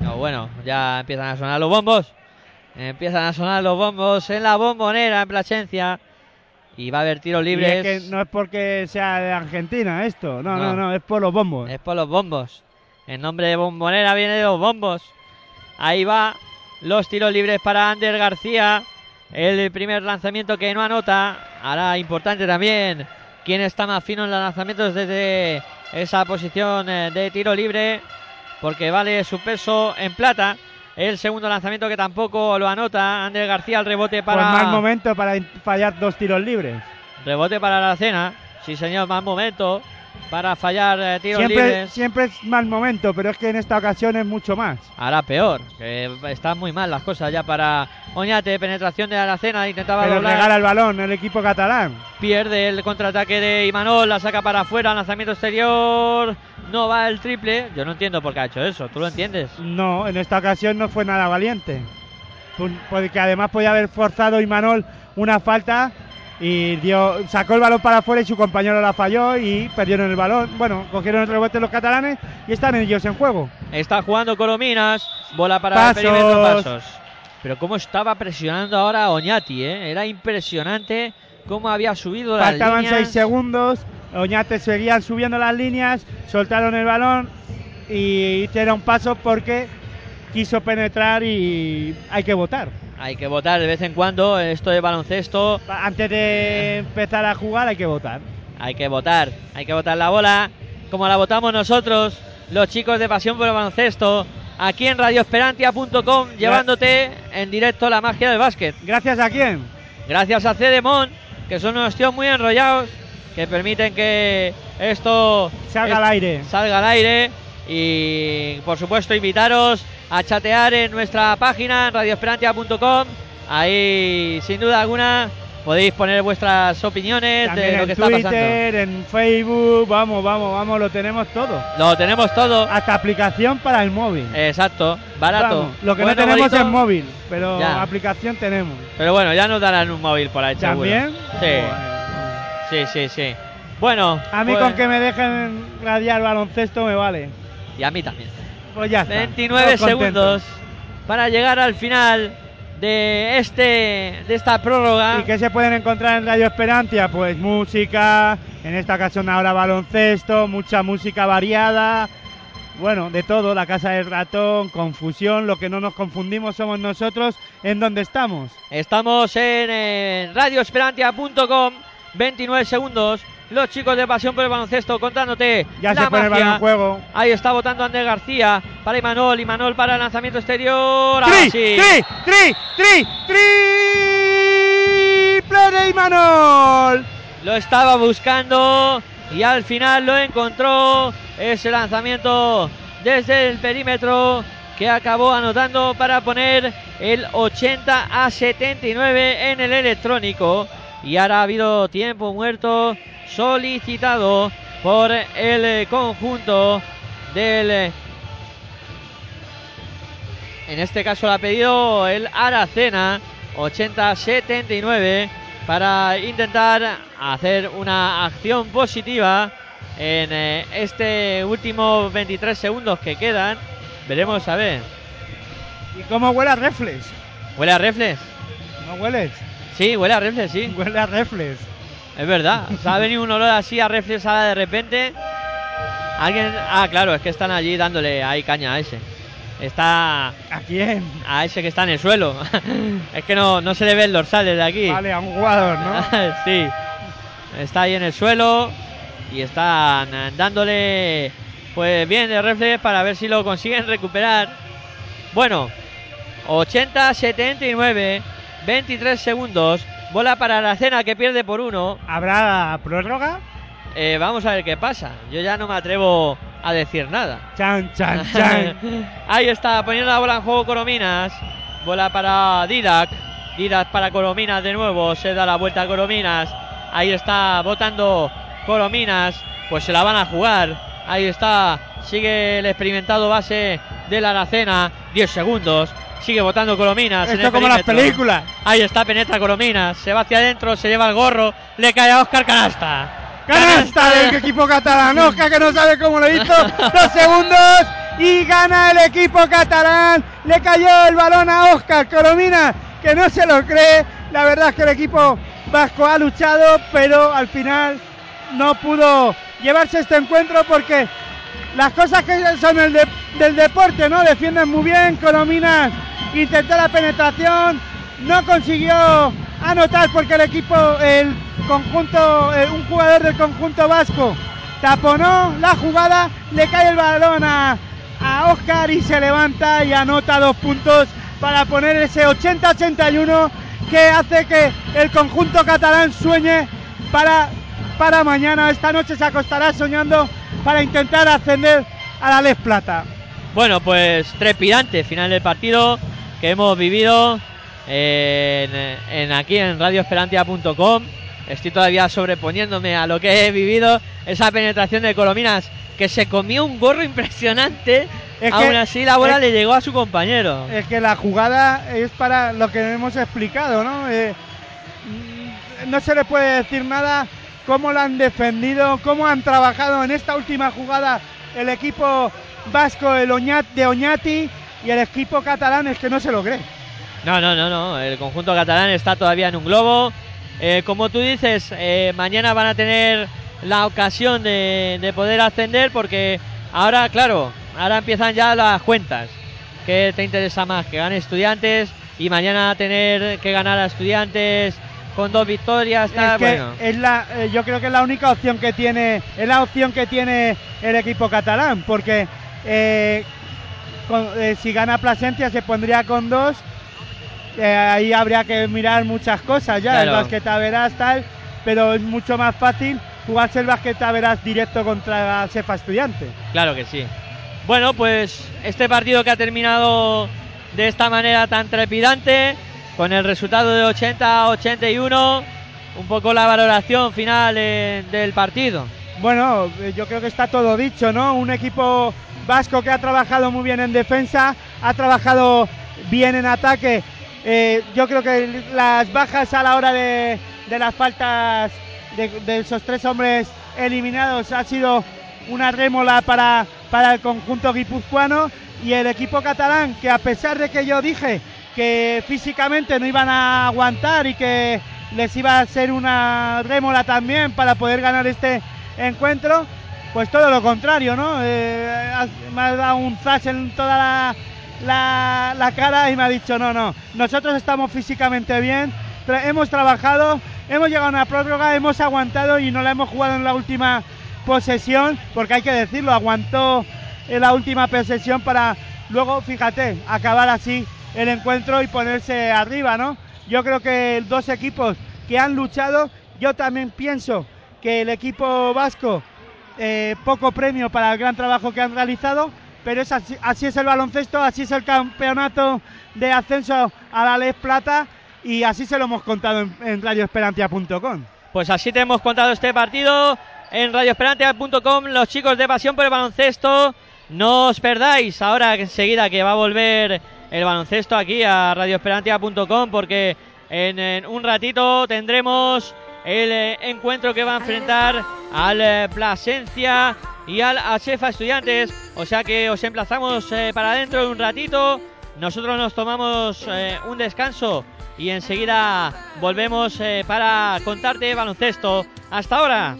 No, bueno, ya empiezan a sonar los bombos. Empiezan a sonar los bombos en la bombonera en Plasencia. Y va a haber tiros Y libres. es que no es porque sea de Argentina esto. No, No. no, no, es por los bombos. Es por los bombos. El nombre de bombonera viene de los bombos. Ahí va. Los tiros libres para Ander García. El primer lanzamiento que no anota. Ahora importante también. Quién está más fino en los lanzamientos desde esa posición eh, de tiro libre. Porque vale su peso en plata. El segundo lanzamiento que tampoco lo anota. Ander García al rebote Pues para. mal momento para fallar dos tiros libres. Rebote para la cena. Sí, señor, más momento. Para fallar eh, tiros Siempre, libres. siempre es mal momento, pero es que en esta ocasión es mucho más. Ahora peor, que están muy mal las cosas ya para Oñate, penetración de Aracena, intentaba Pero doblar, regala el balón el equipo catalán. pierde el contraataque de Imanol, la saca para afuera, lanzamiento exterior, no va el triple, yo no entiendo por qué ha hecho eso, ¿tú lo entiendes? No, en esta ocasión no fue nada valiente. Porque además podía haber forzado Imanol una falta y dio, sacó el balón para afuera y su compañero la falló y perdieron el balón. Bueno, cogieron el rebote los catalanes y están ellos en juego. Está jugando Colominas, bola para Pasos. el perímetro, pasos. Pero cómo estaba presionando ahora Oñati, ¿eh? era impresionante cómo había subido las Faltaban líneas. 6 segundos, Oñate seguían subiendo las líneas, soltaron el balón y hicieron paso porque quiso penetrar y hay que votar. Hay que votar de vez en cuando, esto de baloncesto Antes de empezar a jugar hay que votar. Hay que votar, hay que votar la bola, como la votamos nosotros, los chicos de Pasión por el Baloncesto, aquí en radioesperantia.com, llevándote en directo la magia del básquet. ¿Gracias a quién? Gracias a Cedemon, que son unos tíos muy enrollados, que permiten que esto Salga es- al aire. salga al aire. Y por supuesto, invitaros a chatear en nuestra página, en radioesperantia.com. Ahí, sin duda alguna, podéis poner vuestras opiniones También de lo en que está pasando. Twitter, en Facebook, vamos, vamos, vamos, lo tenemos todo. Lo tenemos todo. Hasta aplicación para el móvil. Exacto, barato. Vamos, lo que Bueno, no tenemos bonito, es móvil, pero Ya. aplicación tenemos. Pero bueno, ya nos darán un móvil por ahí, seguro. ¿También? Sí, sí, sí, sí. Bueno, A mí pues- con que me dejen radiar baloncesto me vale. Y a mí también. Pues ya está. 29 Todos contentos. segundos para llegar al final de este de esta prórroga. ¿Y qué se pueden encontrar en Radio Esperantia? Pues música, en esta ocasión ahora baloncesto, mucha música variada. Bueno, de todo, la casa del ratón, confusión, lo que no nos confundimos somos nosotros en donde estamos. Estamos en eh, radioesperantia.com. 29 segundos. Los chicos de Pasión por el Baloncesto contándote Ya la se pone el magia. en juego. Ahí está votando Andrés García para Imanol. Imanol para el lanzamiento exterior. ¡Tri! sí. ¡Tri! ¡Tri! ¡Tri! ¡Triple de Imanol! Lo estaba buscando y al final lo encontró. Ese lanzamiento desde el perímetro que acabó anotando para poner el 80 a 79 en el electrónico. Y ahora ha habido tiempo muerto solicitado por el conjunto del... En este caso lo ha pedido el Aracena 80-79 para intentar hacer una acción positiva en eh, este último 23 segundos que quedan. Veremos a ver. ¿Y cómo huele a reflex? ¿Huele a reflex? ¿No hueles? Sí, huele a reflex, sí. Huele a reflex. Es verdad. O sea, ha venido un olor así a reflex ahora de repente. Alguien. Ah, claro, es que están allí dándole ahí caña a ese. Está ¿A quién? a ese que está en el suelo. es que no, no se le ve el dorsal desde aquí. Vale, a un jugador, ¿no? sí. Está ahí en el suelo y están dándole pues bien de reflex para ver si lo consiguen recuperar. Bueno, 80-79, 23 segundos. Bola para la cena que pierde por uno. ¿Habrá prórroga? Eh, vamos a ver qué pasa. Yo ya no me atrevo a decir nada. Chan, chan, chan. Ahí está, poniendo la bola en juego Corominas. Bola para Didac. Didac para Corominas de nuevo. Se da la vuelta a Corominas. Ahí está votando Corominas. Pues se la van a jugar. Ahí está. Sigue el experimentado base de la Aracena. 10 segundos. Sigue votando Corominas. en Esto el como las películas. Ahí está, penetra Corominas. Se va hacia adentro, se lleva el gorro. Le cae a Oscar Canasta. Canasta del equipo catalán. Oscar que no sabe cómo lo hizo. Dos segundos y gana el equipo catalán. Le cayó el balón a Oscar Coromina que no se lo cree. La verdad es que el equipo vasco ha luchado, pero al final no pudo llevarse este encuentro porque las cosas que son el de- del deporte, ¿no? Defienden muy bien, Colominas intentó la penetración, no consiguió anotar porque el equipo, el conjunto, eh, un jugador del conjunto vasco taponó la jugada, le cae el balón a, a Oscar y se levanta y anota dos puntos para poner ese 80-81 que hace que el conjunto catalán sueñe para, para mañana. Esta noche se acostará soñando para intentar ascender a la Les Plata. Bueno, pues trepidante final del partido que hemos vivido en, en aquí en radioesperantia.com. Estoy todavía sobreponiéndome a lo que he vivido. Esa penetración de Colominas que se comió un gorro impresionante. Es que- Aún así la bola es- le llegó a su compañero. Es que la jugada es para lo que hemos explicado, ¿no? Eh, no se le puede decir nada cómo la han defendido, cómo han trabajado en esta última jugada el equipo vasco el Oñat, de Oñati y el equipo catalán es que no se lo cree. No, no, no, no. El conjunto catalán está todavía en un globo. Eh, como tú dices, eh, mañana van a tener la ocasión de, de poder ascender porque ahora, claro, ahora empiezan ya las cuentas. ¿Qué te interesa más? Que gane estudiantes y mañana tener que ganar a estudiantes con dos victorias. es tal, que bueno. es la, eh, yo creo que es la única opción que tiene, es la opción que tiene el equipo catalán, porque con- eh, si gana Plasencia se pondría con dos, eh, ahí habría que mirar muchas cosas ya, el Claro. básquet a verás tal, pero es mucho más fácil jugarse el verás directo contra Sefa Estudiante. Claro que sí. Bueno, pues este partido que ha terminado de esta manera tan trepidante, con el resultado de 80-81, un poco la valoración final eh, del partido. Bueno, eh, yo creo que está todo dicho, ¿no? Un equipo vasco que ha trabajado muy bien en defensa, ha trabajado bien en ataque. Eh, yo creo que las bajas a la hora de, las faltas de, de esos tres hombres eliminados ha sido una rémola para, para el conjunto guipuzcoano y el equipo catalán que a pesar de que yo dije que físicamente no iban a aguantar y que les iba a ser una rémola también para poder ganar este encuentro, pues todo lo contrario, ¿no? Eh, me ha dado un flash en toda la, la- cara y me ha dicho, no, no, nosotros estamos físicamente bien, hemos trabajado, hemos llegado a una prórroga, hemos aguantado y no la hemos jugado en la última posesión, porque hay que decirlo, aguantó en la última posesión para luego, fíjate, acabar así el encuentro y ponerse arriba, ¿no? Yo creo que dos equipos que han luchado, yo también pienso que el equipo vasco, eh, poco premio para el gran trabajo que han realizado, pero es así, es el baloncesto, así es el campeonato de ascenso a la Les Plata y así se lo hemos contado en, en radioesperantia.com. Pues así te hemos contado este partido en radioesperantia.com. Los chicos de Pasión por el Baloncesto, no os perdáis ahora enseguida que va a volver el baloncesto aquí a radioesperantia.com porque en un ratito tendremos el eh, encuentro que va a enfrentar al eh, Plasencia y al Achefa Estudiantes. O sea que os emplazamos eh, para dentro de un ratito. Nosotros nos tomamos un descanso y enseguida volvemos para contarte baloncesto. Hasta ahora.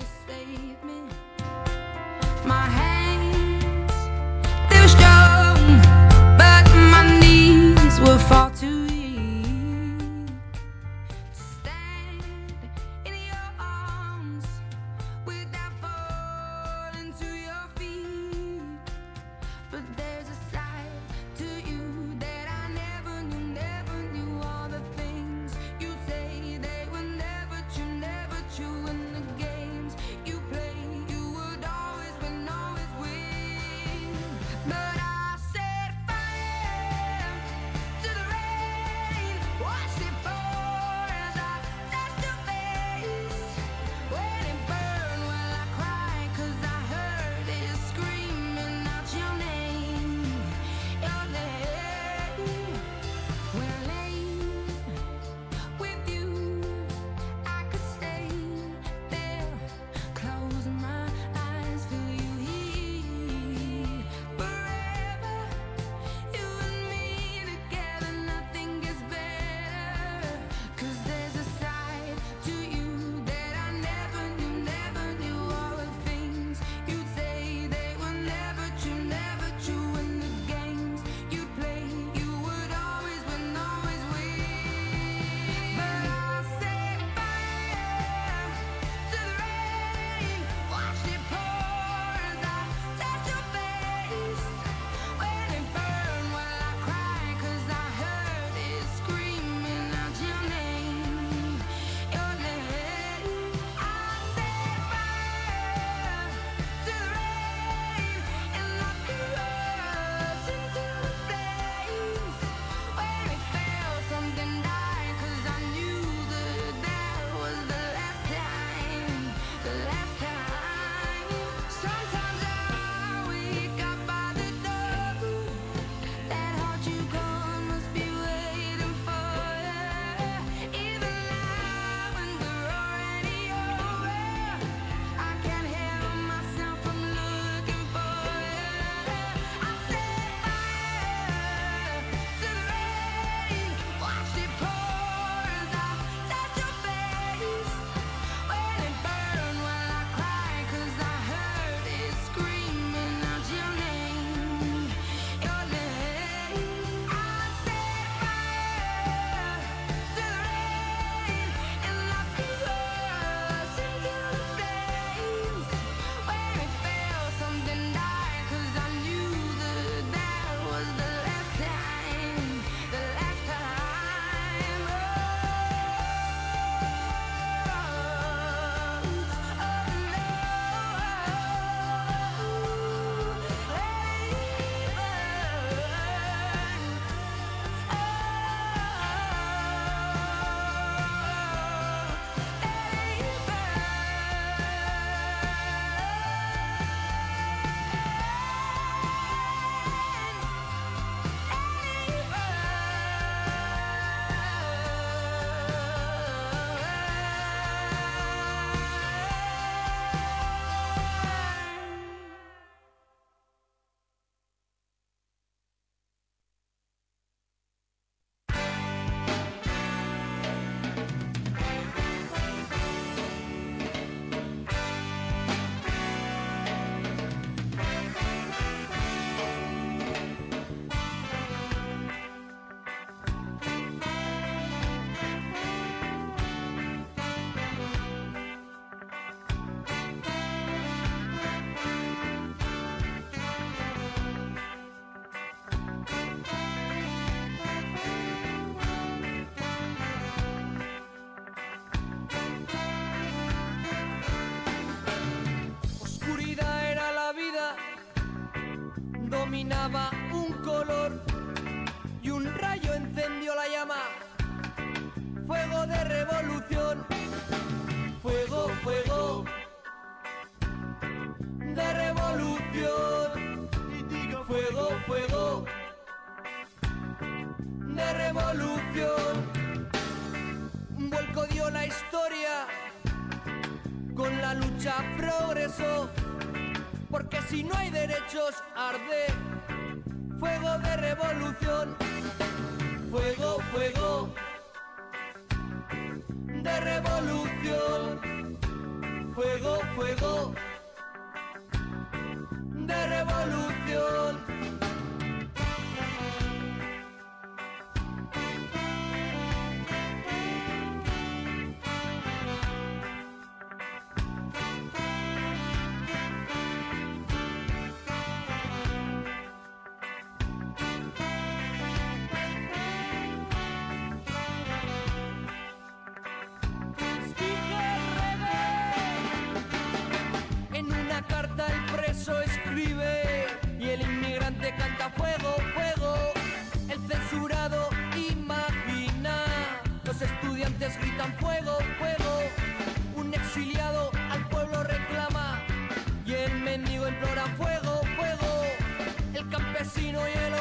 Were strong, but Fuego, fuego de revolución. Fuego, fuego de revolución. Vuelco dio la historia con la lucha progreso. Porque si no hay derechos, arde fuego de revolución. Fuego, fuego de revolución. Fuego, fuego de revolución. Gritan fuego, fuego. Un exiliado al pueblo reclama y el mendigo implora fuego, fuego. El campesino y el